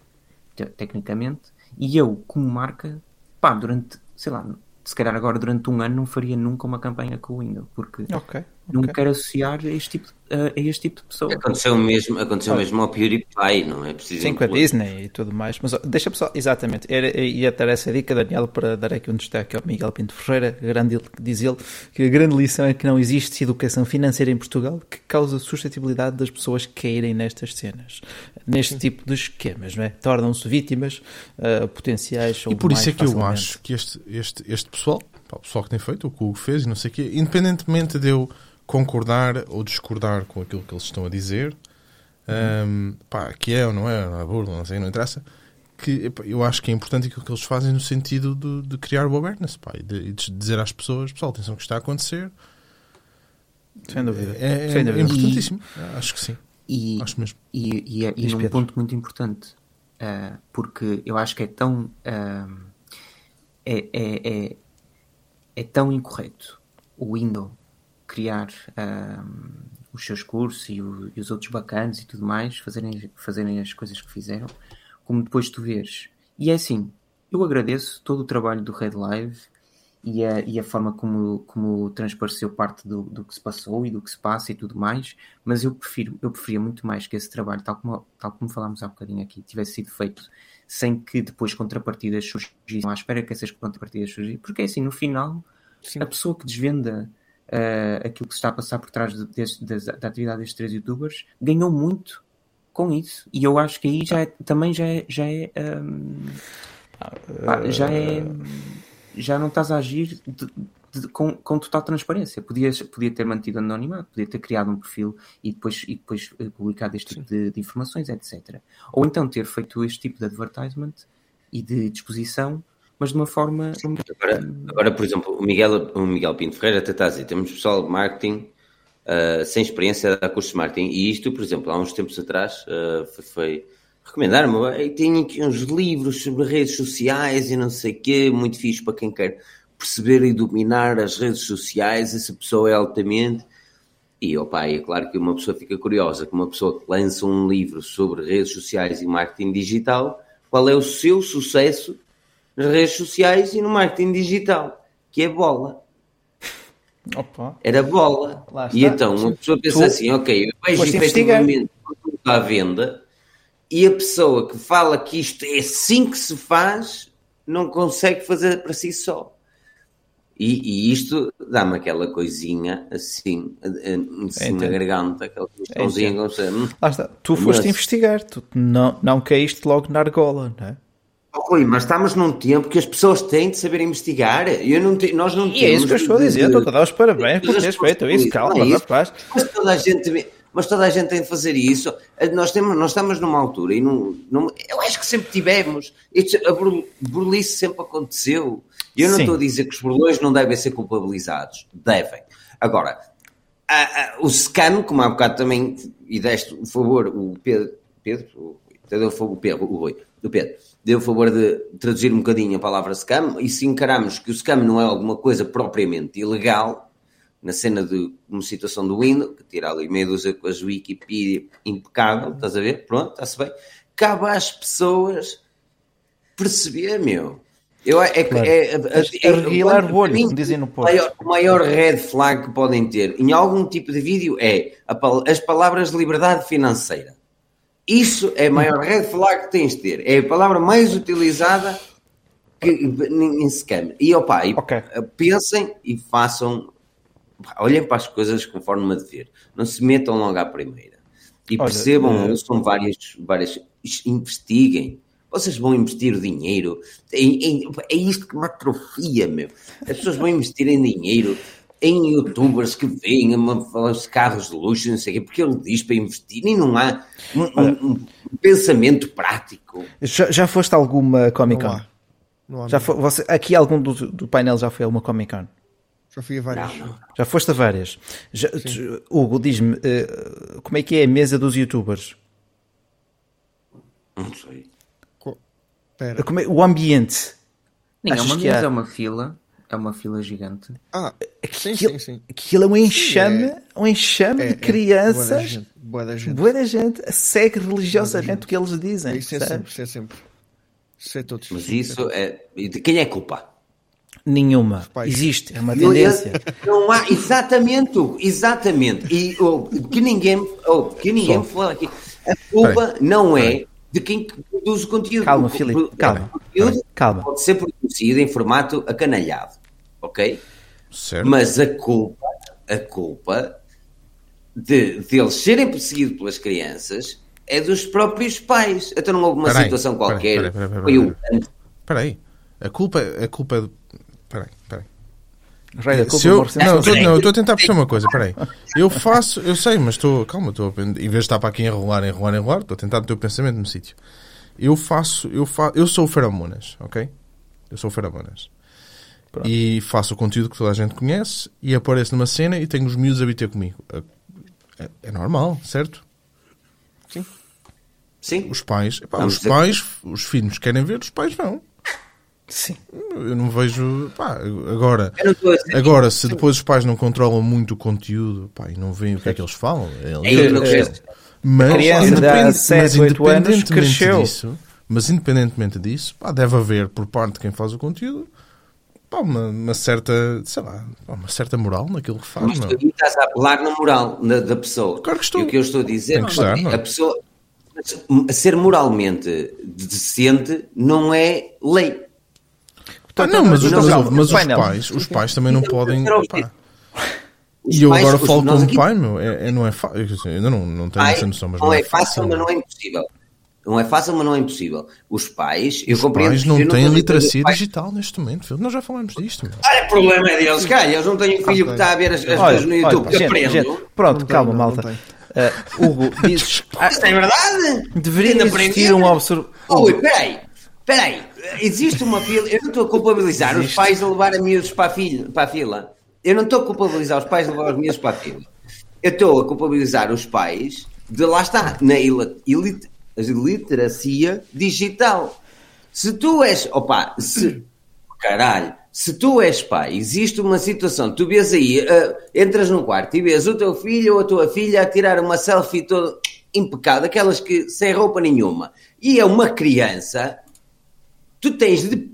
te tecnicamente, e eu, como marca, pá, durante, sei lá, se calhar agora durante um ano não faria nunca uma campanha com o Windows, porque okay, não okay. quero associar a este tipo de, a este tipo de pessoa. Aconteceu mesmo, aconteceu mesmo ao PewDiePie, não é preciso. Sim, com a Disney e tudo mais. Mas deixa só, exatamente, era, ia ter essa dica, Daniel, para dar aqui um destaque ao Miguel Pinto Ferreira, grande, diz ele que a grande lição é que não existe educação financeira em Portugal que causa suscetibilidade das pessoas caírem nestas cenas, neste tipo de esquemas, não é? Tornam-se vítimas uh, potenciais. E por isso é que facilmente. eu acho que este, este, este pessoal, o pessoal que tem feito, o que o Hugo fez e não sei o quê, independentemente de eu concordar ou discordar com aquilo que eles estão a dizer, um, pá, que é ou não é, a burla, não sei, não interessa, que eu acho que é importante aquilo que eles fazem no sentido de, de criar o awareness, pá, e de, de, dizer às pessoas, pessoal, atenção que está a acontecer. Sem dúvida. É, é, Sem dúvida. é importantíssimo. E, acho que sim. E, acho mesmo. E, e, é, e num ponto muito importante, uh, porque eu acho que é tão. Uh, é, é, é, é tão incorreto o Windows criar um, os seus cursos e, o, e, os outros bacanas e tudo mais, fazerem, fazerem as coisas que fizeram, como depois tu vês. E é assim, eu agradeço todo o trabalho do Red Live e a, e a forma como, como transpareceu parte do, do que se passou e do que se passa e tudo mais, mas eu prefiro, eu preferia muito mais que esse trabalho, tal como, tal como falámos há bocadinho aqui, tivesse sido feito sem que depois contrapartidas surgissem à espera que essas contrapartidas surgissem, porque é assim, no final, Sim. a pessoa que desvenda uh, aquilo que se está a passar por trás de, de, de, da atividade destes três youtubers, ganhou muito com isso. E eu acho que aí já é, também já é. Já é, um, pá, já é. Já não estás a agir com, com, total transparência. Podias, podia ter mantido anonimato, podia ter criado um perfil e depois, e depois eh, publicado este tipo de, de, informações, etc. Ou então ter feito este tipo de advertisement e de disposição mas de uma forma. Agora, agora por exemplo, o Miguel, o Miguel Pinto Ferreira até está a dizer: temos pessoal de marketing uh, sem experiência a dar cursos de marketing, e isto, por exemplo, há uns tempos atrás uh, foi, foi recomendar-me. Tenho aqui uns livros sobre redes sociais e não sei o quê, muito fixe para quem quer perceber e dominar as redes sociais. Essa pessoa é altamente. E, opa, é claro que uma pessoa fica curiosa, que uma pessoa que lança um livro sobre redes sociais e marketing digital, qual é o seu sucesso nas redes sociais e no marketing digital, que é bola. Opa. Era bola. E então uma pessoa pensa tu, assim, ok, eu vejo efetivamente tudo está à venda e a pessoa que fala que isto é assim que se faz não consegue fazer para si só. E, e isto dá-me aquela coisinha assim, assim na garganta, aquela questãozinha. Lá está, tu foste Mas... investigar, tu não, não caíste logo na argola, não é? Rui, mas estamos num tempo que as pessoas têm de saber investigar. Eu não te, nós não e é isso que eu estou a dizer. Estou a dar os parabéns por teres feito isso. Calma, é rapaz. Mas toda, a gente, mas toda a gente tem de fazer isso. Nós, temos, nós estamos numa altura e não, não, eu acho que sempre tivemos. A burlice sempre aconteceu. E eu não Sim. estou a dizer que os burlões não devem ser culpabilizados. Devem. Agora, a, a, o scam, como há bocado também, e deste o favor, o Pedro, Pedro, o, o Pedro, o Rui, do Pedro deu o favor de traduzir um bocadinho a palavra scam, e se encaramos que o scam não é alguma coisa propriamente ilegal, na cena de uma situação do Windows, que tira ali meia dúzia com as Wikipedia impecável, estás a ver? Pronto, está-se bem. Cabe às pessoas perceber, meu. Eu, é, claro. é, é, reguilar o olho, como dizem no post. Maior, o maior red flag que podem ter em algum tipo de vídeo é a, as palavras de liberdade financeira. Isso é a maior red flag que tens de ter. É a palavra mais utilizada que, em scam. E opa, e okay. pensem e façam, olhem para as coisas conforme uma dever. Não se metam logo à primeira. E Olha, percebam, eh, são várias, várias. Investiguem. Vocês vão investir o dinheiro. Em, em- é isto que me atrofia, meu. As pessoas vão investir em dinheiro em youtubers que veem uma- os carros de luxo, não sei o quê, porque ele diz para investir e não há um, um- um pensamento prático. Já, já foste a alguma Comic Não Con? há. Não há Já foi, você, aqui algum do, do painel já foi a uma Comic Con? Já fui a várias. Não, não. Já foste a várias. Já- tu- Hugo, diz-me, eh, como é que é a mesa dos youtubers? Não sei. Co- Pera. Como é- o ambiente. Nem é uma mesa, há? é uma fila. É uma fila gigante. Ah, sim, Aquilo, sim, sim. aquilo é um enxame, é- um enxame É, de é, crianças. Boa da gente. Boa da gente. Boa da gente segue religiosamente o que eles dizem. Isso é sabe? sempre, isso é sempre. Isso é todos. Mas isso é. e De quem é culpa? Nenhuma. Existe, é uma Não, tendência. Não, não há, exatamente, exatamente. E oh, que ninguém, oh, que ninguém fala aqui. A culpa não é de quem produz o conteúdo. Calma, O- Filipe, o- calma. O conteúdo Calma. pode ser produzido em formato acanalhado, ok? Certo? Mas a culpa, a culpa de, de eles serem perseguidos pelas crianças é dos próprios pais. Então não houve uma Peraí, situação peraí, qualquer. peraí, peraí, peraí, Foi um Espera aí. A culpa, a culpa é... do- Espera aí, espera aí. Rei da culpa, Se eu, não, tô- não, estou a tentar perceber uma coisa, peraí. Eu faço, eu sei, mas estou, calma, estou a. Em vez de estar para aqui enrolar, enrolar, enrolar, estou a tentar meter o pensamento no sítio. Eu faço, eu faço, eu sou o Feromonas, ok? Eu sou o Feromonas. Pronto. E faço o conteúdo que toda a gente conhece e apareço numa cena e tenho os miúdos a bater comigo. É, é normal, certo? Sim. Os pais, epá, os dizer- pais, os filhos querem ver, os pais não. Sim. Eu não vejo, pá, agora, Agora, se depois os pais não controlam muito o conteúdo pá, e não veem o que é que eles falam, é É, questão. mas, A criança de independ- há sete, mas oito anos independentemente cresceu. disso, mas independentemente disso, pá, deve haver por parte de quem faz o conteúdo pá, uma, uma certa, sei lá, uma certa moral naquilo que faz, Mas não? tu estás a apelar na moral na- da pessoa. Claro que estou. E o que eu estou a dizer estar, é não é? a pessoa a ser moralmente decente não é lei. Ah, não, mas, os- mas, mas os pais, os pais também não podem. o? Os E eu pais- agora os- falo como aqui- pai, meu, é, é- não é fácil. Ainda não, não tenho Pai, essa noção, mas não é fácil, mas não é impossível. Não é fácil, mas não é impossível. Os pais, eu Os compreendo. pais eu não têm literacia os pais- digital neste momento. filho. Nós já falamos disto. Meu. Ah, é problema deles, cara. Eles não têm um filho que está a ver as, as Olha, coisas no YouTube. olha, gente, Aprendo. gente, pronto, Não calma, não, malta. Ah, Hugo, dizes. Isto é verdade? deveria Ainda existir um observador. Ui, peraí, peraí. Existe uma fila. Eu não estou a culpabilizar os pais a levar a miúdos para a, fila, para a fila. Eu não estou a culpabilizar os pais de levar os miúdos para a fila. Eu estou a culpabilizar os pais de lá está, na ilit- iliteracia digital. Se tu és. Opa, se. Caralho. Se tu és pai, existe uma situação, tu vês aí, ah, entras num quarto e vês o teu filho ou a tua filha a tirar uma selfie toda impecável, aquelas que sem roupa nenhuma, e é uma criança, tu tens de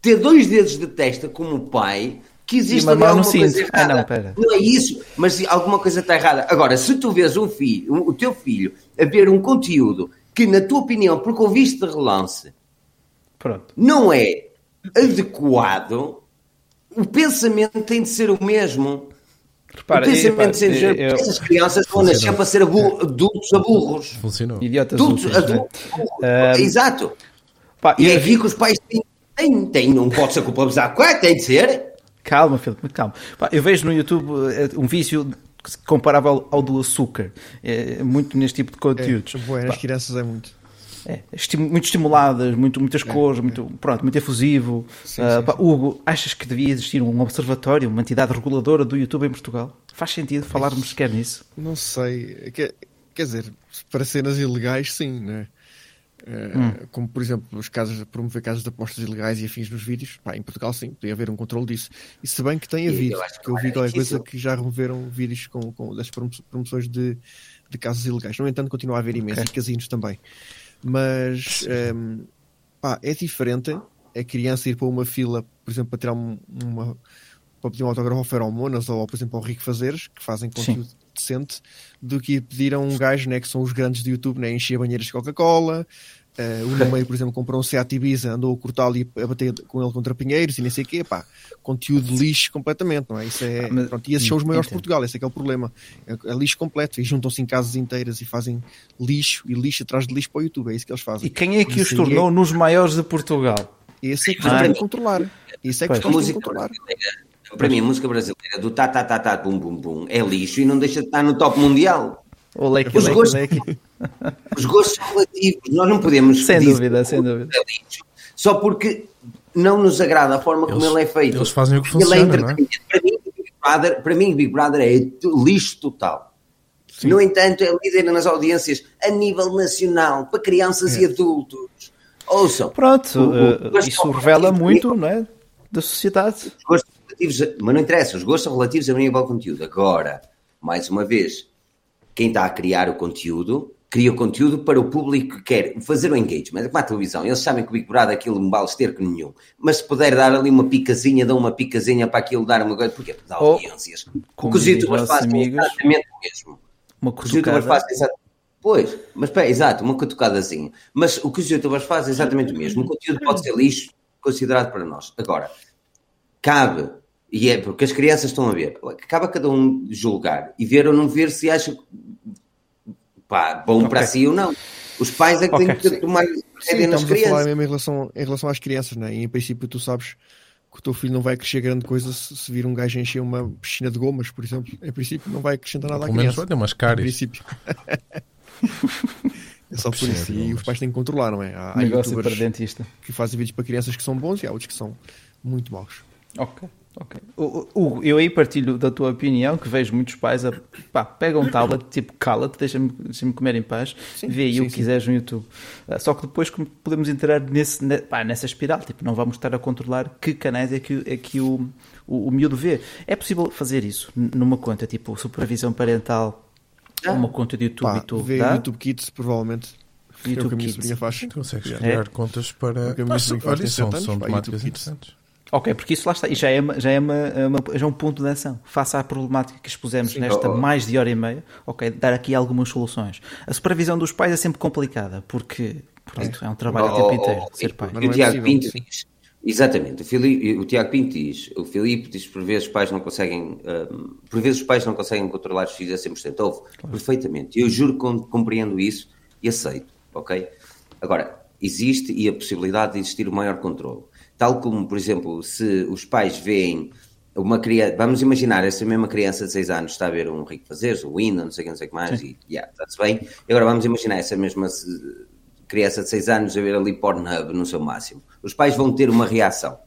ter dois dedos de testa como pai que existe uma ali alguma coisa cinto. Ah, errada. não, pera. Não é isso, mas alguma coisa está errada. Agora, se tu vês um filho, o teu filho a ver um conteúdo que, na tua opinião, porque ouviste de relance, Pronto. não é adequado, o pensamento tem de ser o mesmo. Repara, o pensamento de ser. eu- Essas crianças vão nascer para ser adultos aburros. Funcionou. idiotas Adultos, úteis, né? adultos. Ah, Exato. Pá, E é eu- aqui que os pais têm. têm, têm não pode ser culpabilizado. Claro, tem de ser. Calma, Filipe, muito calma. Pá, eu vejo no YouTube eh, um vício comparável ao do açúcar, eh, muito neste tipo de conteúdos. É, boa, as crianças é muito. É, esti- muito estimuladas, muito, muitas cores, muito, pronto, muito efusivo. Ah, pá, Hugo, achas que devia existir um observatório, uma entidade reguladora do YouTube em Portugal? Faz sentido falarmos sequer nisso? Não sei. Quer, quer dizer, para cenas ilegais, sim, né? Eh, Hum. Como, por exemplo, os casos, promover casos de apostas ilegais e afins nos vídeos, pá, em Portugal, sim, podia haver um controle disso. E se bem que tem havido, eu acho que eu vi é qualquer coisa que já removeram vídeos com, com das promo- promoções de, de casos ilegais. No entanto, continua a haver imenso Ok. e casinos também. Mas ehm, pá, é diferente a criança ir para uma fila, por exemplo, para tirar um- uma para pedir um autógrafo ao Feromonas ou, por exemplo, ao Rico Fazeres, que fazem conteúdo decente, do que ir pedir a um gajo, né, que são os grandes de YouTube, né, encher banheiras de Coca-Cola, Uh, o no meio, por exemplo, comprou um Seat Ibiza, andou a cortá-lo e a bater com ele contra pinheiros e nem sei o quê, pá, conteúdo lixo completamente, não é? Isso é, ah, pronto, e esses são os maiores de Portugal, esse é que é o problema, é, é lixo completo, e juntam-se em casas inteiras e fazem lixo e lixo atrás de lixo para o YouTube, é isso que eles fazem. E quem é que os tornou é... nos maiores de Portugal? Esse é que ah, de controlar, esse é que gostam de controlar. Para mim, a música brasileira do tá, tá, tá, tá, bum, bum, bum, é lixo e não deixa de estar no top mundial. O leque, os, leque, gostos, leque. os gostos são relativos, nós não podemos. Sem dúvida, sem dúvida. Só porque não nos agrada a forma eles, como ele é feito. Eles fazem o que funciona. Ele é não é? Para mim, Big Brother, para mim, Big Brother é lixo total. Sim. No entanto, é líder nas audiências a nível nacional, para crianças é. e adultos. Ouçam. Pronto, o, o, isso revela muito não é, da sociedade. Mas não interessa, os gostos são relativos a nível conteúdo. Agora, mais uma vez, quem está a criar o conteúdo cria o conteúdo para o público que quer fazer o engagement. É como a televisão, eles sabem que o Big Brother aquilo não vale esterco nenhum, mas se puder dar ali uma picazinha, dá uma picazinha para aquilo dar uma coisa, porque dá oh, audiências. O que os youtubers fazem amigos, é exatamente o mesmo. Uma os youtubers fazem exatamente Pois, mas pera, exato, uma cutucadazinha. Mas o que os youtubers fazem é exatamente o mesmo. O conteúdo pode ser lixo considerado para nós. Agora, cabe, e é porque as crianças estão a ver, cabe a cada um julgar e ver ou não ver se acha pá, bom okay. para si ou não. Os pais é que okay. têm que tomar Sim, nas crianças. A falar mesmo em relação, em relação às crianças, né? e em princípio tu sabes que o teu filho não vai crescer grande coisa se, se vir um gajo encher uma piscina de gomas, por exemplo. Em princípio não vai acrescentar nada à criança. Pelo menos vai ter umas caras. Em princípio. é só por isso. E os pais têm que controlar, não é? Há, há youtubers que fazem vídeos para crianças que são bons e há outros que são muito maus. Ok. Ok. Hugo, eu aí partilho da tua opinião que vejo muitos pais a pá, pega um tablet, tipo cala-te, deixa-me deixa comer em paz, sim, vê aí sim, o que sim. quiseres no YouTube. Uh, só que depois podemos entrar nesse, pá, nessa espiral, tipo, não vamos estar a controlar que canais é que, é que o, o, o miúdo vê. É possível fazer isso numa conta, tipo supervisão parental, ah. uma conta de YouTube pá, e tudo. Vê dá? YouTube Kids, provavelmente. YouTube é o que a minha sobrinha faz. Consegues criar é. contas para. É que a minha sobrinha faz são, são temáticas interessantes. Ok, porque isso lá está, e já é, já é, uma, uma, já é um ponto de ação. Face à problemática que expusemos Sim, nesta oh, oh. mais de hora e meia, ok, dar aqui algumas soluções. A supervisão dos pais é sempre complicada, porque pronto, é, é um trabalho oh, o tempo inteiro, ser pai. O é Tiago Pinto diz, exatamente, o, Filipe, o Tiago Pinto diz, o Filipe diz por vezes os pais não conseguem, um, por vezes os pais não conseguem controlar os filhos a 100%. Ouve, claro. perfeitamente. Eu juro que compreendo isso e aceito, ok? Agora, existe e a possibilidade de existir o maior controle. Tal como, por exemplo, se os pais veem uma criança, vamos imaginar, essa mesma criança de 6 anos está a ver um Rico Fazeres, o Windows, não sei o que, não sei o que mais, Sim. e yeah, está-se bem. E agora vamos imaginar essa mesma criança de 6 anos a ver ali Pornhub no seu máximo. Os pais vão ter uma reação.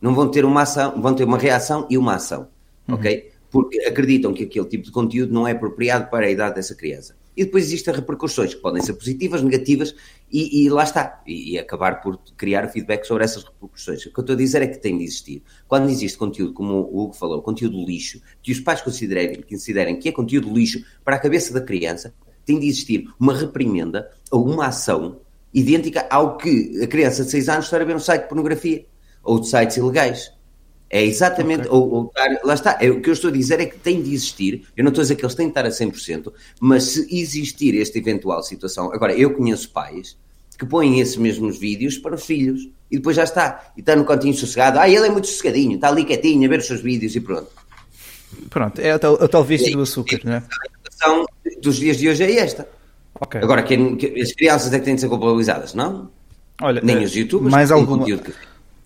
Não vão ter uma ação, vão ter uma reação e uma ação, uhum. ok? Porque acreditam que aquele tipo de conteúdo não é apropriado para a idade dessa criança e depois existem repercussões que podem ser positivas, negativas, e, e lá está. E, e, acabar por criar feedback sobre essas repercussões. O que eu estou a dizer é que tem de existir. Quando existe conteúdo, como o Hugo falou, conteúdo lixo, que os pais considerem, considerem que é conteúdo lixo para a cabeça da criança, tem de existir uma reprimenda ou uma ação idêntica ao que a criança de 6 anos está a ver um site de pornografia ou de sites ilegais. É exatamente, okay. ou, ou, lá está, é, o que eu estou a dizer é que tem de existir, eu não estou a dizer que eles têm de estar a 100%, mas se existir esta eventual situação, agora eu conheço pais que põem esses mesmos vídeos para os filhos e depois já está, e está no cantinho sossegado, ah, ele é muito sossegadinho, está ali quietinho a ver os seus vídeos e pronto. Pronto, é o tal, o tal vício do açúcar, não é? A situação dos dias de hoje é esta. Okay. Agora, quem, as crianças é que têm de ser culpabilizadas, não? Olha, Nem os youtubers mais alguma... conteúdo que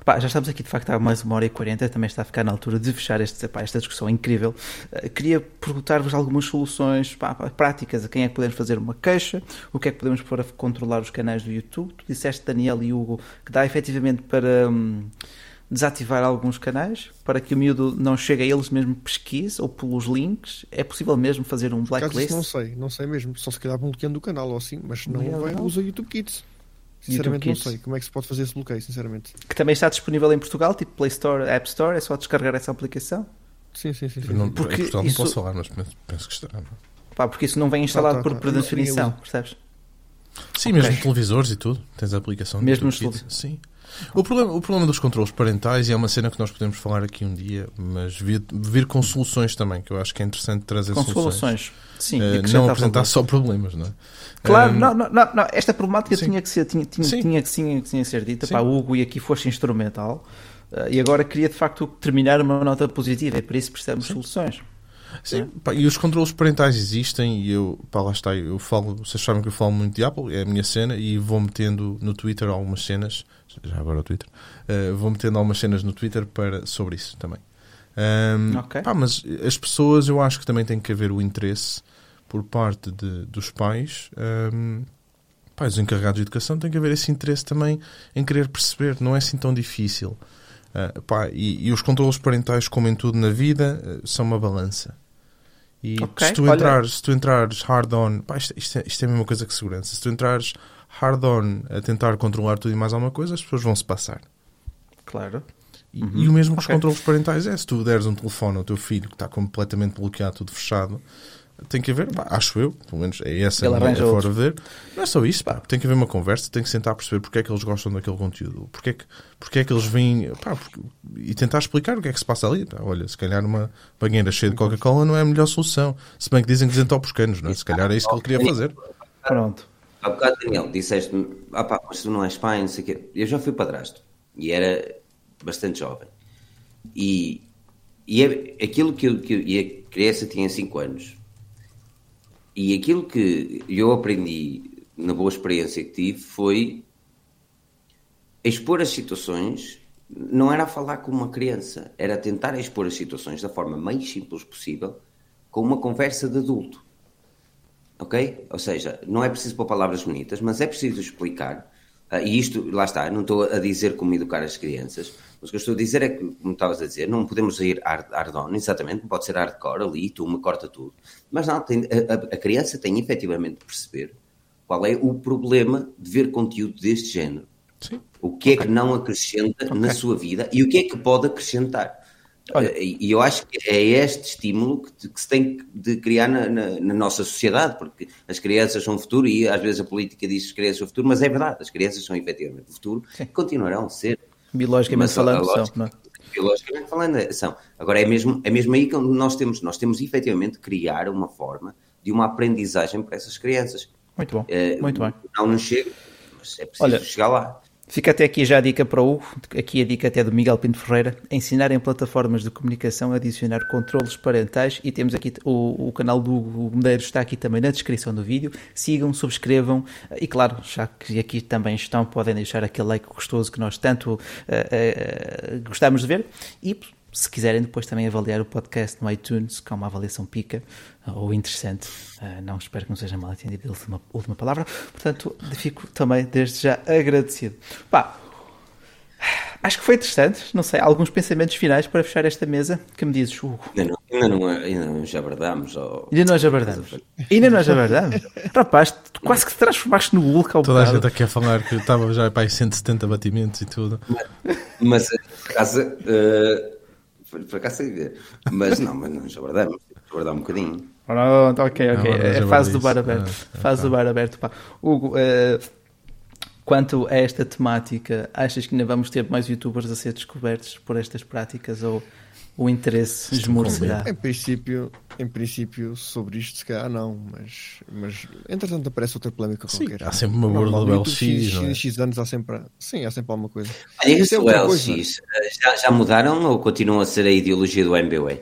Pá, já estamos aqui de facto há mais uma hora e quarenta, também está a ficar na altura de fechar este, pá, esta discussão incrível. Uh, queria perguntar-vos algumas soluções pá, práticas a quem é que podemos fazer uma queixa, o que é que podemos para controlar os canais do YouTube. Tu disseste, Daniel e Hugo, que dá efetivamente para hum, desativar alguns canais, para que o miúdo não chegue a eles mesmo pesquise ou pelos links. É possível mesmo fazer um blacklist? Não sei, não sei mesmo. Só se calhar bloqueando o canal ou assim, mas não, não vai, usa YouTube Kids. Sinceramente não sei como é que se pode fazer esse bloqueio, sinceramente. Que também está disponível em Portugal, tipo Play Store, App Store, é só descarregar essa aplicação. Sim, sim, sim. sim. Não, porque em Portugal isso... não posso falar, mas penso que está. Pá, porque isso não vem instalado tá, tá, por, por definição, percebes? Sim, okay. mesmo televisores e tudo. Tens a aplicação. Mesmo nos televisores. Sim. O problema, o problema dos controles parentais, e é uma cena que nós podemos falar aqui um dia, mas vir, vir com soluções também, que eu acho que é interessante trazer Com soluções. Sim, Eh, acrescentar não apresentar só problemas, não é? Claro, Um, não, não, não, não, esta problemática sim. tinha que ser, tinha, tinha, Sim. tinha que, tinha, tinha que ser dita. Pá, Hugo, e aqui foste instrumental. eh, e agora queria de facto terminar uma nota positiva, e por isso precisamos de soluções. Sim, pá, e os controles parentais existem e eu, pá, lá está, eu falo, vocês sabem que eu falo muito de Apple, é a minha cena e vou metendo no Twitter algumas cenas, já agora o Twitter, eh, vou metendo algumas cenas no Twitter para, sobre isso também. Ahm, Ok. pá, mas as pessoas, eu acho que também tem que haver o interesse por parte de, dos pais, ahm, pá, os encarregados de educação, tem que haver esse interesse também em querer perceber, não é assim tão difícil. Ah, pá, e, e os controles parentais, como em tudo na vida, eh, são uma balança. E Ok, se, tu entrares, se tu entrares hard on, pá, isto, isto é, isto é a mesma coisa que segurança. Se tu entrares hard on a tentar controlar tudo e mais alguma coisa, as pessoas vão se passar. Claro. E, e o mesmo com os ok. controles parentais é: se tu deres um telefone ao teu filho que está completamente bloqueado, tudo fechado, tem que haver, pá, acho eu, pelo menos é essa a Ele forma outro. de ver. Não é só isso, pá, tem que haver uma conversa, tem que sentar a perceber porque é que eles gostam daquele conteúdo, porque é que, porque é que eles vêm, pá, porque- e tentar explicar o que é que se passa ali. Pá, olha, se calhar uma banheira cheia de Coca-Cola não é a melhor solução, se bem que dizem que desentope os canos, não é? Se calhar é isso que ele queria fazer. Pronto. Há bocado, Daniel, disseste-me, ah pá, mas tu não és pai, não sei o quê. Eu já fui padrasto e era bastante jovem. E, e é aquilo que eu, que eu- E a criança tinha 5 anos. E aquilo que eu aprendi na boa experiência que tive foi expor as situações. Não era falar com uma criança, era tentar expor as situações da forma mais simples possível, com uma conversa de adulto. Ok? Ou seja, não é preciso pôr palavras bonitas, mas é preciso explicar. ah, e isto, lá está, não estou a dizer como educar as crianças, mas o que eu estou a dizer é que, como estavas a dizer, não podemos ir hard, hard on, exatamente, não pode ser hardcore ali, tu me corta tudo. Mas não, tem- a, a- criança tem efetivamente de perceber qual é o problema de ver conteúdo deste género. Sim. O que é que não acrescenta na sua vida e o que é que pode acrescentar. Olha. Eh, E eu acho que é este estímulo que, se tem de criar na, na- na nossa sociedade, porque as crianças são o futuro e às vezes a política diz que as crianças são o futuro, mas é verdade, as crianças são efetivamente o futuro e continuarão a ser. Biologicamente Mas falando, são, lógica- não é? Biologicamente falando, é- são. Agora é mesmo, é mesmo aí que nós temos, nós temos efetivamente de criar uma forma de uma aprendizagem para essas crianças. Muito bom. Eh, Muito bem. Não nos chega, mas é preciso Olha, chegar lá. Fica até aqui já a dica para o Hugo, aqui a dica até do Miguel Pinto Ferreira, ensinar em plataformas de comunicação a adicionar controles parentais. E temos aqui o, o canal do Hugo Medeiros está aqui também na descrição do vídeo, sigam, subscrevam. E claro, já que aqui também estão, podem deixar aquele like gostoso que nós tanto eh, eh, gostamos de ver. E se quiserem depois também avaliar o podcast no iTunes com uma avaliação pica ou interessante, eh, não espero que não seja mal entendido a última, última palavra, portanto fico também desde já agradecido. Pá, acho que foi interessante, não sei, alguns pensamentos finais para fechar esta mesa, que me dizes, Hugo? Ainda não, ainda não, ainda não já verdamos. Ou... Ainda nós abordamos. Ainda nós abordamos. Rapaz, tu quase que te transformaste no Hulk ao Toda a gente aqui a falar que estava já para aí 170 batimentos e tudo. Mas eh, por acaso, eh, por, acaso sei ver. Mas não, mas não já verdamos. Guardar um bocadinho. Pronto, ok, ok. Agora É fase do bar disso. aberto. Ah, fase tá. do bar aberto. Pá. Hugo, eh, quanto a esta temática, achas que ainda vamos ter mais youtubers a ser descobertos por estas práticas ou o interesse esmorecerá? Em princípio, em princípio, sobre isto, se calhar não, mas, mas entretanto aparece outra polémica Sim, qualquer. há sempre uma borda do LX, X, é? X, anos há sempre. Sim, há sempre alguma coisa. Olha, Isso é o coisa. LX, eh, já, já mudaram ou continuam a ser a ideologia do MBWay?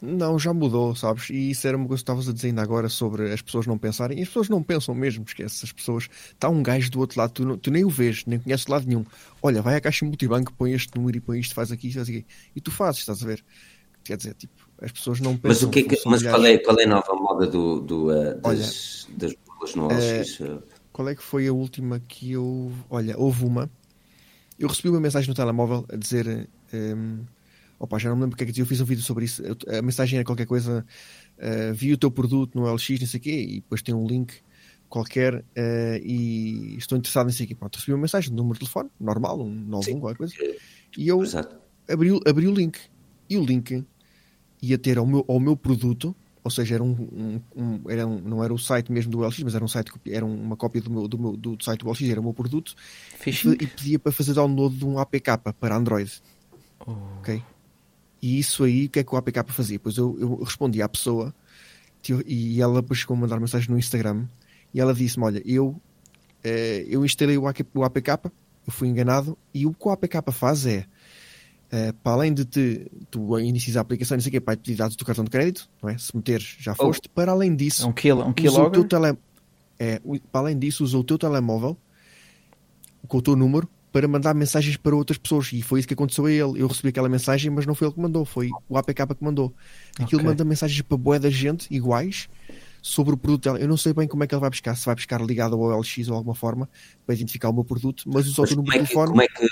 Não, já mudou, sabes? E isso era uma coisa que estavas a dizer ainda agora sobre as pessoas não pensarem. E as pessoas não pensam mesmo, esquece. As pessoas. Está um gajo do outro lado, tu, não- tu nem o vês, nem conheces de lado nenhum. Olha, vai à caixa multibanco, põe este número e põe isto, faz aqui, faz aqui. E tu fazes, estás a ver? Quer dizer, tipo, as pessoas não pensam. Mas, o que é que- mas qual, é, qual é a nova moda do, do, eh, das, das burlas no eh? Qual é que foi a última que eu. Olha, houve uma. Eu recebi uma mensagem no telemóvel a dizer. ehm, opa, já não me lembro o que é que dizia. Eu fiz um vídeo sobre isso. A mensagem era qualquer coisa. eh, vi o teu produto no LX, não sei o quê, e depois tem um link qualquer eh, e estou interessado nisso aqui. Pronto, recebi uma mensagem de número de telefone, normal, um 91, qualquer coisa. E eu Exato. abri, o- abri o link. E o link ia ter ao meu, ao meu produto, ou seja, era um, um, um, era um, não era o site mesmo do LX, mas era um site era uma cópia do meu, do, meu, do site do LX, era o meu produto Phishing? e pedia para fazer download de um APK para Android. Oh. Ok? E isso aí, o que é que o APK fazia? Pois eu, eu respondi à pessoa e ela depois chegou a mandar mensagem no Instagram e ela disse-me: Olha, eu, eh, eu instalei o APK, eu fui enganado e o que o APK faz é Uh, para além de te, tu iniciar a aplicação, não sei o que, para pedir dados do cartão de crédito, não é? Se meteres, já Oh. foste. Para além disso, É um kill, um usa o teu tele... é, para além disso, usa o teu telemóvel com o teu número para mandar mensagens para outras pessoas. E foi isso que aconteceu a ele. Eu recebi aquela mensagem, mas não foi ele que mandou, foi o APK que mandou. Aquilo Ok. manda mensagens para boa da gente, iguais, sobre o produto dela. Eu não sei bem como é que ele vai buscar, se vai buscar ligado ao LX ou alguma forma para identificar o meu produto, mas o teu como número é telefone. como é que,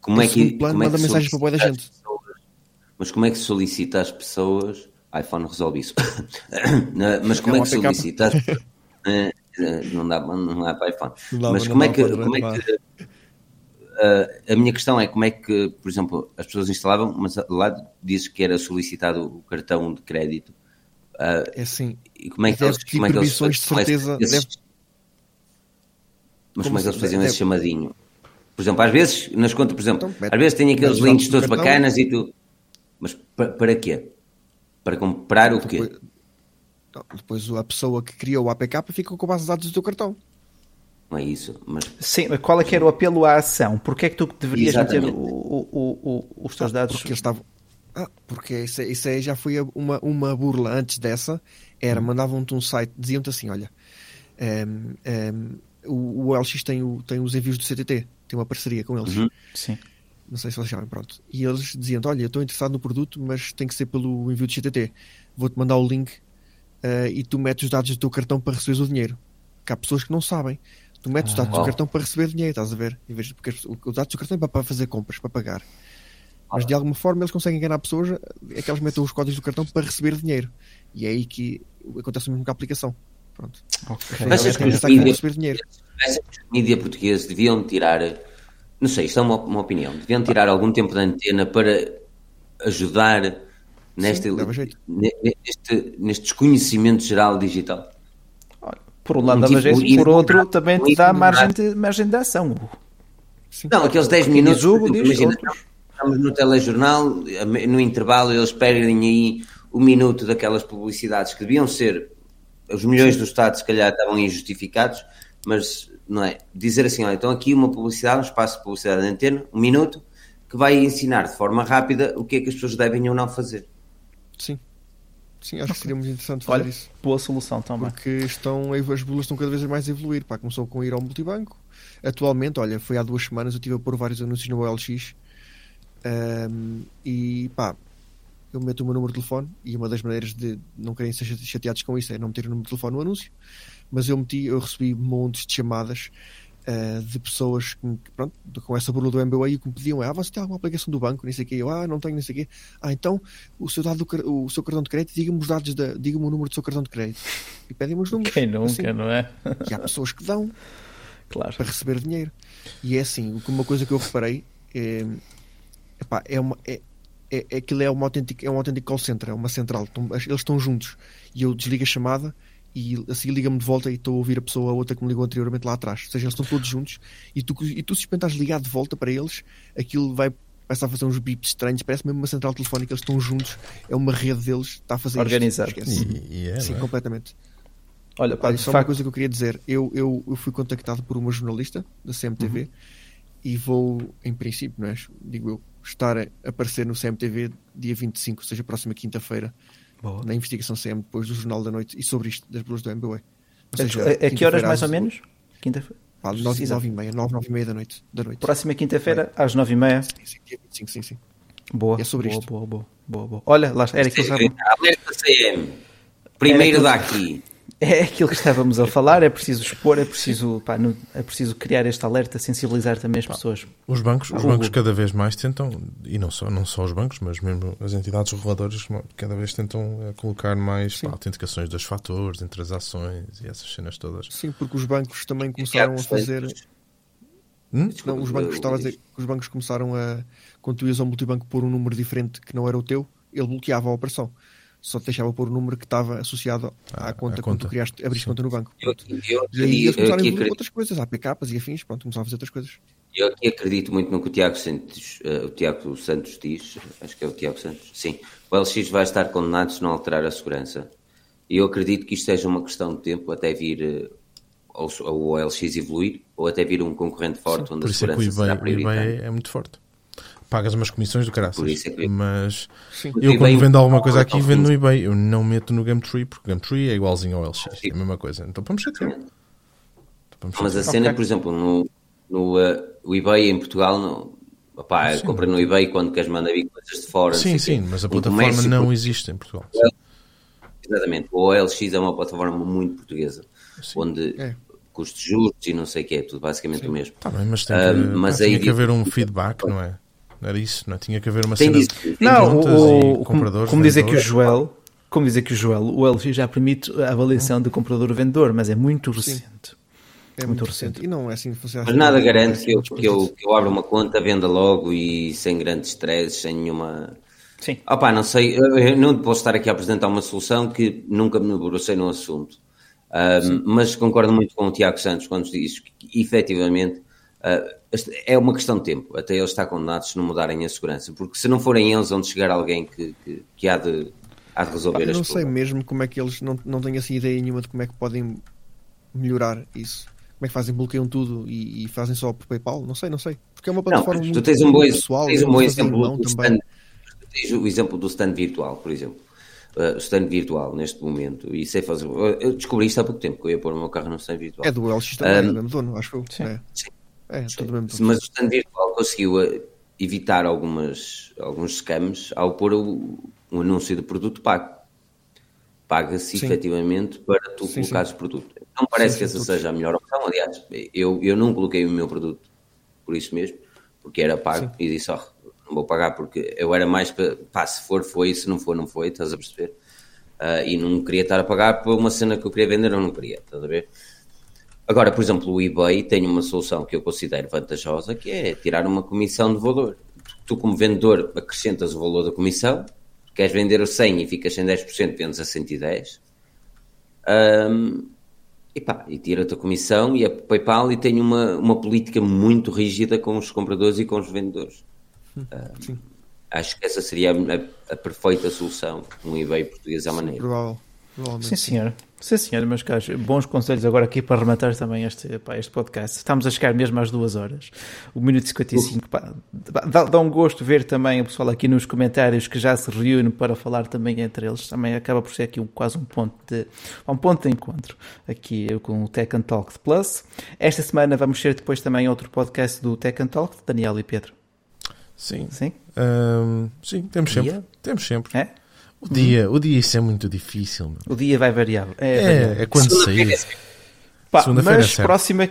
como é que, plano, como é que manda mensagens para bué da gente. pessoas- Mas como é que solicita às pessoas? iPhone resolve isso. Mas como É é, um que solicita às pessoas? Eh, eh, Não dá, não dá para iPhone. Não dá- mas como é que, como é que a minha questão é como é que, por exemplo, as pessoas instalavam, mas lá diz que era solicitado o cartão de crédito. Eh, É assim, e como é que eles, pedir como é que eles de certeza, esses- deve- Mas Como como é que eles faziam deve- esse chamadinho? Por exemplo, às vezes, nas contas, por exemplo, Então, às vezes tem aqueles links todos cartão. bacanas e tu. Mas para, para quê? Para comprar o quê? Depois, não, depois a pessoa que criou o APK fica com a base de dados do teu cartão. Não é isso. Mas Sim, mas qual é que era o apelo à ação? Porquê é que tu deverias meter Exatamente. o- o- o- o- os teus dados? Porque eles estavam. Ah, porque isso, isso aí já foi uma, uma burla antes dessa. Era, mandavam-te um site, diziam-te assim: olha, ehm, ehm, o, o LX tem, o- tem os envios do CTT, tem uma parceria com eles. Uhum. Sim. Não sei se vocês sabem, pronto. E eles diziam: Olha, eu estou interessado no produto, mas tem que ser pelo envio do CTT. Vou-te mandar o link eh, e tu metes os dados do teu cartão para receberes o dinheiro. Que há pessoas que não sabem. Tu metes os dados Ah. do cartão para receber dinheiro, estás a ver? Em vez de, porque os dados do cartão é para- fazer compras, para pagar. Mas de alguma forma eles conseguem enganar pessoas, é que eles metem os códigos do cartão para receber dinheiro. E é aí que acontece o mesmo com a aplicação. Pronto. Ok. Mas Eles as têm que vão mídia- receber dinheiro. Essa mídia portuguesa deviam tirar, não sei, isto é uma, uma opinião, deviam tirar algum tempo de antena para ajudar nesta, Sim, dava jeito. ne- neste, neste desconhecimento geral digital. Por um lado Um dava tipo- jeito, e- por outro também te dá margem de, margem de ação. Sim. Não, aqueles 10 Quem minutos, diz imagina, estamos no telejornal, no intervalo eles perdem aí o minuto daquelas publicidades que deviam ser, os milhões do Estado se calhar estavam injustificados, mas não é, dizer assim, olha, então aqui uma publicidade, um espaço de publicidade de antena, um minuto, que vai ensinar de forma rápida o que é que as pessoas devem ou não fazer. Sim. Sim, acho que seria muito interessante fazer Olha, isso. boa solução também. Porque estão, as bulas estão cada vez mais a evoluir. Pá, começou com ir ao multibanco. Atualmente, olha, foi há duas semanas eu estive a pôr vários anúncios no OLX. Ahm, e pá, eu meto o meu número de telefone e uma das maneiras de não querem ser chate- chateados com isso é não meter o número de telefone no anúncio. Mas eu meti, eu recebi montes de chamadas ah, de pessoas que, pronto, com essa burla do MBA que me pediam: Ah, você tem alguma aplicação do banco? Nem sei o quê. Eu, ah, não tenho, nem sei o quê. Ah, então o seu, dado o seu cartão de crédito, diga-me os dados, da, diga-me o número do seu cartão de crédito. E pedem-me os números. Quem nunca, Assim. não é? E há pessoas que dão Claro. para receber dinheiro. E é assim, uma coisa que eu reparei é, epá, é uma. É, é, é, aquilo é, uma autêntica, é um autêntico call center, é uma central. Eles estão juntos e eu desligo a chamada e a seguir liga-me de volta e estou a ouvir a pessoa, a outra que me ligou anteriormente lá atrás. Ou seja, eles estão todos juntos e tu, e tu se experimentares ligar de volta para eles, aquilo vai começar a fazer uns bips estranhos, parece mesmo uma central telefónica, eles estão juntos, é uma rede deles, está a fazer. Organizado. E, e é, Sim, é? completamente. Olha, pá, Olha, só uma facto, coisa que eu queria dizer. Eu, eu, eu fui contactado por uma jornalista da CMTV e vou, em princípio, não é? digo eu, estar a aparecer no CMTV dia 25, ou seja, próxima quinta-feira, Boa. na investigação CM, depois do Jornal da Noite, e sobre isto, das bolas do MBA. Seja, a- a que horas mais ou menos? Quinta-feira. Nove, Precisa. nove e meia, nove, nove e meia da noite. Da noite. Próxima quinta-feira, às nove e meia. Sim, sim, 25, sim, sim. Boa. É sobre boa, isto. boa, boa, boa, boa. Olha, lá está, era que estava- Alerta CM, primeiro daqui. É aquilo que estávamos a falar, é preciso expor, é preciso, pá, no- é preciso criar este alerta, sensibilizar também as pessoas. Os bancos, os bancos cada vez mais tentam, e não só, não só os bancos, mas mesmo as entidades reguladoras cada vez tentam eh, colocar mais pá, autenticações dos fatores, entre as ações e essas cenas todas. Sim, porque os bancos também começaram a fazer. Hum? Não, os bancos, estava a dizer os bancos começaram a, quando tu ias ao multibanco pôr um número diferente que não era o teu, ele bloqueava a operação. Só te deixava pôr o número que estava associado à Ah, conta à quando conta. tu criaste, abriste Sim. conta no banco. Eu, eu, E aí eles começaram a evoluir acredito, outras coisas, APKs e afins, pronto, começaram a fazer outras coisas. eu aqui acredito muito no que o Tiago Santos, eh, o Tiago Santos diz, acho que é o Tiago Santos, sim. O LX vai estar condenado se não alterar a segurança. E eu acredito que isto seja uma questão de tempo até vir eh, ou, ou o OLX evoluir ou até vir um concorrente forte onde Por a é segurança será eBay, o prioritária. eBay é muito forte. Pagas umas comissões do caraças. Por isso é que- Mas Sim. Eu quando vendo alguma coisa é aqui, vendo no eBay. Eu não meto no Gumtree, porque o Gumtree é igualzinho ao LX. É a mesma coisa. Então vamos chatear. Então, vamos Mas a cena, Ok. por exemplo, no, no o eBay em Portugal, não, opá, compra no eBay quando queres mandar vir coisas de fora. Sim, o sim, quê. mas a plataforma comércio não existe em Portugal. Exatamente. O OLX é uma plataforma muito portuguesa, onde É. custos justos e não sei o que é, tudo basicamente o mesmo. Tá bem, mas, tem Ah, que, mas pá, aí tinha que haver um feedback, não é? Não era isso, não é? Tinha que haver uma Tem cena de Não, contas o, e como, compradores, como diz aqui o. Joel, como diz aqui o Joel, o LX já permite a avaliação de comprador-vendedor, mas é muito recente. É Muito muito recente. recente. E não é assim que funciona. Mas nada garante que eu, que, eu, que eu abra uma conta, venda logo e sem grandes stresses, sem nenhuma. Sim. Opá, não sei, eu não posso estar aqui a apresentar uma solução que nunca me debrucei no assunto. Ahm, mas concordo muito com o Tiago Santos quando diz que, efetivamente, ah, é uma questão de tempo, até eles estar condenados se não mudarem a segurança, porque se não forem eles, onde chegar alguém que, que, que há, de, há de resolver Eu as não sei mesmo como é que eles não, não têm assim ideia nenhuma de como é que podem melhorar isso. Como é que fazem, bloqueiam tudo e, e fazem só por PayPal? Não sei, não sei. Porque é uma Não, plataforma tu muito, tens um bom, pessoal. tens um bom exemplo do stand, tens o exemplo do stand virtual, por exemplo. Uh, o stand virtual neste momento, e sei fazer. Eu descobri isto há pouco tempo, que eu ia pôr o meu carro no stand virtual. É do LX também, Um, é do dono, acho eu. sim. É, Sim. É tudo do dono. Mas o stand virtual conseguiu uh, evitar algumas, alguns scams ao pôr o, um anúncio de produto pago. Paga-se Sim. efetivamente para tu Sim, colocares o produto. Não parece Sim, que sim, essa seja a melhor opção. Aliás, eu, eu não coloquei o meu produto por isso mesmo, porque era pago e disse: ó, não vou pagar porque eu era mais para, pá, se for, foi, se não for, não foi, estás a perceber? Ah, e não queria estar a pagar por uma cena que eu queria vender ou não queria, estás a ver? Agora, por exemplo, o eBay tem uma solução que eu considero vantajosa, que é tirar uma comissão de valor. Tu, como vendedor, acrescentas o valor da comissão, queres vender a 100 e ficas sem 10%, vendes a 110. Ahm, e pá, e tira-te a comissão e a PayPal e tem uma, uma política muito rígida com os compradores e com os vendedores. Ahm, acho que essa seria a, a perfeita solução, um eBay português à maneira. Provável. Provavelmente. Sim, senhor. Sim, senhor, meus caros. Bons conselhos agora aqui para rematar também este, pá, este podcast. Estamos a chegar mesmo às duas horas. O minuto e 55. Pá, dá, dá um gosto ver também o pessoal aqui nos comentários que já se reúne para falar também entre eles. Também acaba por ser aqui um, quase um ponto de um ponto de encontro aqui eu com o Tech and Talk Plus. Esta semana vamos ter depois também outro podcast do Tech and Talk, de Daniel e Pedro. Sim. Sim? Ahm, sim, temos sempre. Temos sempre. É? O dia, o dia isso é muito difícil. meu. O dia vai variar. É. É, é quando sair. Pá, Segunda-feira é mas certo. próxima.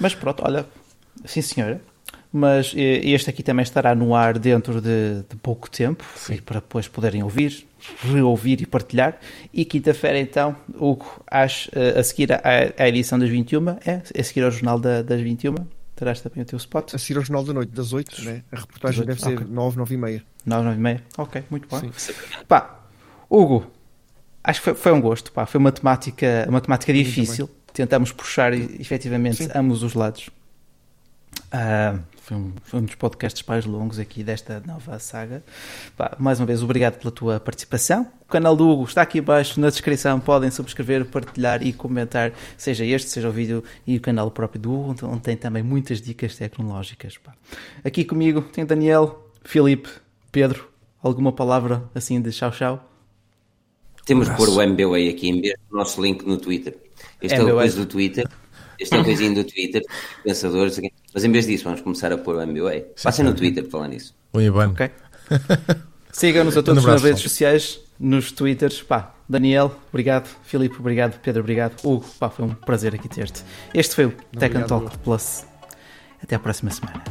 Mas pronto, olha, sim senhora. Mas eh, este aqui também estará no ar dentro de, de pouco tempo e para depois poderem ouvir, reouvir e partilhar. E quinta-feira, então, Hugo, às, eh, a seguir à, à edição das 21, é? A seguir ao jornal da- das 21, terás também o teu spot? A seguir ao Jornal da Noite, das 8, né? a reportagem Das oito, deve ser ok. 9, 9 e meia. 9, 9 e meia. Ok, muito bem. Sim. Pá, Hugo, acho que foi, foi um gosto. Pá. Foi uma temática, uma temática difícil. Tentamos puxar efetivamente Sim. ambos os lados. Ah, foi, um, foi um dos podcasts mais longos aqui desta nova saga. Pá, mais uma vez, obrigado pela tua participação. O canal do Hugo está aqui abaixo na descrição. Podem subscrever, partilhar e comentar, seja este, seja o vídeo e o canal próprio do Hugo, onde tem também muitas dicas tecnológicas. pá. Aqui comigo tem Daniel, Filipe, Pedro. Alguma palavra assim de tchau tchau? Temos de pôr o MBA aqui em vez do nosso link no Twitter. Este é MBA. o coisa do Twitter. Este é o coisinho do Twitter, pensadores. Mas em vez disso, vamos começar a pôr o MBA. Passem no Twitter para falar nisso. O Iban. Ok? Sigam-nos a todos Um nas redes sociais, nos Twitters. Pá, Daniel, obrigado. Filipe, obrigado. Pedro, obrigado. Hugo, pá, foi um prazer aqui ter-te. Este foi o Tech Talk. Plus. Até à próxima semana.